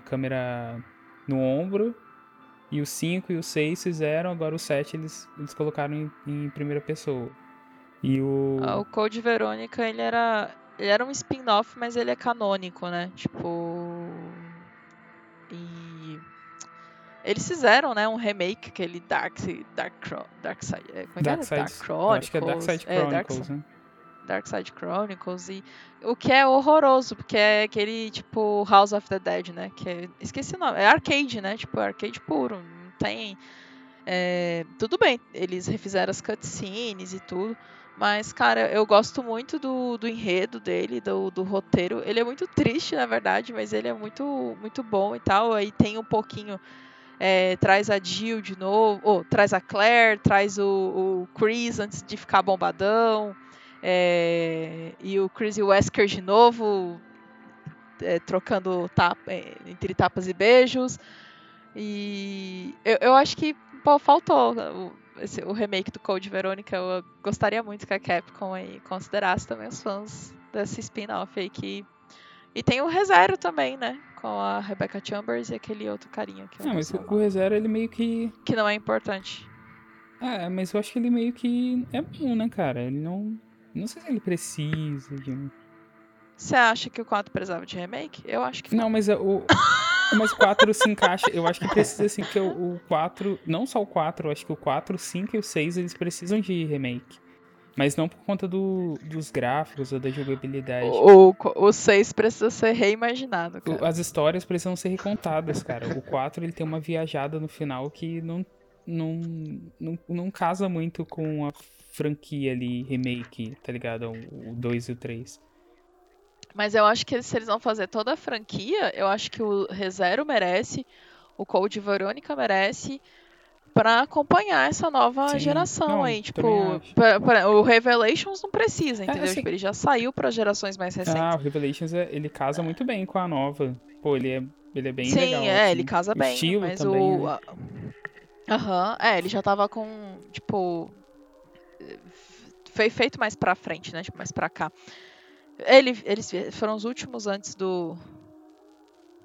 câmera no ombro. E o 5 e o 6 fizeram, agora o 7 eles, eles colocaram em, em primeira pessoa. E o. Ah, o Code Verônica, ele era. Ele era um spin-off, mas ele é canônico, né? Tipo. E. Eles fizeram, né, um remake, aquele Dark, Dark, Dark Side. é, Como é que Dark era? Side, Dark Chronicles. acho que é Dark Side É, Dark Chronicles, né? Dark Side Chronicles e o que é horroroso, porque é aquele tipo House of the Dead, né? Que é, esqueci o nome, é arcade, né? Tipo, arcade puro, não tem É, tudo bem, eles refizeram as cutscenes e tudo. Mas, cara, eu gosto muito do, do enredo dele, do, do roteiro. Ele é muito triste, na verdade, mas ele é muito, muito bom e tal. Aí tem um pouquinho. É, traz a Jill de novo, ou traz a Claire, traz o, o Chris antes de ficar bombadão. É, e o Chris Wesker de novo, é, trocando tapa, é, entre tapas e beijos. E eu, eu acho que pô, faltou o, esse, o remake do Code Verônica. Eu gostaria muito que a Capcom aí considerasse também os fãs desse spin-off aí que. E tem o ReZero também, né? Com a Rebecca Chambers e aquele outro carinha que Não, mas o ReZero ele meio que. Que não é importante. É, mas eu acho que ele meio que é bom, né, cara? Ele não. Não sei se ele precisa de um. Você acha que o 4 precisava de remake? Eu acho que não. mas o. Mas o 4 se encaixa. Eu acho que precisa, assim, que o, o 4. Não só o 4, eu acho que o 4, o 5 e o 6 eles precisam de remake. Mas não por conta do, dos gráficos ou da jogabilidade. O, o 6 precisa ser reimaginado. Cara. As histórias precisam ser recontadas, cara. O 4 ele tem uma viajada no final que não, não, não, não casa muito com a franquia ali, remake, tá ligado? O 2 e o 3. Mas eu acho que se eles vão fazer toda a franquia, eu acho que o ReZero merece, o Code Verônica merece, para acompanhar essa nova Sim, geração não, aí. Tipo, pra, pra, o Revelations não precisa, é, entendeu? É, assim, tipo, ele já saiu para gerações mais recentes. Ah, o Revelations é, ele casa muito bem com a nova. Pô, ele é, ele é bem Sim, legal. Sim, é, assim. ele casa bem. Estilo mas também, o. Né? Aham, uhum, é, ele já tava com, tipo. Foi feito mais pra frente, né? Tipo, mais pra cá. Ele, eles foram os últimos antes do.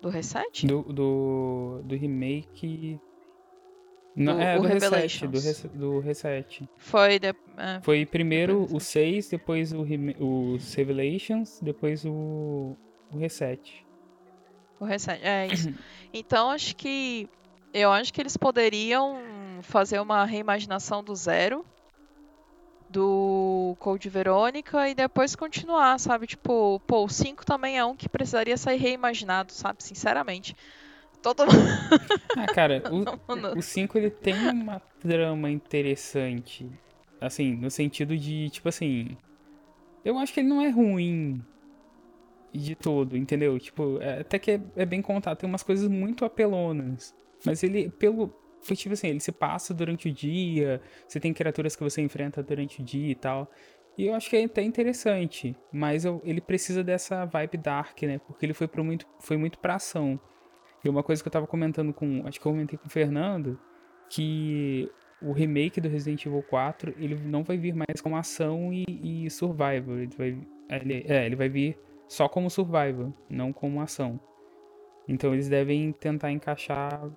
Do reset? Do, do, do remake. Não, é, do reset, do, res, do reset. Foi, de, é, Foi primeiro o 6, depois o os Revelations, depois o, o reset. O reset, é isso. então acho que. Eu acho que eles poderiam fazer uma reimaginação do zero do Code Verônica e depois continuar, sabe? Tipo, pô, o 5 também é um que precisaria ser reimaginado, sabe? Sinceramente. Todo Ah, cara, o 5 ele tem uma trama interessante. Assim, no sentido de, tipo assim. Eu acho que ele não é ruim de todo, entendeu? Tipo, é, até que é, é bem contado. Tem umas coisas muito apelonas. Mas ele, pelo, foi tipo assim, ele se passa durante o dia, você tem criaturas que você enfrenta durante o dia e tal. E eu acho que é até interessante, mas eu, ele precisa dessa vibe dark, né? Porque ele foi, pro muito, foi muito pra ação. E uma coisa que eu tava comentando com. Acho que eu comentei com o Fernando, que o remake do Resident Evil 4, ele não vai vir mais como ação e, e survival. Ele vai, ele, é, ele vai vir só como survival, não como ação. Então eles devem tentar encaixar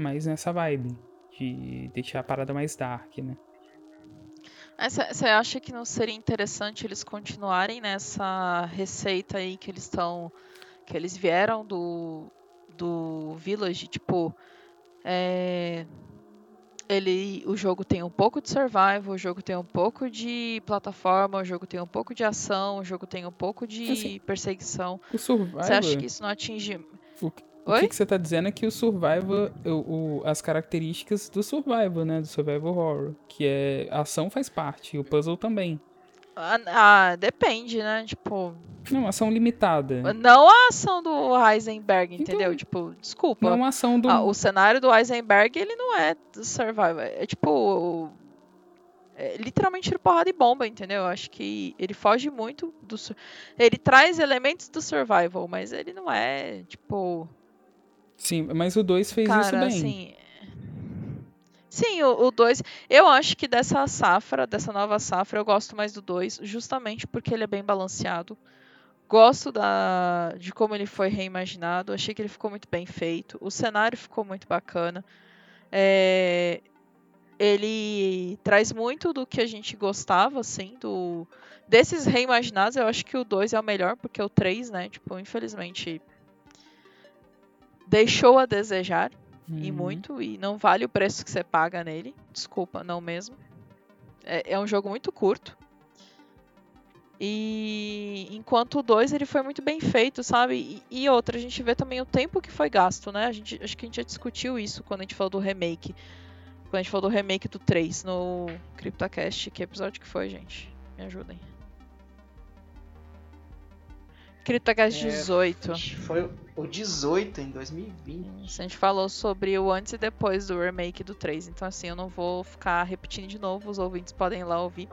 mais nessa vibe de deixar a parada mais dark, né? Você acha que não seria interessante eles continuarem nessa receita aí que eles estão. que eles vieram do, do Village? Tipo, é, ele, o jogo tem um pouco de survival, o jogo tem um pouco de plataforma, o jogo tem um pouco de ação, o jogo tem um pouco de assim, perseguição. Você acha que isso não atinge. O, o que, que, você tá dizendo é que o survival, o, o, as características do survival, né? Do survival horror. Que é. A ação faz parte, o puzzle também. Ah, ah, depende, né? Tipo. Não, ação limitada. Não a ação do Heisenberg, então, entendeu? Tipo, desculpa. Não a ação do. Ah, o cenário do Heisenberg, ele não é do survival. É tipo. É, literalmente tira porrada e bomba, entendeu? Eu acho que ele foge muito do. Ele traz elementos do survival, mas ele não é, tipo Sim, mas o 2 fez Cara, isso bem. Assim, sim, o 2. Eu acho que dessa safra, dessa nova safra, eu gosto mais do 2, justamente porque ele é bem balanceado. Gosto da, de como ele foi reimaginado. Achei que ele ficou muito bem feito. O cenário ficou muito bacana. É, ele traz muito do que a gente gostava, assim, do desses reimaginados. Eu acho que o 2 é o melhor, porque o 3, né, tipo, infelizmente deixou a desejar uhum. e muito e não vale o preço que você paga nele. Desculpa, não mesmo. É, é um jogo muito curto. E enquanto o 2 ele foi muito bem feito, sabe? E, e, outra, a gente vê também o tempo que foi gasto, né? A gente, acho que a gente já discutiu isso quando a gente falou do remake. Quando a gente falou do remake do 3 no CryptoCast. Que episódio que foi, gente? Me ajudem. CryptoCast É, 18. Ixi, Foi o 18 em 2020. A gente falou sobre o antes e depois do remake do 3. Então, assim, eu não vou ficar repetindo de novo. Os ouvintes podem ir lá ouvir.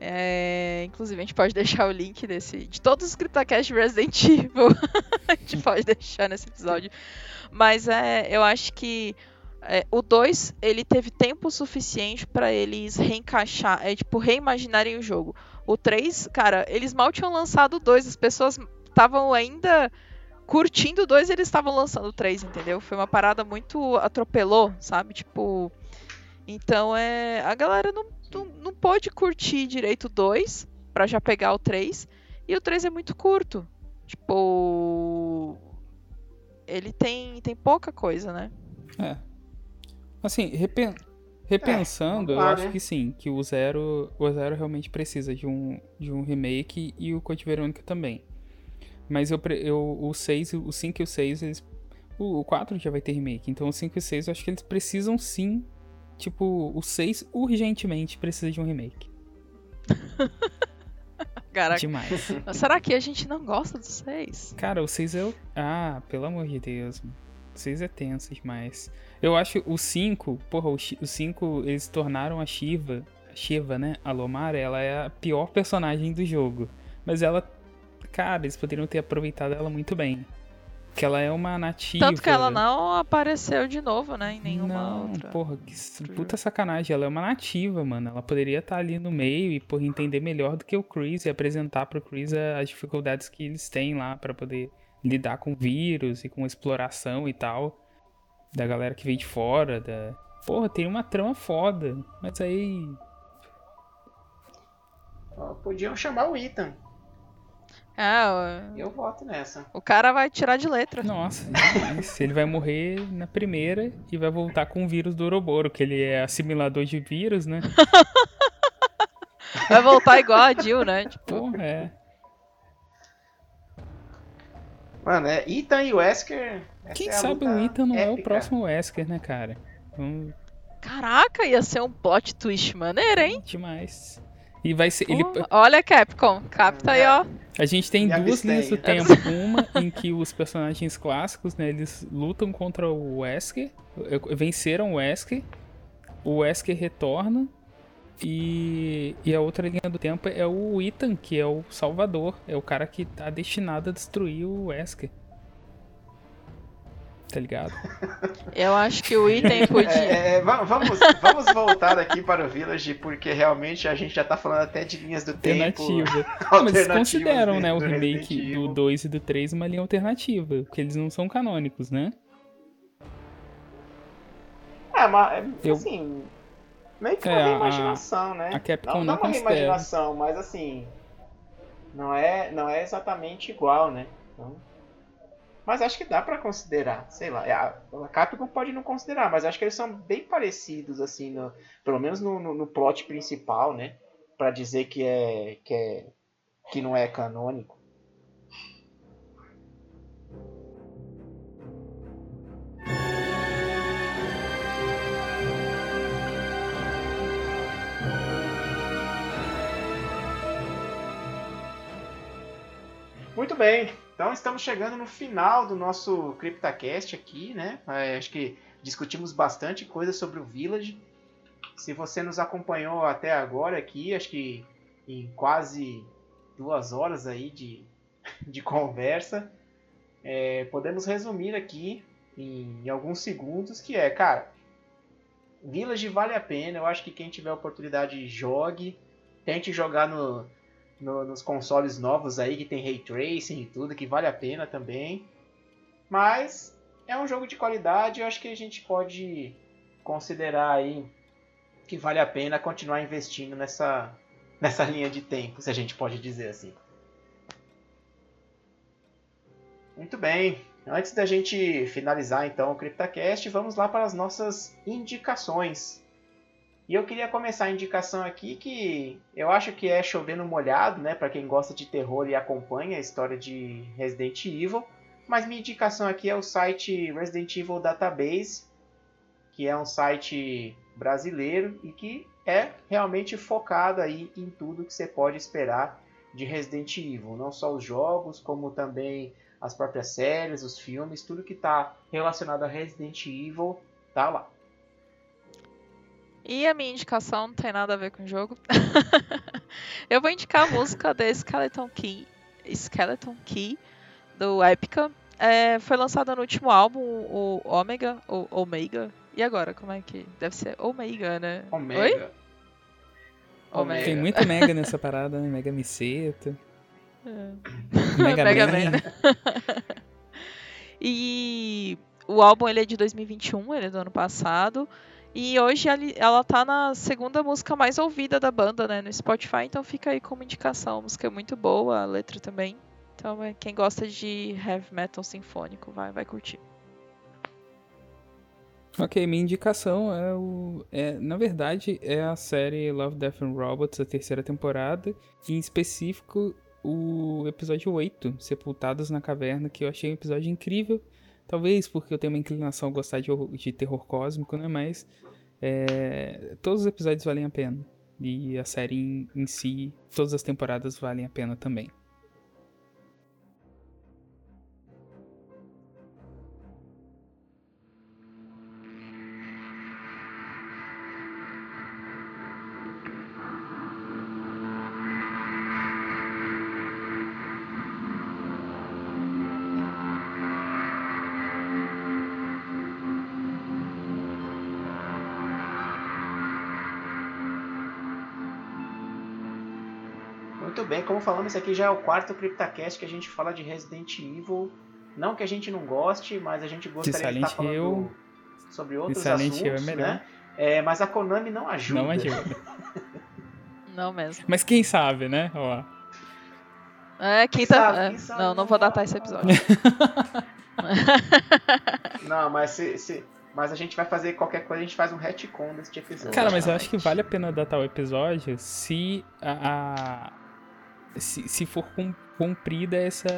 É, inclusive, a gente pode deixar o link desse, de todos os CryptoCast Resident Evil. a gente pode deixar nesse episódio. Mas é, eu acho que é, o 2 ele teve tempo suficiente pra eles reencaixar, é tipo, reimaginarem o jogo. O 3, cara, eles mal tinham lançado o 2, as pessoas estavam ainda curtindo o 2 e eles estavam lançando o 3, entendeu? Foi uma parada muito atropelou, sabe? Tipo, então é, a galera não, não, não pôde curtir direito o 2 pra já pegar o 3, e o 3 é muito curto. Tipo, ele tem tem pouca coisa, né? É. Assim, repen- repensando, lá, eu acho né? que sim, que o Zero, o Zero realmente precisa de um, de um remake e o Code Verônica também. Mas eu, eu o 6, o 5 e o 6, eles, o, o 4 já vai ter remake, então o 5 e o 6 eu acho que eles precisam sim, tipo, o 6 urgentemente precisa de um remake. Caraca. Demais. Mas será que a gente não gosta do 6? Cara, o 6 é o... Ah, pelo amor de Deus. mano. O 6 é tenso demais. Eu acho o 5, porra, o Shi- o 5, eles tornaram a Shiva, a Shiva, né? A Lomar, ela é a pior personagem do jogo. Mas ela, cara, eles poderiam ter aproveitado ela muito bem. Que ela é uma nativa. Tanto que ela não apareceu de novo, né? Em nenhuma não, outra. porra, que puta sacanagem. Ela é uma nativa, mano. Ela poderia estar ali no meio e, porra, entender melhor do que o Chris e apresentar pro Chris as dificuldades que eles têm lá pra poder lidar com vírus e com exploração e tal. Da galera que veio de fora. Da... Porra, tem uma trama foda. Mas aí. Podiam chamar o Ethan. É, Eu voto nessa. o, cara vai tirar de letra. Nossa, demais. ele vai morrer na primeira e vai voltar com o vírus do Ouroboros, que ele é assimilador de vírus, né? Vai voltar igual a Jill, né? Tipo, Porra, é. Mano, é Ethan e Wesker. essa Quem é sabe o Ethan não é o épica. próximo Wesker, né, cara? Vamos... caraca, ia ser um plot twist maneiro, hein? Demais. E vai ser. Ele, Pô, Olha, Capcom, capta aí, ó. a gente tem Me duas linhas do tempo. Uma em que os personagens clássicos, né, eles lutam contra o Wesker, venceram o Wesker, o Wesker retorna. E, e a outra linha do tempo é o Ethan, que é o Salvador. É o cara que tá destinado a destruir o Wesker. Tá ligado? Eu acho que o item podia. É, é, va- vamos, vamos voltar aqui para o Village, porque realmente a gente já tá falando até de linhas do tempo. Alternativa. Ah, mas eles consideram, né, o remake do 2 e do 3 uma linha alternativa, porque eles não são canônicos, né? É, mas Eu- assim. Meio que É, uma a- reimaginação, né? a Capcom não, não não uma reimaginação, mas assim. Não é, não é exatamente igual, né? Então, mas acho que dá pra considerar. Sei lá. é, A, Capcom pode não considerar, mas acho que eles são bem parecidos, assim, no- pelo menos no, no, no plot principal, né? Pra dizer que é. que, é, que não é canônico. Muito bem, então estamos chegando no final do nosso CryptaCast aqui, né? É, acho que discutimos bastante coisa sobre o Village. Se você nos acompanhou até agora aqui, acho que em quase duas horas aí de, de conversa, é, podemos resumir aqui em, em alguns segundos que é, cara, Village vale a pena. Eu acho que quem tiver oportunidade jogue, tente jogar no, no- nos consoles novos aí que tem ray tracing e tudo, que vale a pena também. Mas é um jogo de qualidade, eu acho que a gente pode considerar aí que vale a pena continuar investindo nessa nessa linha de tempo, se a gente pode dizer assim. Muito bem. Antes da gente finalizar então o CryptaCast, vamos lá para as nossas indicações. E eu queria começar a indicação aqui que eu acho que é chovendo molhado, né, para quem gosta de terror e acompanha a história de Resident Evil. Mas minha indicação aqui é o site Resident Evil Database, que é um site brasileiro e que é realmente focado aí em tudo que você pode esperar de Resident Evil, não só os jogos, como também as próprias séries, os filmes, tudo que está relacionado a Resident Evil tá lá. E a minha indicação não tem nada a ver com o jogo. eu vou indicar a música da Skeleton Key, Skeleton Key do Epica. É, foi lançada no último álbum, o Omega, ou Omega. E agora, como é que deve ser? Omega, né? Omega. Oi? Omega. Tem muito Mega nessa parada, né? Mega Miceta. É. Mega, Mega Man. Man. e o álbum ele é de 2021, ele é do ano passado. E hoje ela tá na segunda música mais ouvida da banda, né, no Spotify, então fica aí como indicação. A música é muito boa, a letra também. Então, é, quem gosta de heavy metal sinfônico vai, vai curtir. Ok, minha indicação é o. É, na verdade, é a série Love, Death and Robots, a terceira temporada. E em específico, o episódio 8, Sepultados na Caverna, que eu achei um episódio incrível. Talvez porque eu tenho uma inclinação a gostar de, de terror cósmico, né? Mas é, todos os episódios valem a pena. E a série em, em si, todas as temporadas valem a pena também. Muito bem, como falamos, esse aqui já é o quarto CryptaCast que a gente fala de Resident Evil. Não que a gente não goste, mas a gente gostaria de Silent estar falando Hill- sobre outros Silent assuntos, Hill é melhor. né? É, mas a Konami não ajuda. Não ajuda. Não mesmo. Mas quem sabe, né? Ó. É, quinta. sabe, é, quem sabe, não, não né? vou datar esse episódio. Não, mas se, se- mas a gente vai fazer qualquer coisa, a gente faz um retcon desse episódio. Cara, mas eu acho que vale a pena datar o episódio se a. a- se, se for cum- cumprida essa,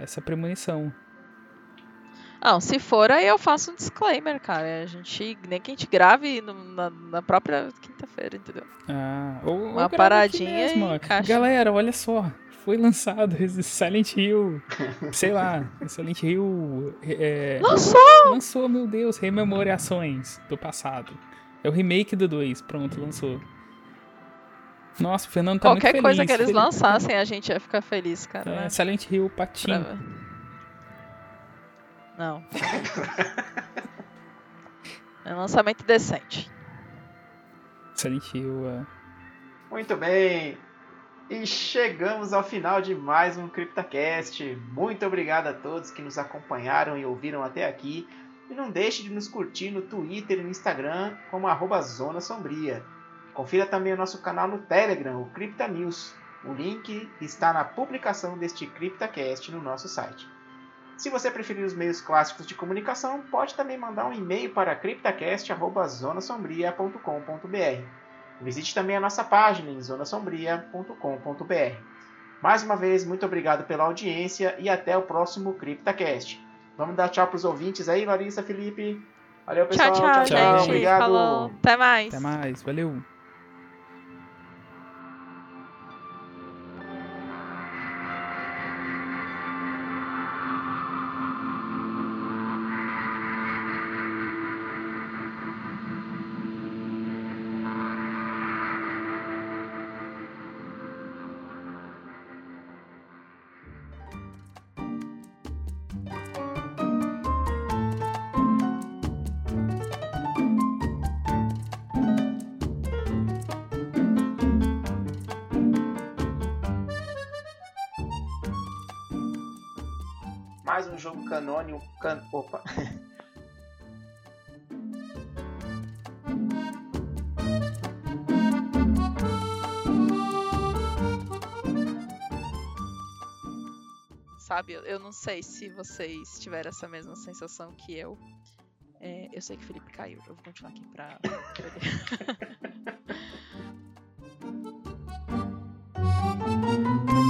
essa premonição. Não, se for, aí eu faço um disclaimer, cara. A gente. Nem que a gente grave no- na, na própria quinta-feira, entendeu? Ah, ou, ou Uma aqui paradinha mesmo, e. Galera, olha só. Foi lançado Silent Hill. sei lá. Silent Hill. É, Lançou! lançou, meu Deus. Rememorações do passado. É o remake do 2. Pronto, lançou. Nossa, o Fernando tá Qualquer muito coisa feliz. que eles Feliz- lançassem, a gente ia ficar feliz, cara. É, né? Silent Hill Patinho. Pra- Não. É um lançamento decente. Silent Hill. é. Muito bem. E chegamos ao final de mais um CryptaCast. Muito obrigado a todos que nos acompanharam e ouviram até aqui. E não deixe de nos curtir no Twitter e no Instagram como arroba Zona Sombria. Confira também o nosso canal no Telegram, o Crypta News. O link está na publicação deste CryptaCast no nosso site. Se você preferir os meios clássicos de comunicação, pode também mandar um e-mail para cryptacast.zonasombria.com.br. Visite também a nossa página em zonasombria.com.br. Mais uma vez, muito obrigado pela audiência e até o próximo CryptaCast. Vamos dar tchau para os ouvintes aí, Larissa, Felipe. Valeu, pessoal. Tchau, tchau, tchau. gente. Obrigado. Falou. Até mais. Até mais, valeu. sabe? Eu não sei se vocês tiveram essa mesma sensação que eu. É, eu sei que o Felipe caiu, eu vou continuar aqui pra.